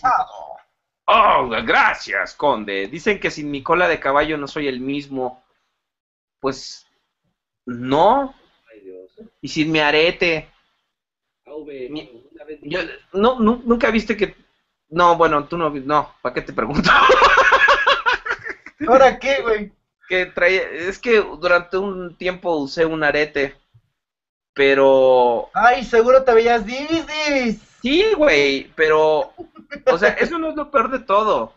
Oh, gracias, conde. Dicen que sin mi cola de caballo no soy el mismo. Pues no. Y sin mi arete. Mi- yo- no, nu- nunca viste que. No, bueno, tú no. vi- No, ¿para qué te pregunto? ¿Ahora qué, güey? que traía. Es que durante un tiempo usé un arete. Pero. Ay, seguro te veías divis, divis. Sí, güey, pero, o sea, eso no es lo peor de todo.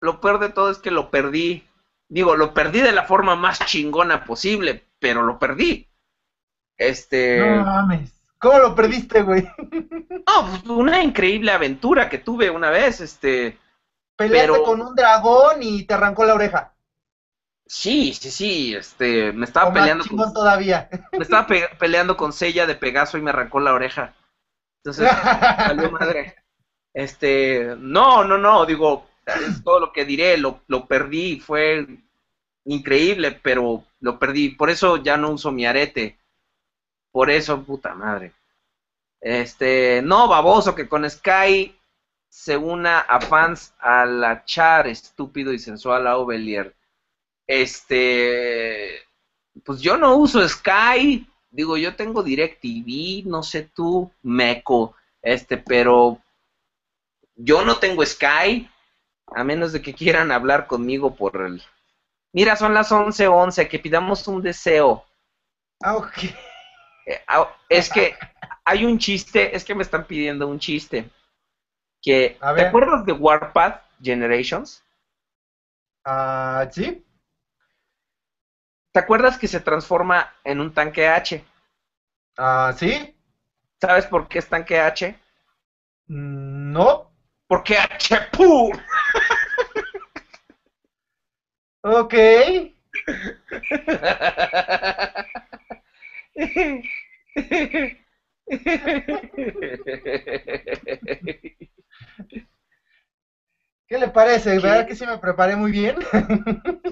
Lo peor de todo es que lo perdí. Digo, lo perdí de la forma más chingona posible, pero lo perdí. Este. No mames. ¿Cómo lo perdiste, güey? [LAUGHS] No, pues, una increíble aventura que tuve una vez, este. Peleaste Pero- con un dragón y te arrancó la oreja. Sí, sí, sí, este, me O estaba más peleando chingón con, todavía. me estaba pe- peleando con Sella de Pegaso y me arrancó la oreja. Entonces, Salió madre. Este, no, no, no, digo, es todo lo que diré, lo, lo perdí, fue increíble, pero lo perdí, por eso ya no uso mi arete. Por eso, puta madre. Este, no, baboso, que con Sky se una a fans a la char estúpido y sensual a Ovelier. Este, pues yo no uso Sky, digo, yo tengo DirecTV, no sé tú, Meco, este, pero yo no tengo Sky, a menos de que quieran hablar conmigo por el... Mira, son las 11:11, que pidamos un deseo. Ah, ok. Eh, ah, es que [LAUGHS] hay un chiste, es que me están pidiendo un chiste. Que, ¿Te acuerdas de Warpath Generations? Ah, ¿sí? ¿Te acuerdas que se transforma en un tanque H? Ah, ¿sí? ¿Sabes por qué es tanque H? Mm, No. Porque H ¡pum! Ok. ¿Qué le parece? ¿Qué? ¿Verdad que sí me preparé muy bien?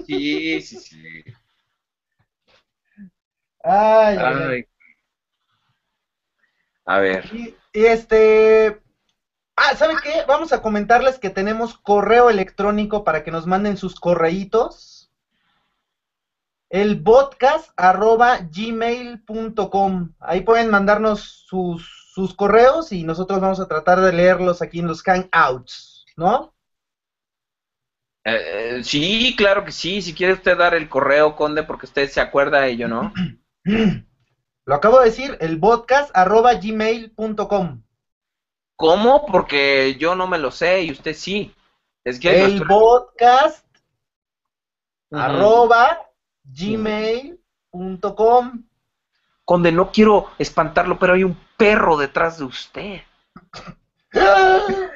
Sí, sí, sí. Ay, ay, ay. Ay. A ver. Y, y este. Ah, ¿saben qué? Vamos a comentarles que tenemos correo electrónico para que nos manden sus correitos. El podcast arroba gmail.com. Ahí pueden mandarnos sus, sus correos y nosotros vamos a tratar de leerlos aquí en los hangouts, ¿no? Eh, eh, sí, claro que sí. Si quiere usted dar el correo, Conde, porque usted se acuerda y yo no. [CLEARS THROAT] Lo acabo de decir, el podcast arroba gmail.com. ¿Cómo? Porque yo no me lo sé y usted sí. Es que El nuestro- podcast Ujú. arroba gmail.com. Conde, no quiero espantarlo, pero hay un perro detrás de usted. [LAUGHS]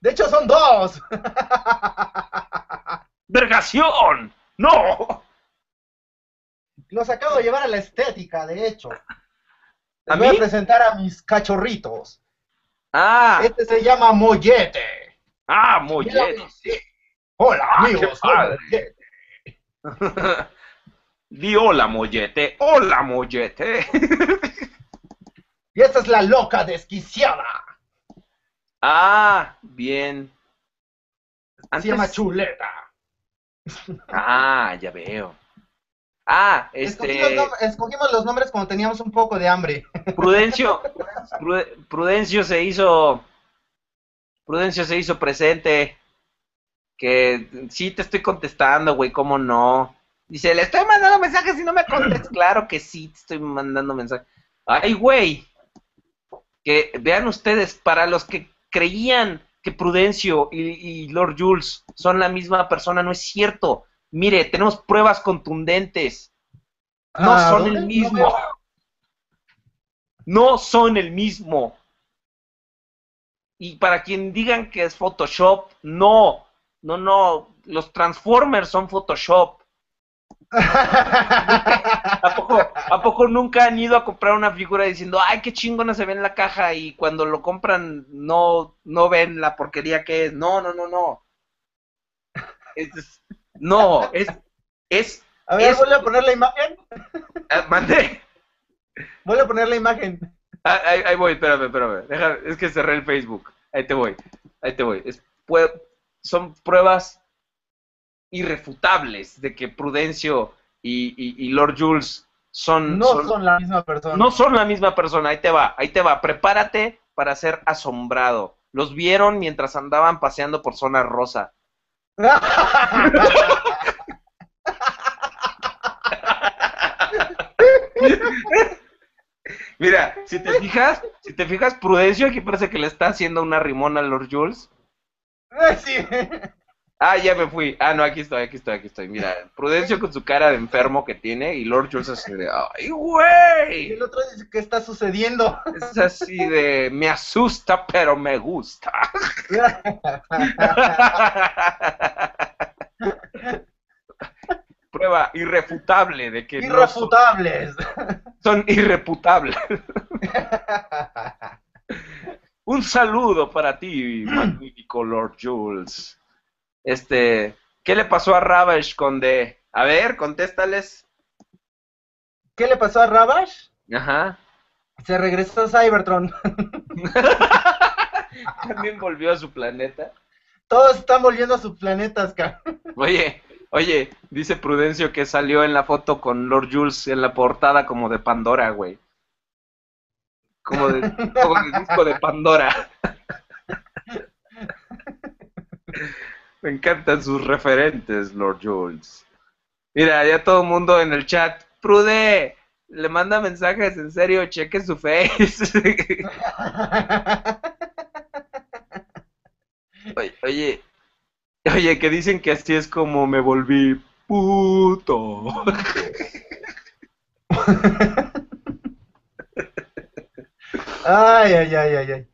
De hecho, son dos. [LAUGHS] ¡Vergación! ¡No! Los acabo de llevar a la estética, de hecho. Les ¿A voy mí? a presentar a mis cachorritos. Ah, Este se llama Mollete. ¡Ah, mollete! Hola, Ah, amigos. Mollete. [LAUGHS] Di hola, mollete. ¡Hola, mollete! [LAUGHS] Y esta es la loca desquiciada. ah, bien. Se llama Chuleta. Ah, ya veo. Ah, Escogimos, este, escogimos los nombres cuando teníamos un poco de hambre. Prudencio, [LAUGHS] Pru- Prudencio se hizo, Prudencio se hizo presente, que sí te estoy contestando, güey, cómo no. Dice, le estoy mandando mensajes y no me contestas. [LAUGHS] Claro que sí, te estoy mandando mensajes. Ay, güey, que vean ustedes, para los que creían que Prudencio y, y Lord Jules son la misma persona, no es cierto. Mire, tenemos pruebas contundentes. No Ah, son el mismo. No son el mismo. Y para quien digan que es Photoshop, no. No, no. Los Transformers son Photoshop. [LAUGHS] ¿A poco, ¿A poco nunca han ido a comprar una figura diciendo, ay, qué chingona se ve en la caja? Y cuando lo compran, no, no ven la porquería que es. No, no, no, no. Es- no, es. es A ver, Es- vuelve a poner la imagen. ah, mandé. Vuelve a poner la imagen. Ah, Ahí, ahí voy, espérame, espérame. Deja- es que cerré el Facebook. Ahí te voy. Ahí te voy. Es- son pruebas irrefutables de que Prudencio y, y- y Lord Jules son, No son- son la misma persona. no son la misma persona. Ahí te va, ahí te va. Prepárate para ser asombrado. Los vieron mientras andaban paseando por zona rosa. [LAUGHS] Mira, si te fijas, si te fijas, Prudencio aquí parece que le está haciendo una rimona a Lord Jules. Sí. Ah, ya me fui. Ah, no, aquí estoy, aquí estoy, aquí estoy. Mira, Prudencio con su cara de enfermo que tiene y Lord Jules así de, ¡ay, Y güey! el otro dice, ¿qué está sucediendo? Es así de, me asusta, pero me gusta. Prueba irrefutable de que no son, Irrefutables. son irreputables. Un saludo para ti, magnífico Lord Jules. Este, ¿qué le pasó a Ravage con de? A ver, contéstales. ¿Qué le pasó a Rabash? Ajá. Se regresó a Cybertron. [LAUGHS] También volvió a su planeta. Todos están volviendo a sus planetas, cara. Oye, oye, dice Prudencio que salió en la foto con Lord Jules en la portada como de Pandora, güey. Como de, como de disco de Pandora. [LAUGHS] Me encantan sus referentes, Lord Jules. Mira, ya todo el mundo en el chat. Prude, le manda mensajes, en serio, cheque su face. [LAUGHS] Oye, oye, oye, que dicen que así es como me volví puto. [LAUGHS] Ay, ay, ay, ay, ay.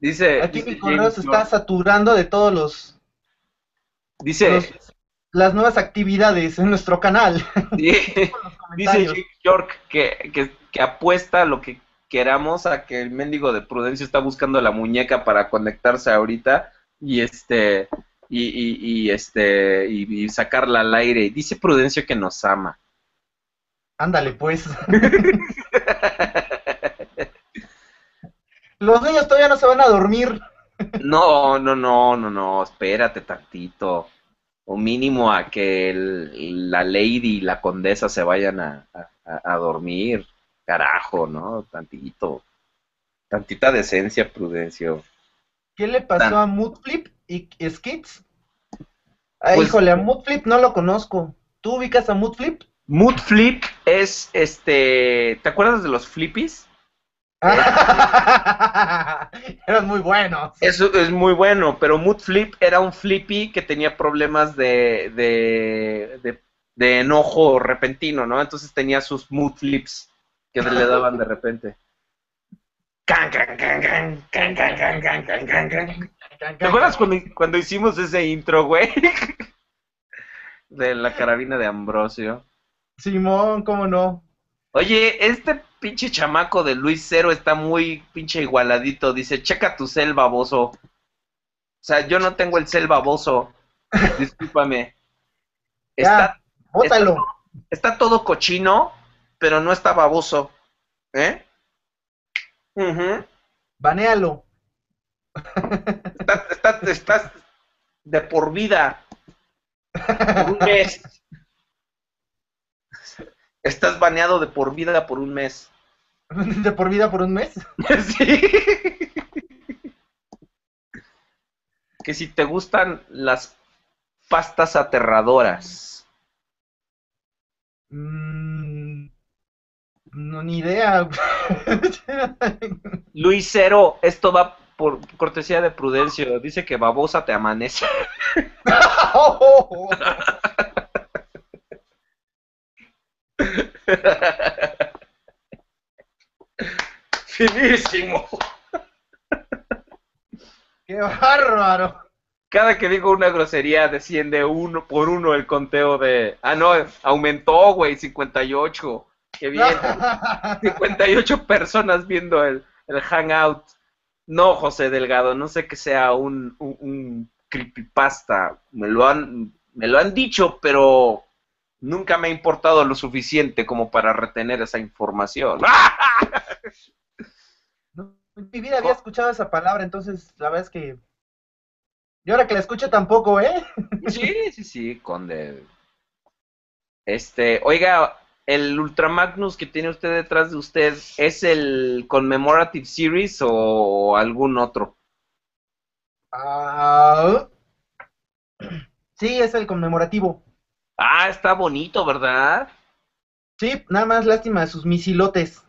Dice, Aquí dice mi correo James se está saturando de todos los, dice, los- las nuevas actividades en nuestro canal. sí, [LAUGHS] [LAUGHS] dice. James York que, que, que apuesta lo que queramos a que el mendigo de Prudencio está buscando la muñeca para conectarse ahorita y este y, y, y, este y, y sacarla al aire. Y dice Prudencio que nos ama. Ándale, pues. [LAUGHS] Los niños todavía no se van a dormir. No, no, no, no, no, espérate tantito. O mínimo a que el- la lady y la condesa se vayan a, a- a dormir. Carajo, ¿no? Tantito. Tantita decencia, Prudencio. ¿Qué le pasó Tan- a Moodflip y Skits? Ay, Pues- híjole, a Moodflip no lo conozco. ¿Tú ubicas a Moodflip? Mood Flip es este. ¿Te acuerdas de los flippies? Eran muy buenos. Eso es muy bueno, pero Mood Flip era un flippy que tenía problemas de, de, de, enojo repentino, ¿no? Entonces tenía sus Mood Flips que le daban de repente. ¿Te acuerdas cuando, cuando hicimos ese intro, güey? De la carabina de Ambrosio. Simón, ¿cómo no? Oye, este pinche chamaco de Luis Cero está muy pinche igualadito. Dice, checa tu cel baboso. O sea, yo no tengo el cel baboso. [LAUGHS] Discúlpame. Está, Bótalo. está todo cochino, pero no está baboso. ¿Eh? Está- está- estás de por vida. Por un mes. [LAUGHS] Estás baneado de por vida por un mes. [LAUGHS] De por vida por un mes. [LAUGHS] Sí. Que si te gustan las pastas aterradoras. Mm, no, ni idea. [LAUGHS] Luis Cero, esto va por cortesía de Prudencio. Dice que babosa te amanece. Finísimo. ¡Qué bárbaro! Cada que digo una grosería desciende uno por uno el conteo de... Ah, no, aumentó, güey, 58. Qué [LAUGHS] bien. 58 personas viendo el, el hangout. No, José Delgado, no sé que sea un, un, un creepypasta. Me lo han, me lo han dicho, pero nunca me ha importado lo suficiente como para retener esa información. [LAUGHS] En mi vida había escuchado esa palabra, entonces la verdad es que. Y ahora que la escucho tampoco, ¿eh? [LAUGHS] Sí, sí, sí, conde. Este, oiga, el Ultramagnus que tiene usted detrás de usted, ¿es el Commemorative Series o algún otro? Ah, sí, es el conmemorativo. Ah, está bonito, ¿verdad? Sí, nada más lástima de sus misilotes.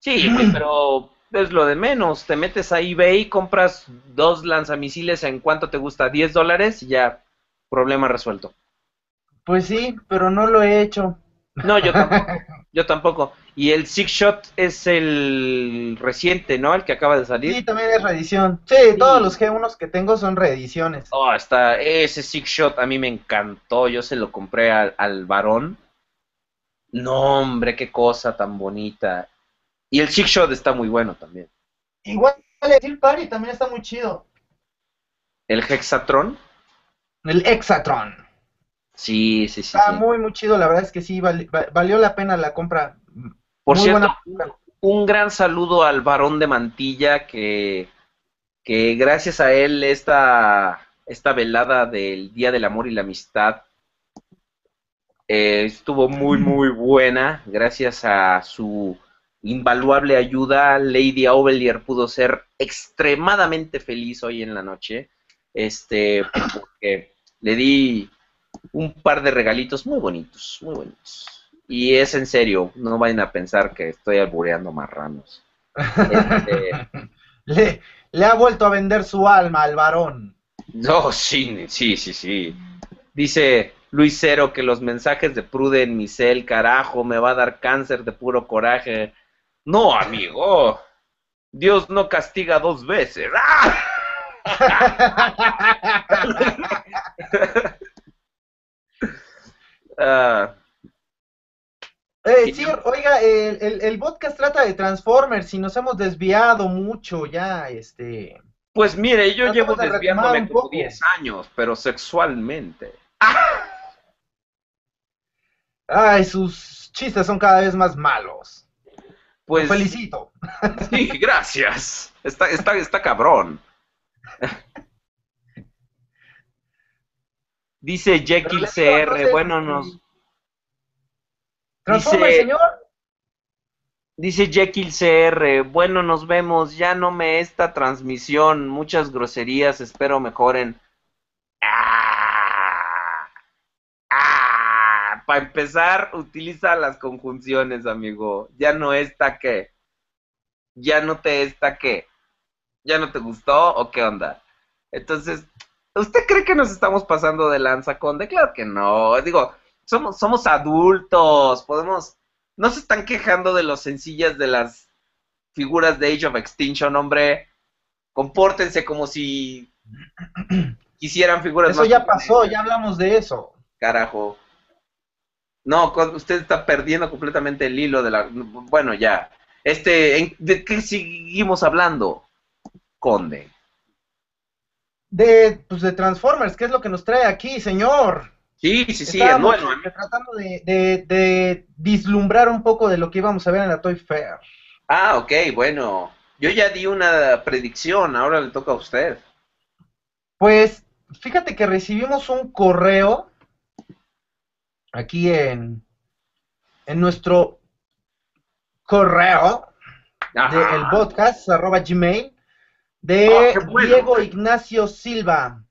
Sí, pero es lo de menos. Te metes a eBay, compras dos lanzamisiles en cuánto te gusta, 10 dólares y ya, problema resuelto. Pues sí, pero no lo he hecho. No, yo tampoco. [LAUGHS] Yo tampoco. Y el Six Shot es el reciente, ¿no? El que acaba de salir. Sí, también es reedición. Sí, todos los G1 que tengo son reediciones. Oh, está, ese Six Shot a mí me encantó. Yo se lo compré al, al varón. No, hombre, qué cosa tan bonita. Y el Six Shot está muy bueno también. Igual el Steel Party también está muy chido. El Hexatron. El Exatron. Sí, sí, sí. Está sí. muy, muy chido. La verdad es que sí, vali- va- valió la pena la compra. Por muy cierto, buena. un gran saludo al varón de Mantilla que, que gracias a él esta, esta velada del Día del Amor y la Amistad eh, estuvo muy muy buena. Gracias a su invaluable ayuda, Lady Ovelier pudo ser extremadamente feliz hoy en la noche. Este, porque le di un par de regalitos muy bonitos, muy bonitos. Y es en serio, no vayan a pensar que estoy albureando marranos. Este, [LAUGHS] Le, le ha vuelto a vender su alma al varón. no, sí, sí, sí, sí. Dice Luis Cero que los mensajes de Prude en mi cel, carajo, me va a dar cáncer de puro coraje. No, amigo. Dios no castiga dos veces. ¡Ah! [LAUGHS] Ah, Eh, sí, oiga, el, el, el podcast trata de Transformers y nos hemos desviado mucho ya, este... pues mire, yo llevo de desviándome un como poco. 10 años, pero sexualmente. Ay, sus chistes son cada vez más malos. Pues Lo felicito. [LAUGHS] sí, gracias. Está, está, está cabrón. Dice Jekyll CR, no sé, bueno, nos Transformers, dice- señor. dice Jekyll CR, bueno, nos vemos, ya no me esta transmisión, muchas groserías, espero mejoren. Ah, ah, para empezar, utiliza las conjunciones, amigo. Ya no está que. Ya no te está que. ¿Ya no te gustó o qué onda? Entonces, ¿usted cree que nos estamos pasando de lanza, Conde? Claro que no. Digo, somos, somos adultos, podemos... No se están quejando de los sencillas de las figuras de Age of Extinction, hombre. Compórtense como si quisieran figuras Eso más ya pasó, ya hablamos de eso. Carajo. No, usted está perdiendo completamente el hilo de la... Bueno, ya. Este, ¿en- ¿de qué seguimos hablando? Conde. De, pues, de Transformers, ¿qué es lo que nos trae aquí, señor? Sí, sí, sí, es Estábamos, bueno. este, tratando de, de, de vislumbrar un poco de lo que íbamos a ver en la Toy Fair. Ah, ok, bueno. Yo ya di una predicción, ahora le toca a usted. Pues, fíjate que recibimos un correo aquí en, en nuestro correo Ajá. de el podcast arroba gmail de Ah, bueno. Diego Ignacio Silva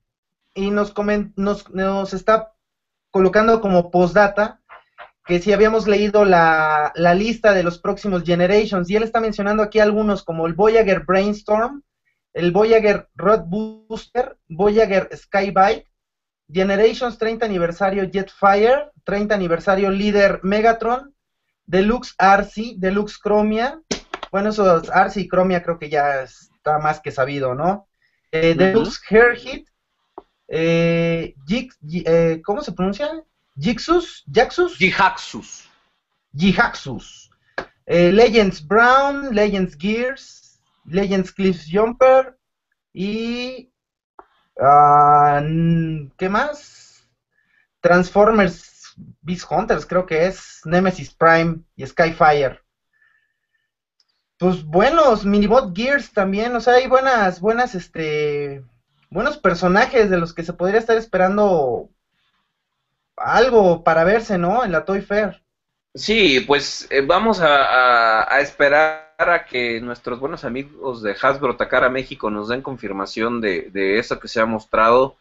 y nos, comen- nos, nos está colocando como postdata que si habíamos leído la, la lista de los próximos Generations y él está mencionando aquí algunos como el Voyager Brainstorm, el Voyager Rod Booster, Voyager Skybite, Generations 30 aniversario Jetfire, 30 aniversario Líder Megatron, Deluxe RC, Deluxe Chromia, bueno, esos RC y Chromia creo que ya está más que sabido, ¿no? Eh. Deluxe Hair Hit, eh, Jig- eh, ¿cómo se pronuncia? Jixus, Jaxus, Jihaxus. Jihaxus, Legends Brown, Legends Gears, Legends Cliff Jumper y ah, ¿qué más? Transformers Beast Hunters, creo que es Nemesis Prime y Skyfire. Pues buenos, Minibot Gears también, o sea, hay buenas, buenas, este, buenos personajes de los que se podría estar esperando algo para verse, ¿no? En la Toy Fair. Sí, pues eh, vamos a esperar a que nuestros buenos amigos de Hasbro Takara México nos den confirmación de, de eso que se ha mostrado.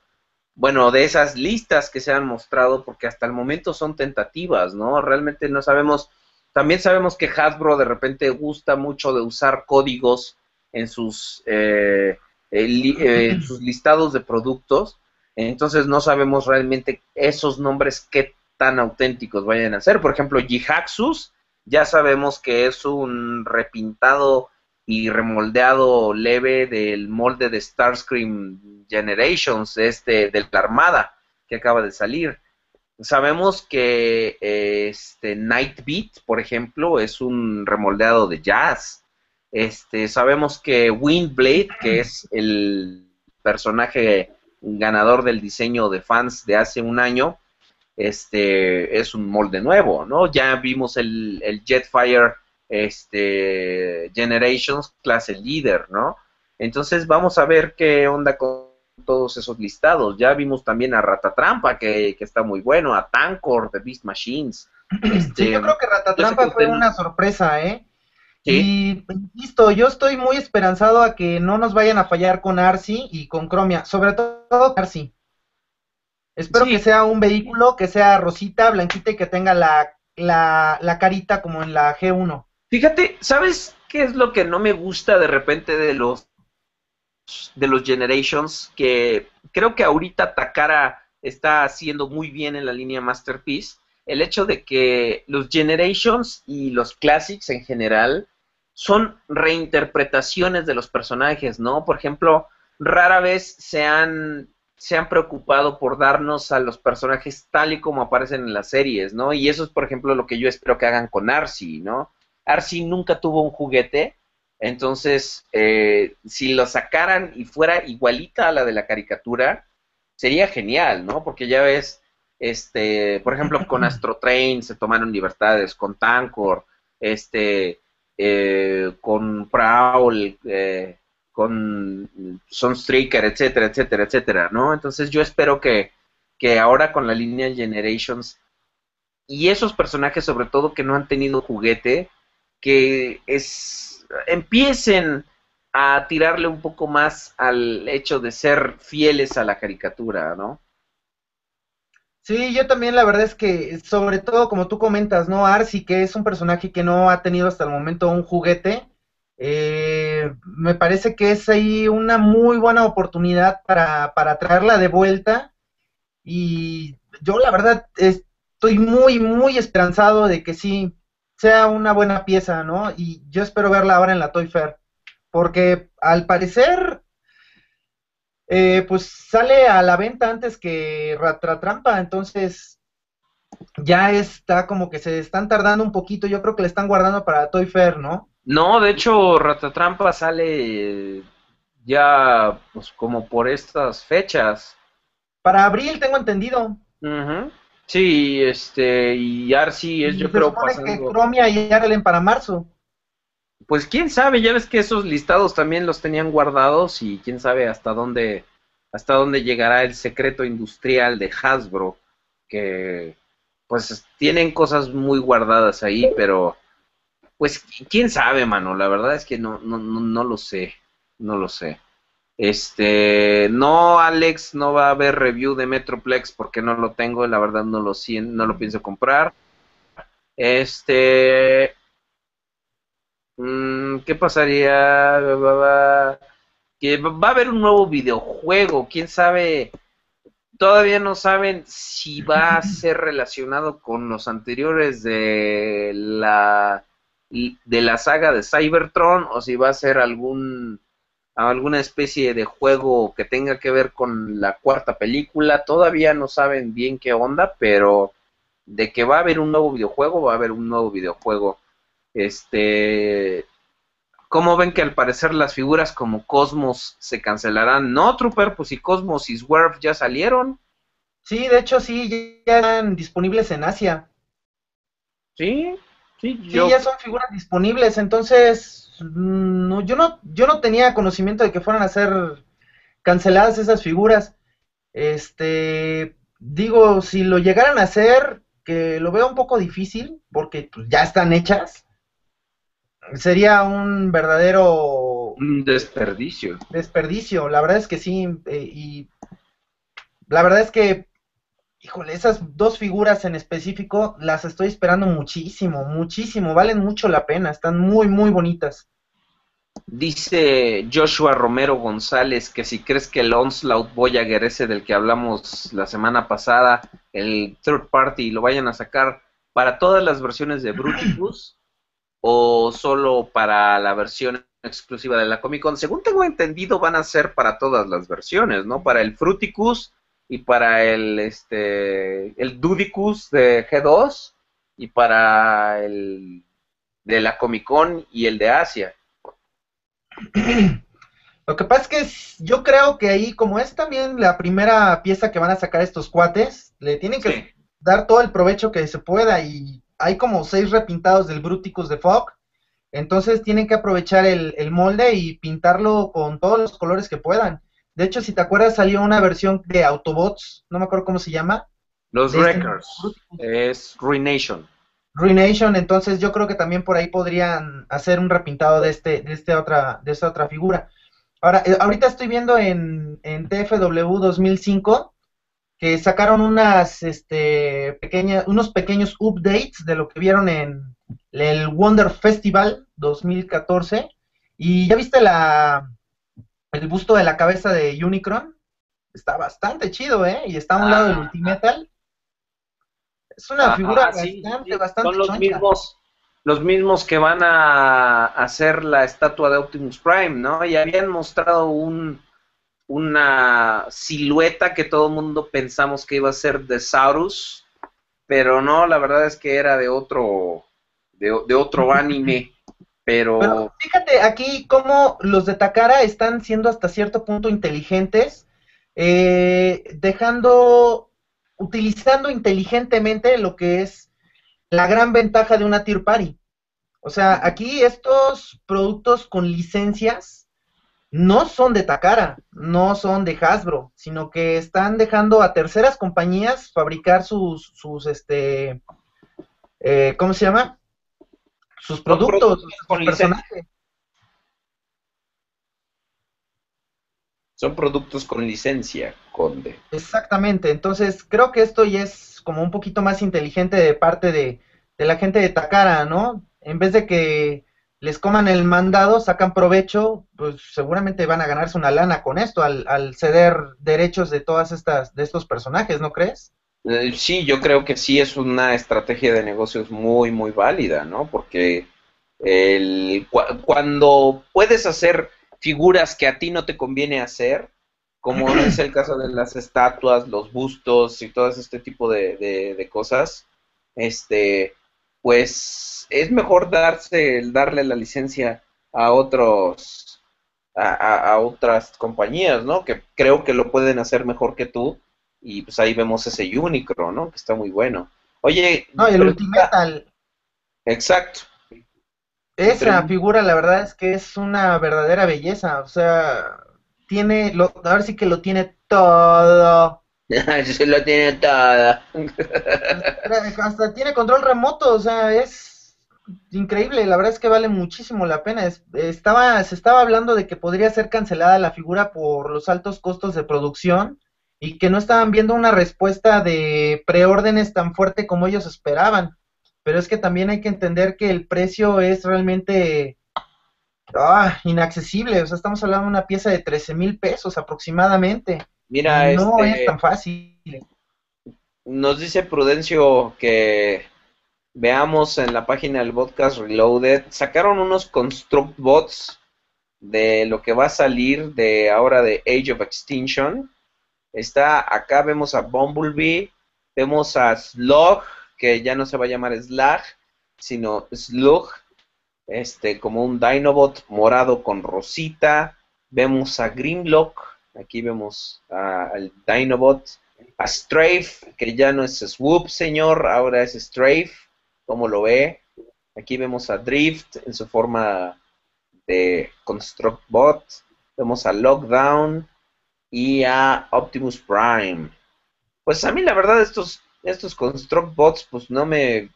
Bueno, de esas listas que se han mostrado, porque hasta el momento son tentativas, ¿no? Realmente no sabemos También sabemos que Hasbro de repente gusta mucho de usar códigos en sus, eh, eh, li- eh, en [CLEARS THROAT] sus listados de productos. Entonces no sabemos realmente esos nombres qué tan auténticos vayan a ser. Por ejemplo, Jihaxus, ya sabemos que es un repintado y remoldeado leve del molde de Starscream Generations, este, de la Armada, que acaba de salir. Sabemos que este Nightbeat, por ejemplo, es un remoldeado de jazz. Este, sabemos que Windblade, que es el personaje ganador del diseño de fans de hace un año, este, es un molde nuevo, ¿no? Ya vimos el, el Jetfire este, Generations clase líder, ¿no? Entonces vamos a ver qué onda con todos esos listados. Ya vimos también a Ratatrampa, que, que está muy bueno, a Tankor de Beast Machines. [CLEARS THROAT] Este, Sí, yo creo que Ratatrampa que fue usted- una sorpresa, ¿eh? Sí. Y insisto, yo estoy muy esperanzado a que no nos vayan a fallar con Arcee y con Chromia, sobre todo Arcee. Espero Sí. que sea un vehículo que sea rosita, blanquita y que tenga la, la, la carita como en la G1. Fíjate, ¿sabes qué es lo que no me gusta de repente de los de los Generations? Que creo que ahorita Takara está haciendo muy bien en la línea Masterpiece. El hecho de que los Generations y los Classics en general son reinterpretaciones de los personajes, ¿no? Por ejemplo, rara vez se han, se han preocupado por darnos a los personajes tal y como aparecen en las series, ¿no? Y eso es, por ejemplo, lo que yo espero que hagan con Arcee, ¿no? Arcee nunca tuvo un juguete, entonces, eh, si lo sacaran y fuera igualita a la de la caricatura, sería genial, ¿no? Porque ya ves, este, por ejemplo, con [CLEARS THROAT] Astro Train se tomaron libertades, con Tankor, este, eh, con Prowl, eh, con Sunstreaker, etcétera, etcétera, etcétera, ¿no? Entonces yo espero que, que ahora con la línea Generations y esos personajes sobre todo que no han tenido juguete, que es empiecen a tirarle un poco más al hecho de ser fieles a la caricatura, ¿no? Sí, yo también la verdad es que, sobre todo como tú comentas, ¿no? Arcee, que es un personaje que no ha tenido hasta el momento un juguete, eh, me parece que es ahí una muy buena oportunidad para, para traerla de vuelta. Y yo la verdad estoy muy, muy esperanzado de que sí sea una buena pieza, ¿no? Y yo espero verla ahora en la Toy Fair. Porque al parecer eh, pues sale a la venta antes que Ratratrampa, entonces ya está como que se están tardando un poquito, yo creo que le están guardando para Toy Fair, ¿no? No, de hecho, Ratatrampa sale ya pues como por estas fechas. Para abril tengo entendido. Sí, este, y Arcee es Y yo se creo supone que pasando... Chromia y Arlen para marzo. Pues quién sabe, ya ves que esos listados también los tenían guardados y quién sabe hasta dónde hasta dónde llegará el secreto industrial de Hasbro, que pues tienen cosas muy guardadas ahí, pero pues quién sabe, mano, la verdad es que no no no, no lo sé, no lo sé. Este, no Alex, no va a haber review de Metroplex porque no lo tengo, la verdad no lo no lo pienso comprar. Este, Mm, ¿Qué pasaría? Que va a haber un nuevo videojuego, quién sabe. Todavía no saben si va a [LAUGHS] ser relacionado con los anteriores de la de la saga de Cybertron o si va a ser algún alguna especie de juego que tenga que ver con la cuarta película. Todavía no saben bien qué onda, pero de que va a haber un nuevo videojuego, va a haber un nuevo videojuego. Este, ¿cómo ven que al parecer las figuras como Cosmos se cancelarán? No, Trooper, pues si Cosmos y Swerve ya salieron, Sí, de hecho sí, ya están disponibles en Asia. ¿sí? Sí, ya son figuras disponibles, entonces mm, no, yo no, yo no tenía conocimiento de que fueran a ser canceladas esas figuras. Este, digo, si lo llegaran a hacer, que lo veo un poco difícil, porque pues, ya están hechas, sería un verdadero un desperdicio. desperdicio. La verdad es que sí, eh, y la verdad es que híjole, esas dos figuras en específico las estoy esperando muchísimo, muchísimo, valen mucho la pena, están muy, muy bonitas. Dice Joshua Romero González que si crees que el Onslaught Voyager ese del que hablamos la semana pasada, el third party, lo vayan a sacar para todas las versiones de Bruticus o solo para la versión exclusiva de la Comic Con. Según tengo entendido, van a ser para todas las versiones, ¿no? Para el Fruticus y para el este el Dudicus de G2 y para el de la Comic Con y el de Asia. [CLEARS THROAT] Lo que pasa es que yo creo que ahí, como es también la primera pieza que van a sacar estos cuates, le tienen que dar todo el provecho que se pueda y hay como seis repintados del Bruticus de Fog, entonces tienen que aprovechar el, molde y pintarlo con todos los colores que puedan. De hecho, si te acuerdas, salió una versión de Autobots, no me acuerdo cómo se llama. Los este Wreckers, es Ruination. Ruination, entonces yo creo que también por ahí podrían hacer un repintado de este, de este otra, de esta otra figura. Ahora, eh, ahorita estoy viendo en, en TFW 2005 que sacaron unas, este, pequeñas, unos pequeños updates de lo que vieron en el Wonder Festival 2014. Y ya viste la, el busto de la cabeza de Unicron. Está bastante chido, ¿eh? Y está a un lado del ah. Ultimetal. Es una figura bastante, bastante Son los mismos, los mismos que van a hacer la estatua de Optimus Prime, ¿no? Y habían mostrado un, una silueta que todo el mundo pensamos que iba a ser de Saurus, pero no, la verdad es que era de otro, de, otro [LAUGHS] anime. Pero... fíjate aquí cómo los de Takara están siendo hasta cierto punto inteligentes, eh, dejando utilizando inteligentemente lo que es la gran ventaja de una tier party. O sea, aquí estos productos con licencias no son de Takara, no son de Hasbro, sino que están dejando a terceras compañías fabricar sus, sus este, eh, ¿cómo se llama? Sus productos, sus con personajes. Son productos con licencia, Conde. Exactamente, entonces creo que esto ya es como un poquito más inteligente de parte de, la gente de Takara, ¿no? En vez de que les coman el mandado, sacan provecho, pues seguramente van a ganarse una lana con esto al, al ceder derechos de todas estas, de estos personajes, ¿no crees? Eh, sí, yo creo que sí es una estrategia de negocios muy, muy válida, ¿no? Porque el, cuando puedes hacer figuras que a ti no te conviene hacer, como [CLEARS THROAT] es el caso de las estatuas, los bustos y todo este tipo de, cosas, este, pues es mejor darse, darle la licencia a otros, a, otras compañías, ¿no? Que creo que lo pueden hacer mejor que tú. Y pues ahí vemos ese Unicron, ¿no? Que está muy bueno. Oye. No, el Ultimetal. Exacto. Esa figura, la verdad es que es una verdadera belleza. O sea, tiene, lo, a ver si que lo tiene todo. [LAUGHS] sí, lo tiene todo. [LAUGHS] Hasta tiene control remoto, o sea, es increíble. La verdad es que vale muchísimo la pena. estaba, se estaba hablando de que podría ser cancelada la figura por los altos costos de producción y que no estaban viendo una respuesta de preórdenes tan fuerte como ellos esperaban pero es que también hay que entender que el precio es realmente ah, inaccesible. O sea, estamos hablando de una pieza de 13 mil pesos aproximadamente. Mira, no este, es tan fácil. Nos dice Prudencio que veamos en la página del podcast Reloaded. Sacaron unos construct bots de lo que va a salir de ahora de Age of Extinction. Está acá vemos a Bumblebee, vemos a Slug, que ya no se va a llamar Slag, sino Slug, este, como un Dinobot morado con rosita. Vemos a Grimlock, aquí vemos al Dinobot, a Strafe, que ya no es Swoop, señor, ahora es Strafe, como lo ve. Aquí vemos a Drift en su forma de Construct Bot. Vemos a Lockdown y a Optimus Prime. Pues a mí la verdad estos estos Construct Bots, pues no me,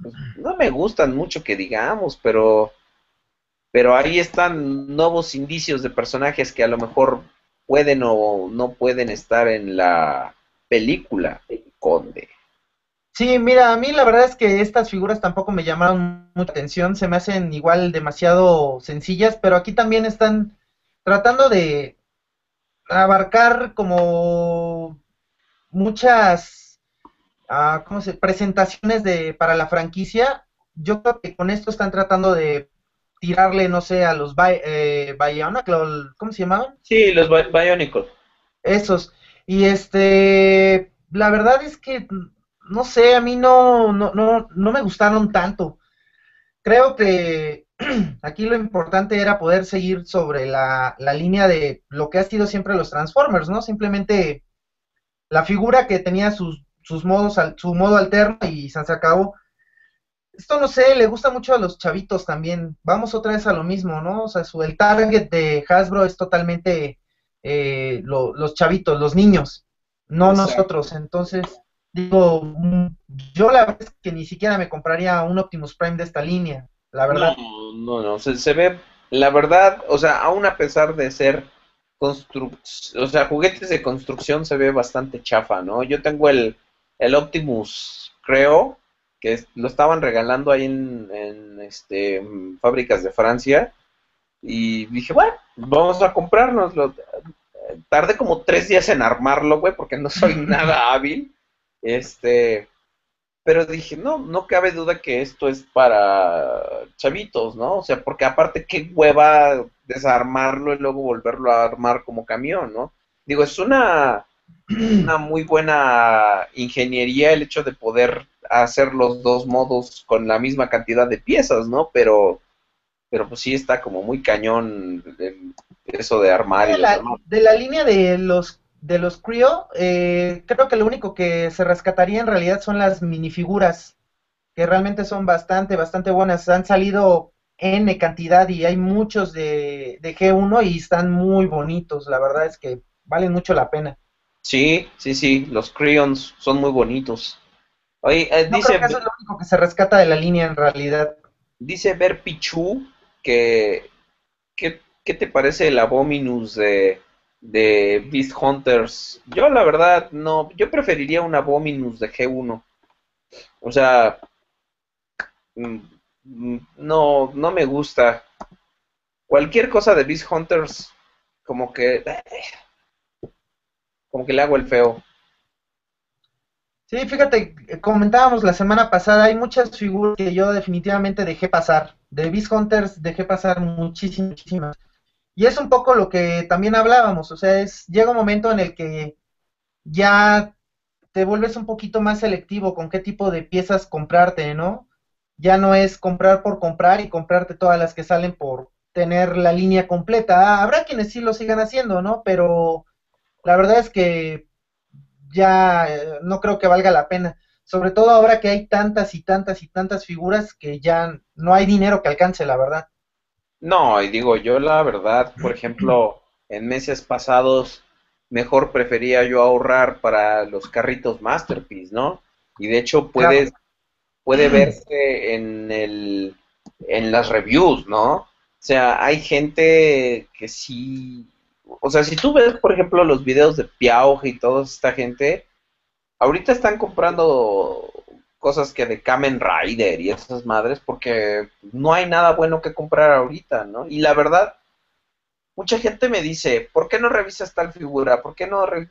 pues, no me gustan mucho que digamos, pero, pero ahí están nuevos indicios de personajes que a lo mejor pueden o no pueden estar en la película. Conde. Sí, mira, a mí la verdad es que estas figuras tampoco me llamaron mucha atención, se me hacen igual demasiado sencillas, pero aquí también están tratando de abarcar como muchas ah, ¿cómo se? presentaciones de para la franquicia. Yo creo que con esto están tratando de tirarle, no sé, a los Bi- eh, Bionicle, ¿cómo se llamaban? Sí, los Bi-. Esos. Y este, la verdad es que, no sé, a mí no, no, no, no me gustaron tanto. Creo que [CLEARS THROAT] aquí lo importante era poder seguir sobre la, la línea de lo que ha sido siempre los Transformers, ¿no? Simplemente la figura que tenía sus, sus modos, su modo alterno y se acabó. Esto no sé, le gusta mucho a los chavitos también. Vamos otra vez a lo mismo, ¿no? O sea, su, el target de Hasbro es totalmente eh, lo- los chavitos, los niños, no Exacto. nosotros. Entonces, digo, yo la verdad es que ni siquiera me compraría un Optimus Prime de esta línea, la verdad. No, no, se, se ve, la verdad, o sea, aún a pesar de ser construc o sea, juguetes de construcción se ve bastante chafa, ¿no? Yo tengo el, el Optimus, creo, que lo estaban regalando ahí en, en, este, fábricas de Francia, y dije, bueno, vamos a comprárnoslo. Tardé como tres días en armarlo, güey, porque no soy [LAUGHS] nada hábil. Este, pero dije, no, no cabe duda que esto es para chavitos, ¿no? O sea, porque aparte, qué hueva desarmarlo y luego volverlo a armar como camión, ¿no? Digo, es una, [CLEARS THROAT] una muy buena ingeniería el hecho de poder hacer los dos modos con la misma cantidad de piezas, ¿no? Pero, pero pues sí está como muy cañón el- eso de armar y de, la, desarmar. de la línea de los de los Creo, eh, creo que lo único que se rescataría en realidad son las minifiguras, que realmente son bastante, bastante buenas. Han salido N cantidad y hay muchos de, de G1 y están muy bonitos. La verdad es que valen mucho la pena. Sí, sí, sí, los crayons son muy bonitos. Oye, eh, No dice, creo que eso es lo único que se rescata de la línea en realidad. dice Ver Pichu que, que- ¿qué te parece el Abominus de, de Beast Hunters? Yo la verdad no, yo preferiría un Abominus de G1. O sea, mm, mm, no, no me gusta. Cualquier cosa de Beast Hunters, como que, eh, como que le hago el feo. Sí, fíjate, comentábamos la semana pasada, hay muchas figuras que yo definitivamente dejé pasar. De Beast Hunters dejé pasar muchísimas. Y es un poco lo que también hablábamos, o sea, es llega un momento en el que ya te vuelves un poquito más selectivo con qué tipo de piezas comprarte, ¿no? Ya no es comprar por comprar y comprarte todas las que salen por tener la línea completa. Ah, habrá quienes sí lo sigan haciendo, ¿no? Pero la verdad es que ya eh, no creo que valga la pena. Sobre todo ahora que hay tantas y tantas y tantas figuras que ya no hay dinero que alcance, la verdad. No, y digo, yo la verdad, por ejemplo, en meses pasados, mejor prefería yo ahorrar para los carritos Masterpiece, ¿no? Y de hecho puede, puede verse en el, en las reviews, ¿no? O sea, hay gente que sí, o sea, si tú ves, por ejemplo, los videos de Piauge y toda esta gente, ahorita están comprando cosas que de Kamen Rider y esas madres porque no hay nada bueno que comprar ahorita, ¿no? Y la verdad, mucha gente me dice, ¿por qué no revisas tal figura? ¿Por qué no? re-?"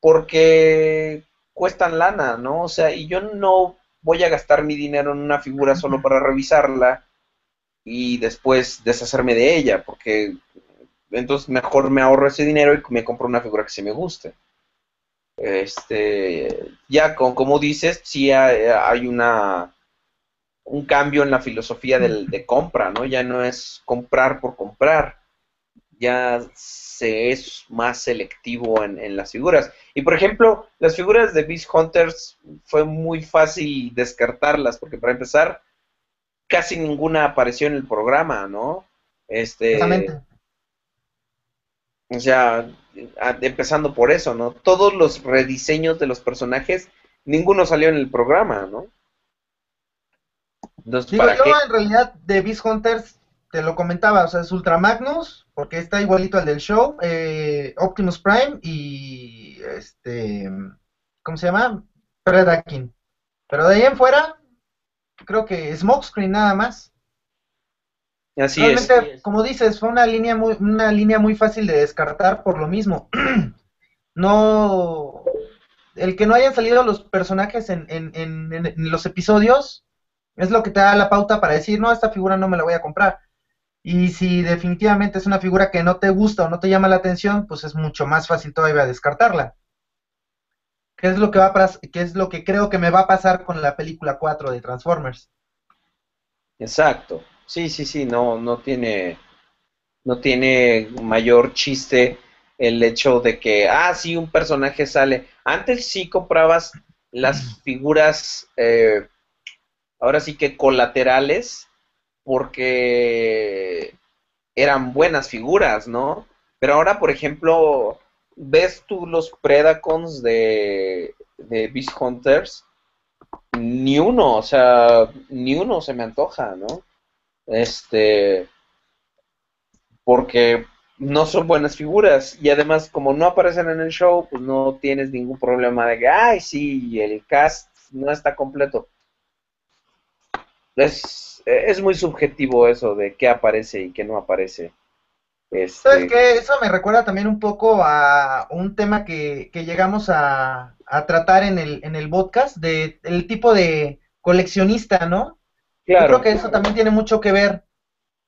Porque cuestan lana, ¿no? O sea, y yo no voy a gastar mi dinero en una figura solo para revisarla y después deshacerme de ella, porque entonces mejor me ahorro ese dinero y me compro una figura que sí me guste. Este, ya con como dices, sí hay, hay una un cambio en la filosofía del, de compra, ¿no? Ya no es comprar por comprar, ya se es más selectivo en, en las figuras. Y por ejemplo, las figuras de Beast Hunters fue muy fácil descartarlas, porque para empezar, casi ninguna apareció en el programa, ¿no? Este, Exactamente. O sea, a- empezando por eso, ¿no? Todos los rediseños de los personajes, ninguno salió en el programa, ¿no? Entonces, Digo, ¿para yo qué? en realidad de Beast Hunters te lo comentaba, o sea, es Ultra Magnus, porque está igualito al del show, eh, Optimus Prime y este, ¿cómo se llama? Predaking. Pero de ahí en fuera, creo que Smokescreen nada más. Así Realmente, es. como dices, fue una línea muy, una línea muy fácil de descartar por lo mismo. [CLEARS THROAT] no, el que no hayan salido los personajes en, en, en, en los episodios es lo que te da la pauta para decir, no, esta figura no me la voy a comprar. Y si definitivamente es una figura que no te gusta o no te llama la atención, pues es mucho más fácil todavía descartarla. ¿Qué es lo que va a qué es lo que creo que me va a pasar con la película 4 de Transformers? Exacto. Sí, sí, sí, no, no tiene, no tiene mayor chiste el hecho de que, ah, sí, un personaje sale. Antes sí comprabas las figuras, eh, ahora sí que colaterales, porque eran buenas figuras, ¿no? Pero ahora, por ejemplo, ves tú los Predacons de, de Beast Hunters, ni uno, o sea, ni uno se me antoja, ¿no? Este, porque no son buenas figuras y además como no aparecen en el show, pues no tienes ningún problema de que, ay, sí, el cast no está completo. Es, es muy subjetivo eso de qué aparece y qué no aparece. Este, ¿Sabes? Eso me recuerda también un poco a un tema que, que llegamos a, a tratar en el, en el podcast, de el tipo de coleccionista, ¿no? Yo creo que eso también tiene mucho que ver.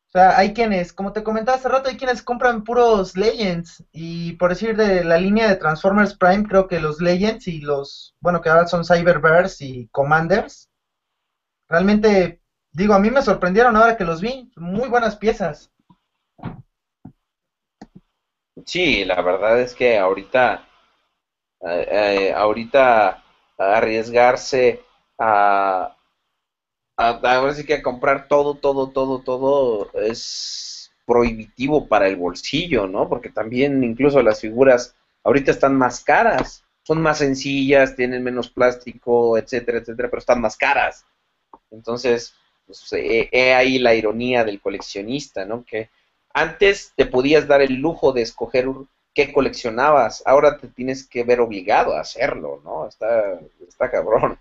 O sea, hay quienes, como te comentaba hace rato, hay quienes compran puros Legends. Y por decir de la línea de Transformers Prime, creo que los Legends y los, bueno, que ahora son Cyberverse y Commanders, realmente, digo, a mí me sorprendieron ahora que los vi. Muy buenas piezas. Sí, la verdad es que ahorita, eh, eh, ahorita arriesgarse a, ahora sí que comprar todo, todo, todo, todo es prohibitivo para el bolsillo, ¿no? Porque también incluso las figuras ahorita están más caras, son más sencillas, tienen menos plástico, etcétera, etcétera, pero están más caras. Entonces, pues, he, he ahí la ironía del coleccionista, ¿no? Que antes te podías dar el lujo de escoger qué coleccionabas, ahora te tienes que ver obligado a hacerlo, ¿no? Está, está cabrón.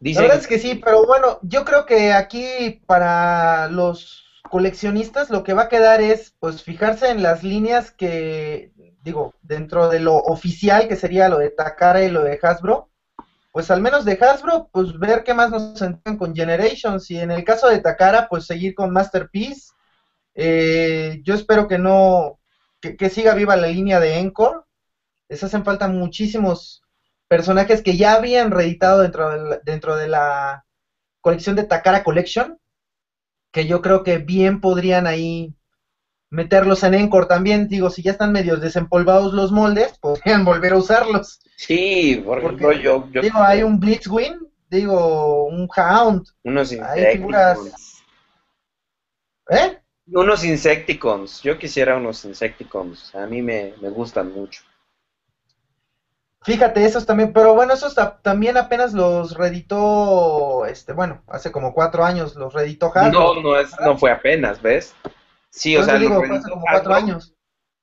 La verdad es que sí, pero bueno, yo creo que aquí para los coleccionistas lo que va a quedar es pues fijarse en las líneas que, digo, dentro de lo oficial que sería lo de Takara y lo de Hasbro, pues al menos de Hasbro, pues ver qué más nos entregan con Generations y en el caso de Takara, pues seguir con Masterpiece. Eh, yo espero que no, que, que siga viva la línea de Encore. Les hacen falta muchísimos personajes que ya habían reeditado dentro de la, dentro de la colección de Takara Collection, que yo creo que bien podrían ahí meterlos en Encore también. Digo, si ya están medios desempolvados los moldes, [LAUGHS] podrían volver a usarlos. sí, por Porque, ejemplo, yo, yo digo, hay un Blitzwing, digo, un Hound, unos hay figuras... ¿Eh? Unos Insecticons. Yo quisiera unos Insecticons. A mí me, me gustan mucho. Fíjate, esos también, pero bueno, esos ta- también apenas los reeditó, este, bueno, hace como cuatro años los reeditó Hasbro. No, no, es, no fue apenas, ¿ves? Sí, o sea, digo, los hace como cuatro Hasbro, años.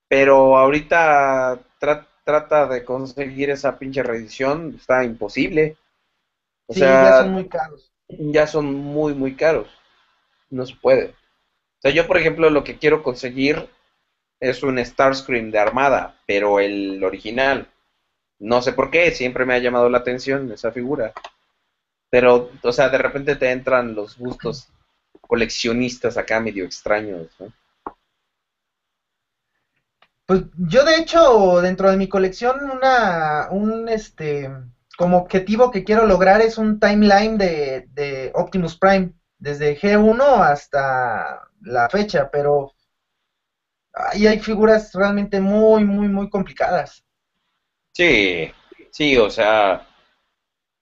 pero ahorita tra- trata de conseguir esa pinche reedición, está imposible. O Sí, sea, ya son muy caros. ya son muy, muy caros. No se puede. O sea, yo, por ejemplo, lo que quiero conseguir es un Starscream de Armada, pero el original. No sé por qué, siempre me ha llamado la atención esa figura. Pero, o sea, de repente te entran los gustos coleccionistas acá medio extraños, ¿no? Pues yo de hecho, dentro de mi colección, una, un, este, como objetivo que quiero lograr es un timeline de, de Optimus Prime, desde G1 hasta la fecha, pero ahí hay figuras realmente muy, muy, muy complicadas. Sí, sí, o sea,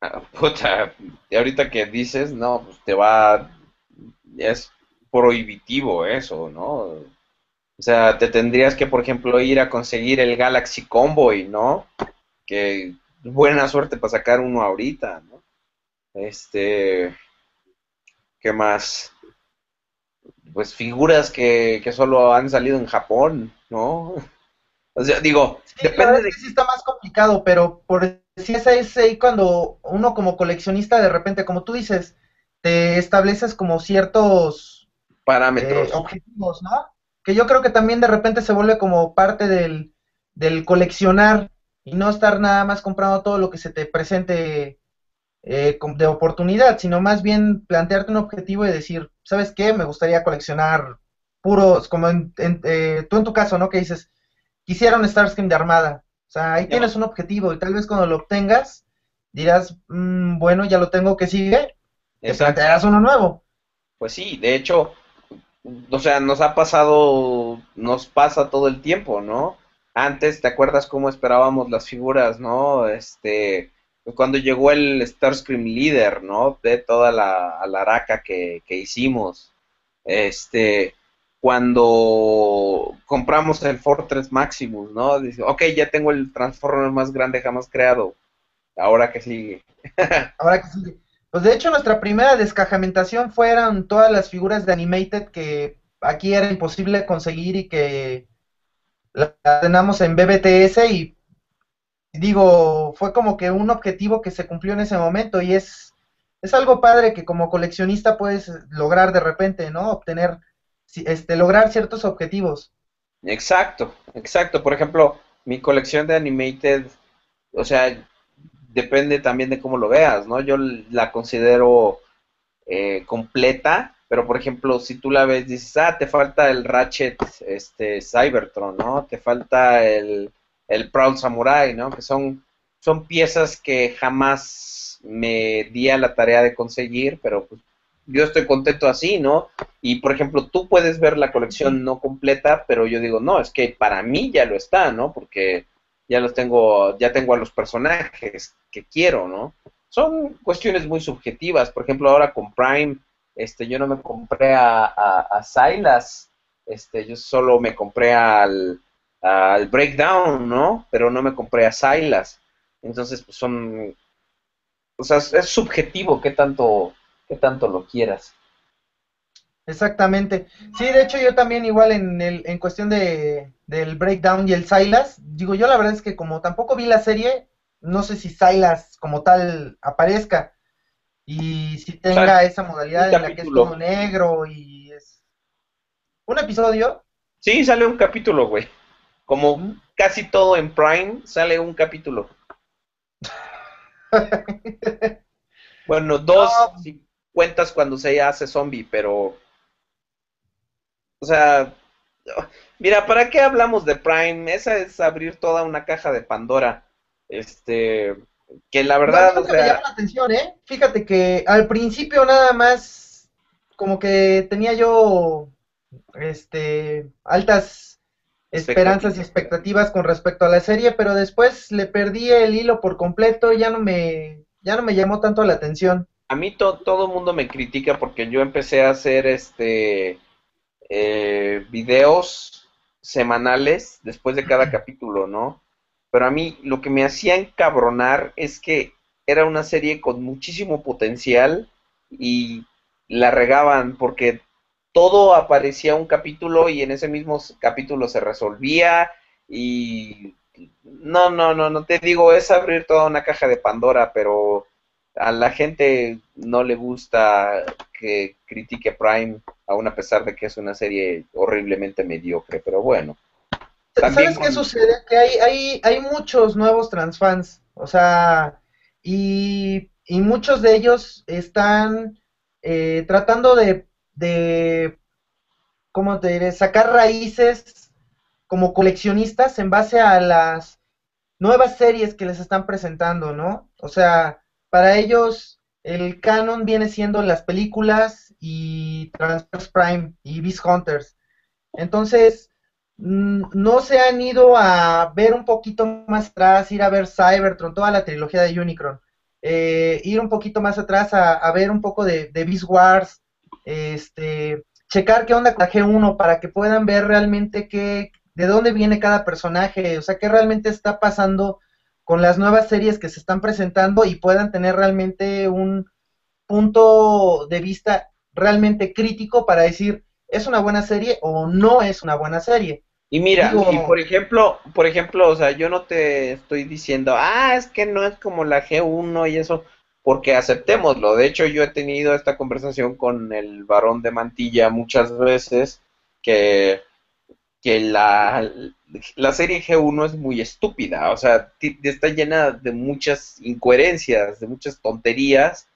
[LAUGHS] puta, ahorita que dices, no, pues te va, es prohibitivo eso, ¿no? O sea, te tendrías que, por ejemplo, ir a conseguir el Galaxy Convoy, ¿no? Que buena suerte para sacar uno ahorita, ¿no? Este, ¿qué más? Pues figuras que, que solo han salido en Japón, ¿no? [LAUGHS] O sea, digo, Sí, depende de sí está más complicado, pero por sí es es ahí cuando uno como coleccionista de repente, como tú dices, te estableces como ciertos Parámetros. eh, objetivos, ¿no? Que yo creo que también de repente se vuelve como parte del, del coleccionar y no estar nada más comprando todo lo que se te presente eh, de oportunidad, sino más bien plantearte un objetivo y decir, ¿sabes qué? Me gustaría coleccionar puros, como en, en- eh, tú en tu caso, ¿no? Que dices, quisiera un Starscream de armada. O sea, ahí Ya. tienes un objetivo y tal vez cuando lo obtengas dirás, "Mm, bueno, ya lo tengo, que sigue? Te Exacto. plantearás uno nuevo. Pues sí, de hecho, o sea, nos ha pasado, nos pasa todo el tiempo, ¿no? Antes, ¿te acuerdas cómo esperábamos las figuras, no? Este, cuando llegó el Starscream Leader, ¿no? De toda la alaraca que, que hicimos. Este, cuando compramos el Fortress Maximus, ¿no? Dice, ok, ya tengo el Transformer más grande jamás creado. Ahora que sigue. [LAUGHS] Ahora que sigue. Pues de hecho nuestra primera descajamentación fueron todas las figuras de Animated que aquí era imposible conseguir y que las tenemos en BBTS y digo, fue como que un objetivo que se cumplió en ese momento y es, es algo padre que como coleccionista puedes lograr de repente, ¿no? Obtener, este, lograr ciertos objetivos. Exacto, exacto. Por ejemplo, mi colección de Animated, o sea, depende también de cómo lo veas, ¿no? Yo la considero eh, completa, pero por ejemplo, si tú la ves, dices, ah, te falta el Ratchet, este, Cybertron, ¿no? Te falta el, el Proud Samurai, ¿no? Que son, son piezas que jamás me di a la tarea de conseguir, pero pues yo estoy contento así, ¿no? Y por ejemplo, tú puedes ver la colección no completa, pero yo digo, no, es que para mí ya lo está, ¿no? Porque ya los tengo, ya tengo a los personajes que quiero, ¿no? Son cuestiones muy subjetivas. Por ejemplo, ahora con Prime, este, yo no me compré a, a, a Silas, este, yo solo me compré al, al Breakdown, ¿no? Pero no me compré a Silas. Entonces, pues son, o sea, es, subjetivo qué tanto, qué tanto lo quieras. Exactamente. Sí, de hecho yo también igual en el, en cuestión de, del breakdown y el Silas, digo yo la verdad es que como tampoco vi la serie, no sé si Silas como tal aparezca y si tenga esa modalidad en la que es todo negro y es un episodio. Sí, sale un capítulo, güey. Como casi todo en Prime, sale un capítulo. [LAUGHS] Bueno, dos, No. si cuentas cuando se hace zombie, pero... O sea, mira, ¿para qué hablamos de Prime? Esa es abrir toda una caja de Pandora. Este, que la verdad, No, o me sea, llamó la atención, ¿eh? Fíjate que al principio nada más como que tenía yo este altas esperanzas y expectativas con respecto a la serie, pero después le perdí el hilo por completo, ya no me ya no me llamó tanto la atención. A mí to- todo el mundo me critica porque yo empecé a hacer este eh, videos semanales después de cada capítulo, ¿no? Pero a mí lo que me hacía encabronar es que era una serie con muchísimo potencial y la regaban porque todo aparecía un capítulo y en ese mismo capítulo se resolvía y no, no, no, no te digo, es abrir toda una caja de Pandora, pero a la gente no le gusta que critique Prime, aún a pesar de que es una serie horriblemente mediocre, pero bueno. ¿Sabes qué sucede? Que hay, hay, hay muchos nuevos transfans, o sea, y, y muchos de ellos están eh, tratando de, de, ¿cómo te diré? Sacar raíces como coleccionistas en base a las nuevas series que les están presentando, ¿no? O sea, para ellos el canon viene siendo las películas y Transformers Prime y Beast Hunters. Entonces, mm, no se han ido a ver un poquito más atrás, ir a ver Cybertron, toda la trilogía de Unicron, eh, ir un poquito más atrás a, ver un poco de, de Beast Wars, este, checar qué onda con la G1 para que puedan ver realmente qué, de dónde viene cada personaje, o sea, qué realmente está pasando con las nuevas series que se están presentando y puedan tener realmente un punto de vista realmente crítico para decir, ¿es una buena serie o no es una buena serie? Y mira, Digo- y por ejemplo, por ejemplo, o sea, yo no te estoy diciendo, ah, es que no es como la G1 y eso, porque aceptémoslo. De hecho, yo he tenido esta conversación con el varón de mantilla muchas veces, que, que la, la serie G1 es muy estúpida, o sea, está llena de muchas incoherencias, de muchas tonterías,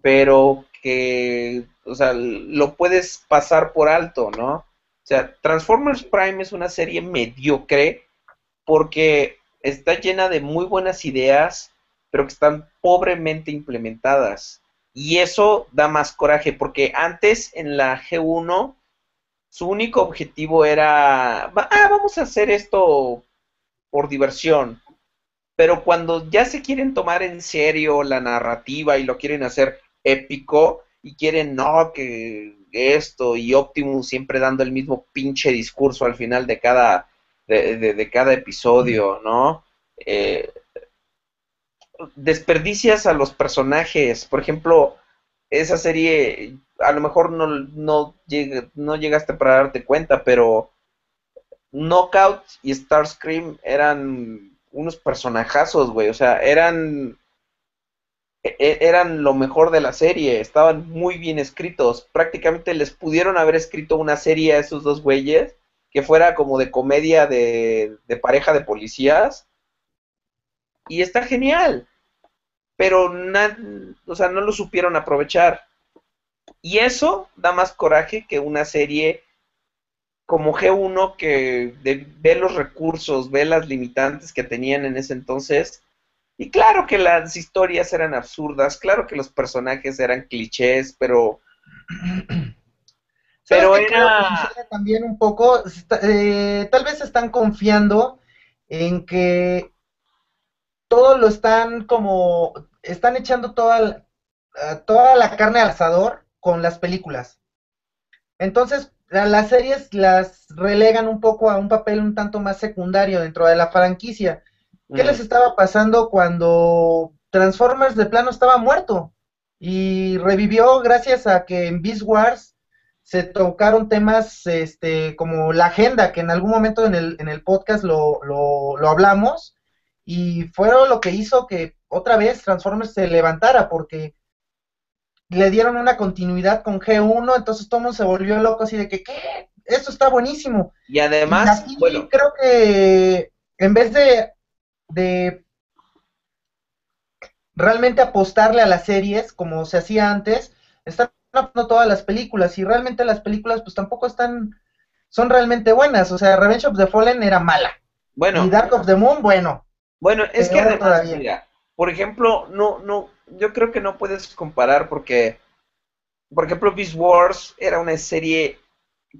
pero que, o sea, lo puedes pasar por alto, ¿no? O sea, Transformers Prime es una serie mediocre porque está llena de muy buenas ideas, pero que están pobremente implementadas. Y eso da más coraje, porque antes en la G1 su único objetivo era, "Va- ah, vamos a hacer esto por diversión. Pero cuando ya se quieren tomar en serio la narrativa y lo quieren hacer épico y quieren, no, que esto y Optimus siempre dando el mismo pinche discurso al final de cada, de, de- de cada episodio, ¿no? Eh, desperdicias a los personajes. Por ejemplo, esa serie, a lo mejor no, no, no llegaste para darte cuenta, pero Knockout y Starscream eran unos personajazos, güey. O sea, eran e- e- eran lo mejor de la serie, estaban muy bien escritos. Prácticamente les pudieron haber escrito una serie a esos dos güeyes que fuera como de comedia de, de pareja de policías. Y está genial. Pero na- o sea, no lo supieron aprovechar. Y eso da más coraje que una serie como G1 que de- ve los recursos, ve las limitantes que tenían en ese entonces. Y claro que las historias eran absurdas, claro que los personajes eran clichés, pero ¿Sabes [CLEARS THROAT] Pero era- también un poco, eh, tal vez están confiando en que todo lo están como, están echando toda, la- eh, toda la carne al asador con las películas. Entonces, las series las relegan un poco a un papel un tanto más secundario dentro de la franquicia. ¿Qué mm, les estaba pasando cuando Transformers de plano estaba muerto? Y revivió gracias a que en Beast Wars se tocaron temas este, como la agenda, que en algún momento en el, en el podcast lo, lo, lo hablamos, y fueron lo que hizo que otra vez Transformers se levantara, porque le dieron una continuidad con G1, entonces todo el mundo se volvió loco así de que, ¿qué? Esto está buenísimo. y además, Y aquí bueno, creo que en vez de, de realmente apostarle a las series como se hacía antes, están apostando todas las películas y realmente las películas pues tampoco están, son realmente buenas. O sea, Revenge of the Fallen era mala bueno, y Dark of the Moon, bueno. Bueno, es que además, mira, por ejemplo, no, no, yo creo que no puedes comparar porque, por ejemplo, Beast Wars era una serie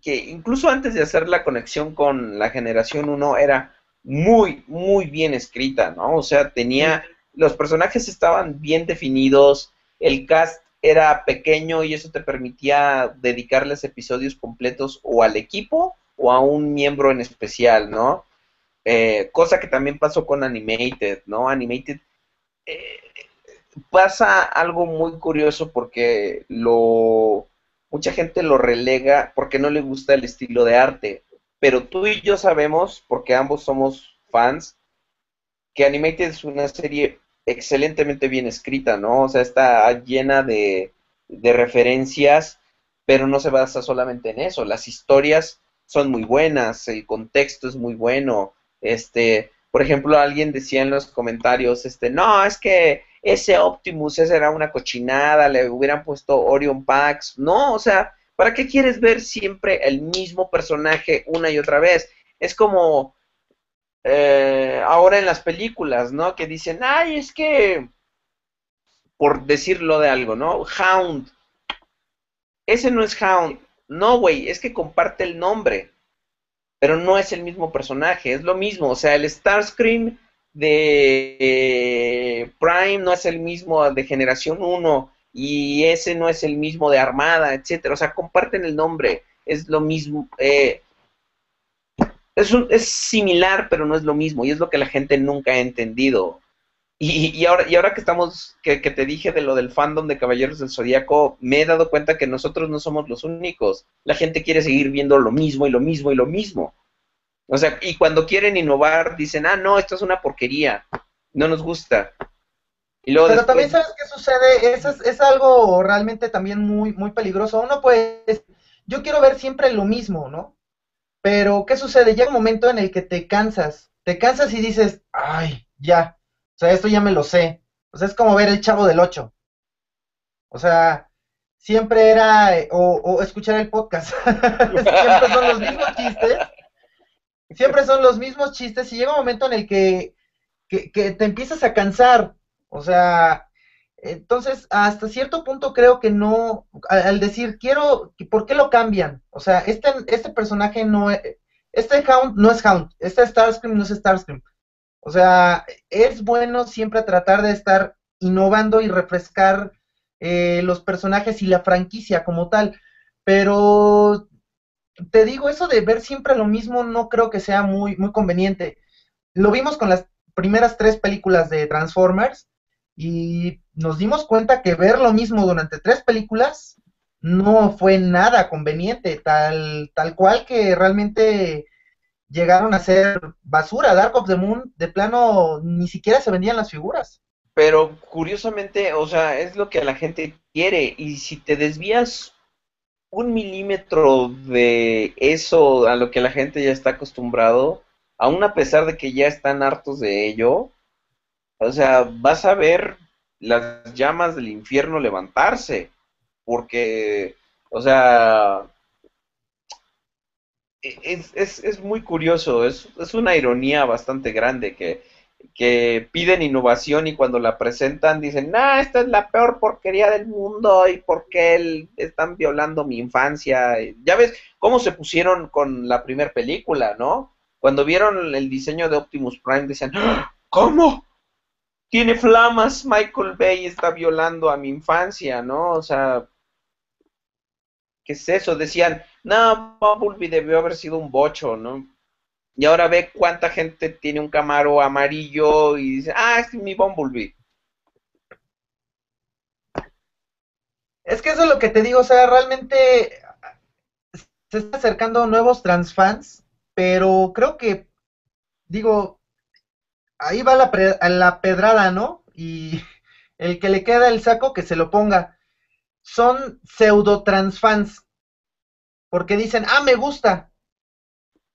que incluso antes de hacer la conexión con la generación 1 era muy, muy bien escrita, ¿no? O sea, tenía, los personajes estaban bien definidos, el cast era pequeño y eso te permitía dedicarles episodios completos o al equipo o a un miembro en especial, ¿no? Eh, cosa que también pasó con Animated, ¿no? Animated eh, pasa algo muy curioso porque lo mucha gente lo relega porque no le gusta el estilo de arte, pero tú y yo sabemos, porque ambos somos fans, que Animated es una serie excelentemente bien escrita, ¿no? O sea, está llena de, de referencias, pero no se basa solamente en eso. Las historias son muy buenas, el contexto es muy bueno. Este, por ejemplo, alguien decía en los comentarios, este, no, es que ese Optimus, esa era una cochinada, le hubieran puesto Orion Pax. No, o sea, ¿para qué quieres ver siempre el mismo personaje una y otra vez? Es como eh, ahora en las películas, ¿no? Que dicen, ay, es que, por decirlo de algo, ¿no? Hound. Ese no es Hound. No, güey, es que comparte el nombre. Pero no es el mismo personaje, es lo mismo. O sea, el Starscream de eh, Prime no es el mismo de Generación 1 y ese no es el mismo de Armada, etcétera. O sea, comparten el nombre, es lo mismo. eh, es, un- es similar, pero no es lo mismo y es lo que la gente nunca ha entendido. Y, y ahora, y ahora que estamos, que, que te dije de lo del fandom de Caballeros del Zodíaco, me he dado cuenta que nosotros no somos los únicos. La gente quiere seguir viendo lo mismo y lo mismo y lo mismo. O sea, y cuando quieren innovar, dicen, ah, no, esto es una porquería, no nos gusta. Y luego Pero también sabes qué sucede, es, es, algo realmente también muy, muy peligroso. Uno pues, yo quiero ver siempre lo mismo, ¿no? Pero, ¿qué sucede? Llega un momento en el que te cansas, te cansas y dices, ay, ya, o sea, esto ya me lo sé. O sea, es como ver el chavo del 8. O sea, siempre era, o, o escuchar el podcast. [LAUGHS] siempre son los mismos chistes. Siempre son los mismos chistes y llega un momento en el que, que, te empiezas a cansar. O sea, entonces, hasta cierto punto creo que no, al decir, quiero, ¿por qué lo cambian? O sea, este, este personaje no es, este Hound no es Hound, este Starscream no es Starscream. O sea, es bueno siempre tratar de estar innovando y refrescar eh, los personajes y la franquicia como tal. Pero te digo, eso de ver siempre lo mismo no creo que sea muy, muy conveniente. Lo vimos con las primeras tres películas de Transformers y nos dimos cuenta que ver lo mismo durante tres películas no fue nada conveniente, tal, tal cual que realmente llegaron a ser basura. Dark of the Moon, de plano, ni siquiera se vendían las figuras. Pero curiosamente, o sea, es lo que la gente quiere. Y si te desvías un milímetro de eso a lo que la gente ya está acostumbrado, aún a pesar de que ya están hartos de ello, o sea, vas a ver las llamas del infierno levantarse. Porque, o sea, es, es, es muy curioso, es, es, una ironía bastante grande que, que, piden innovación y cuando la presentan dicen, ah, esta es la peor porquería del mundo y por qué están violando mi infancia. Ya ves cómo se pusieron con la primera película, ¿no? Cuando vieron el diseño de Optimus Prime decían, ¡Ah! ¿cómo? Tiene flamas, Michael Bay está violando a mi infancia, ¿no? O sea, ¿qué es eso? Decían, no, Bumblebee debió haber sido un bocho, ¿no? Y ahora ve cuánta gente tiene un Camaro amarillo y dice, ah, es mi Bumblebee. Es que eso es lo que te digo, o sea, realmente se está acercando nuevos transfans, pero creo que, digo, ahí va la, la pedrada, ¿no? Y [LAUGHS] el que le queda el saco, que se lo ponga. Son pseudo transfans porque dicen, ah, me gusta,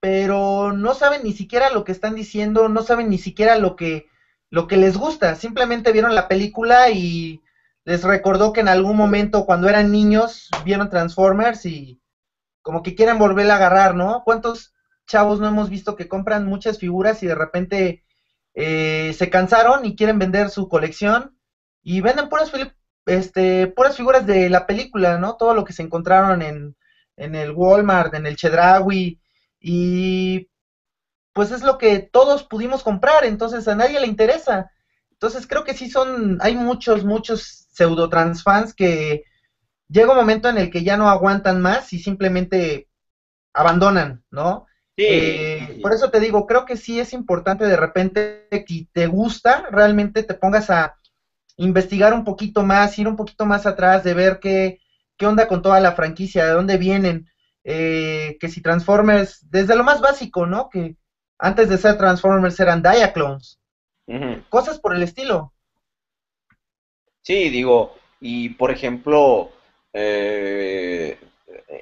pero no saben ni siquiera lo que están diciendo, no saben ni siquiera lo que, lo que les gusta, simplemente vieron la película y les recordó que en algún momento cuando eran niños vieron Transformers y como que quieren volver a agarrar, ¿no? ¿Cuántos chavos no hemos visto que compran muchas figuras y de repente eh, se cansaron y quieren vender su colección y venden puras, este, puras figuras de la película, ¿no? Todo lo que se encontraron en, en el Walmart, en el Chedraui, y pues es lo que todos pudimos comprar, entonces a nadie le interesa. Entonces creo que sí son, hay muchos, muchos pseudo trans fans que llega un momento en el que ya no aguantan más y simplemente abandonan, ¿no? Eh, por eso te digo, creo que sí es importante de repente, si te gusta, realmente te pongas a investigar un poquito más, ir un poquito más atrás, de ver qué, qué onda con toda la franquicia, de dónde vienen, eh, que si Transformers, desde lo más básico, ¿no? Que antes de ser Transformers eran Diaclones, cosas por el estilo. Sí, digo, y por ejemplo, eh,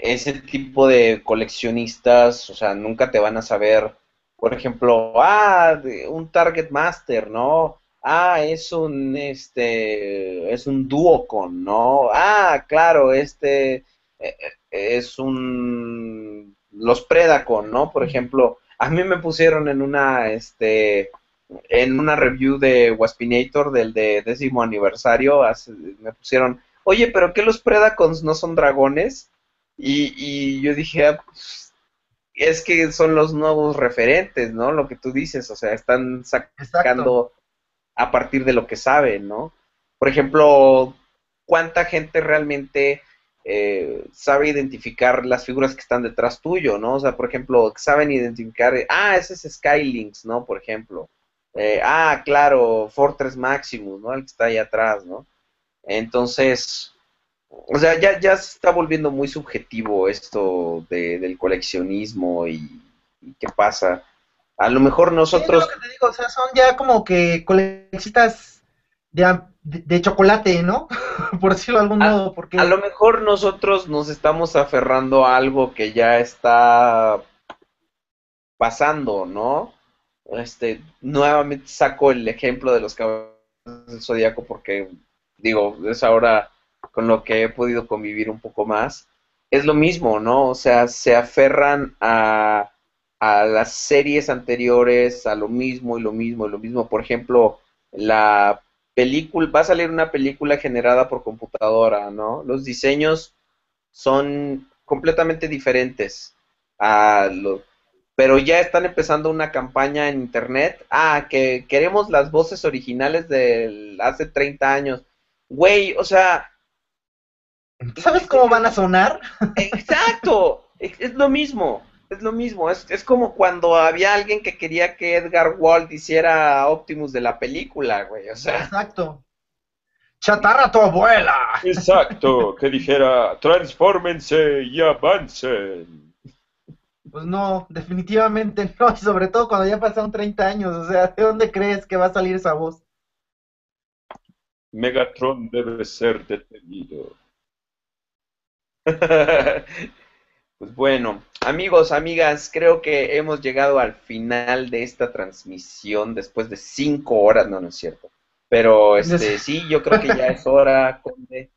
ese tipo de coleccionistas, o sea, nunca te van a saber, por ejemplo, ah, un Target Master, ¿no? ah, es un, este, es un duocon, ¿no? Ah, claro, este eh, eh, es un, los Predacon, ¿no? Por ejemplo, a mí me pusieron en una, este, en una review de Waspinator del de décimo aniversario, me pusieron, oye, pero ¿qué los Predacons no son dragones? Y, y yo dije, ah, pues, es que son los nuevos referentes, ¿no? Lo que tú dices, o sea, están sacando a partir de lo que saben, ¿no? Por ejemplo, ¿cuánta gente realmente eh, sabe identificar las figuras que están detrás tuyo, ¿no? O sea, por ejemplo, saben identificar, ah, ese es Skylinks, ¿no? Por ejemplo. Eh, ah, claro, Fortress Maximus, ¿no? El que está ahí atrás, ¿no? Entonces, o sea, ya, ya se está volviendo muy subjetivo esto de, del coleccionismo y y qué pasa. A lo mejor nosotros... lo que te digo, o sea, son ya como que coleccionistas de, de, de chocolate, ¿no? [LAUGHS] Por decirlo de algún A- modo, porque A lo mejor nosotros nos estamos aferrando a algo que ya está pasando, ¿no? Este, nuevamente saco el ejemplo de los caballeros del Zodíaco porque, digo, es ahora con lo que he podido convivir un poco más. Es lo mismo, ¿no? O sea, se aferran a, a las series anteriores, a lo mismo y lo mismo y lo mismo. Por ejemplo, la película, va a salir una película generada por computadora, ¿no? Los diseños son completamente diferentes a lo- pero ya están empezando una campaña en internet. Ah, que queremos las voces originales de hace 30 años. Güey, o sea, ¿sabes cómo van a sonar? exacto, es lo mismo, es lo mismo. Es, es como cuando había alguien que quería que Edgar Walt hiciera Optimus de la película, güey. O sea, Exacto. Chatarra tu abuela. Exacto, que dijera, transfórmense y avancen. Pues no, definitivamente no, y sobre todo cuando ya pasaron 30 años, o sea, ¿de dónde crees que va a salir esa voz? Megatron debe ser detenido. [LAUGHS] Pues bueno, amigos, amigas, creo que hemos llegado al final de esta transmisión después de cinco horas, no, no es cierto. Pero este, sí, yo creo que ya es hora, [LAUGHS] Conde.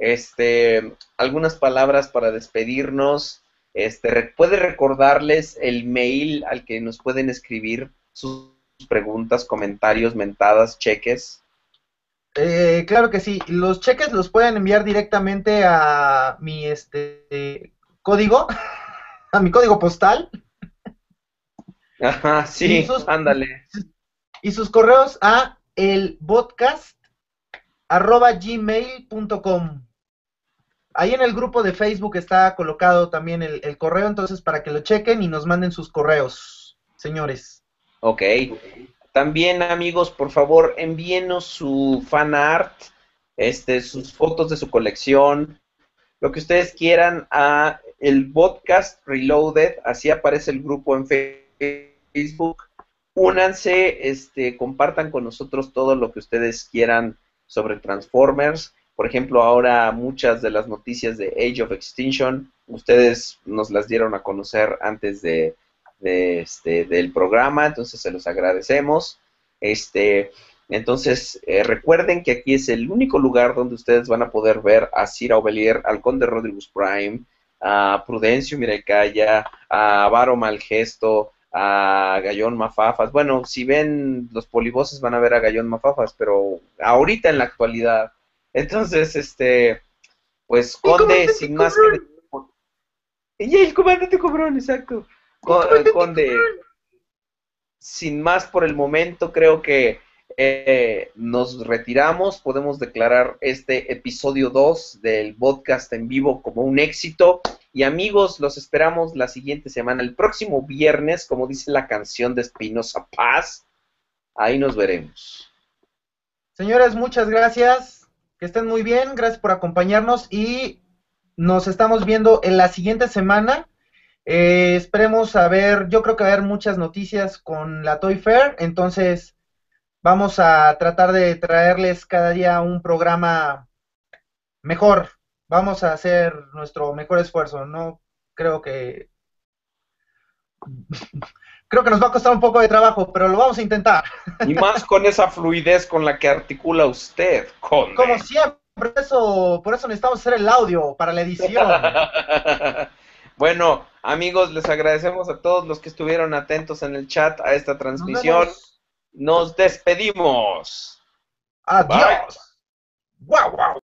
Este, algunas palabras para despedirnos. Este, puede recordarles el mail al que nos pueden escribir sus preguntas, comentarios, mentadas, cheques. Eh, claro que sí, los cheques los pueden enviar directamente a mi este código, [LAUGHS] a mi código postal Ajá, sí, sus- ándale. y sus correos a elpodcast arroba gmail.com. Ahí en el grupo de Facebook está colocado también el, el correo, entonces para que lo chequen y nos manden sus correos, señores. Ok. También, amigos, por favor, envíenos su fan art, este, sus fotos de su colección, lo que ustedes quieran a el podcast Reloaded, así aparece el grupo en Facebook. Únanse, este, compartan con nosotros todo lo que ustedes quieran sobre Transformers. Por ejemplo, ahora muchas de las noticias de Age of Extinction, ustedes nos las dieron a conocer antes de, este, del programa, entonces se los agradecemos. Este, entonces, eh, recuerden que aquí es el único lugar donde ustedes van a poder ver a Cira Ovelier, al Conde Rodriguez Prime, a Prudencio Miracaya, a Varo Malgesto, a Gallón Mafafas. Bueno, si ven los polivoces van a ver a Gallón Mafafas, pero ahorita en la actualidad. Entonces, este, pues Conde, sin más que... Y el comandante Cobrón, exacto. Co- Conde, sin más por el momento, creo que eh, nos retiramos. Podemos declarar este episodio 2 del podcast en vivo como un éxito. Y amigos, los esperamos la siguiente semana, el próximo viernes, como dice la canción de Espinosa Paz. Ahí nos veremos. Señores, muchas gracias. Que estén muy bien. Gracias por acompañarnos y nos estamos viendo en la siguiente semana. Eh, esperemos a ver, yo creo que va a haber muchas noticias con la Toy Fair, entonces vamos a tratar de traerles cada día un programa mejor. Vamos a hacer nuestro mejor esfuerzo. No creo que [LAUGHS] creo que nos va a costar un poco de trabajo, pero lo vamos a intentar. Y más con esa fluidez con la que articula usted, Conde. Como siempre, por eso, por eso necesitamos hacer el audio para la edición. [LAUGHS] bueno, amigos, les agradecemos a todos los que estuvieron atentos en el chat a esta Nos transmisión. vemos. Nos despedimos. Adiós. Guau, guau.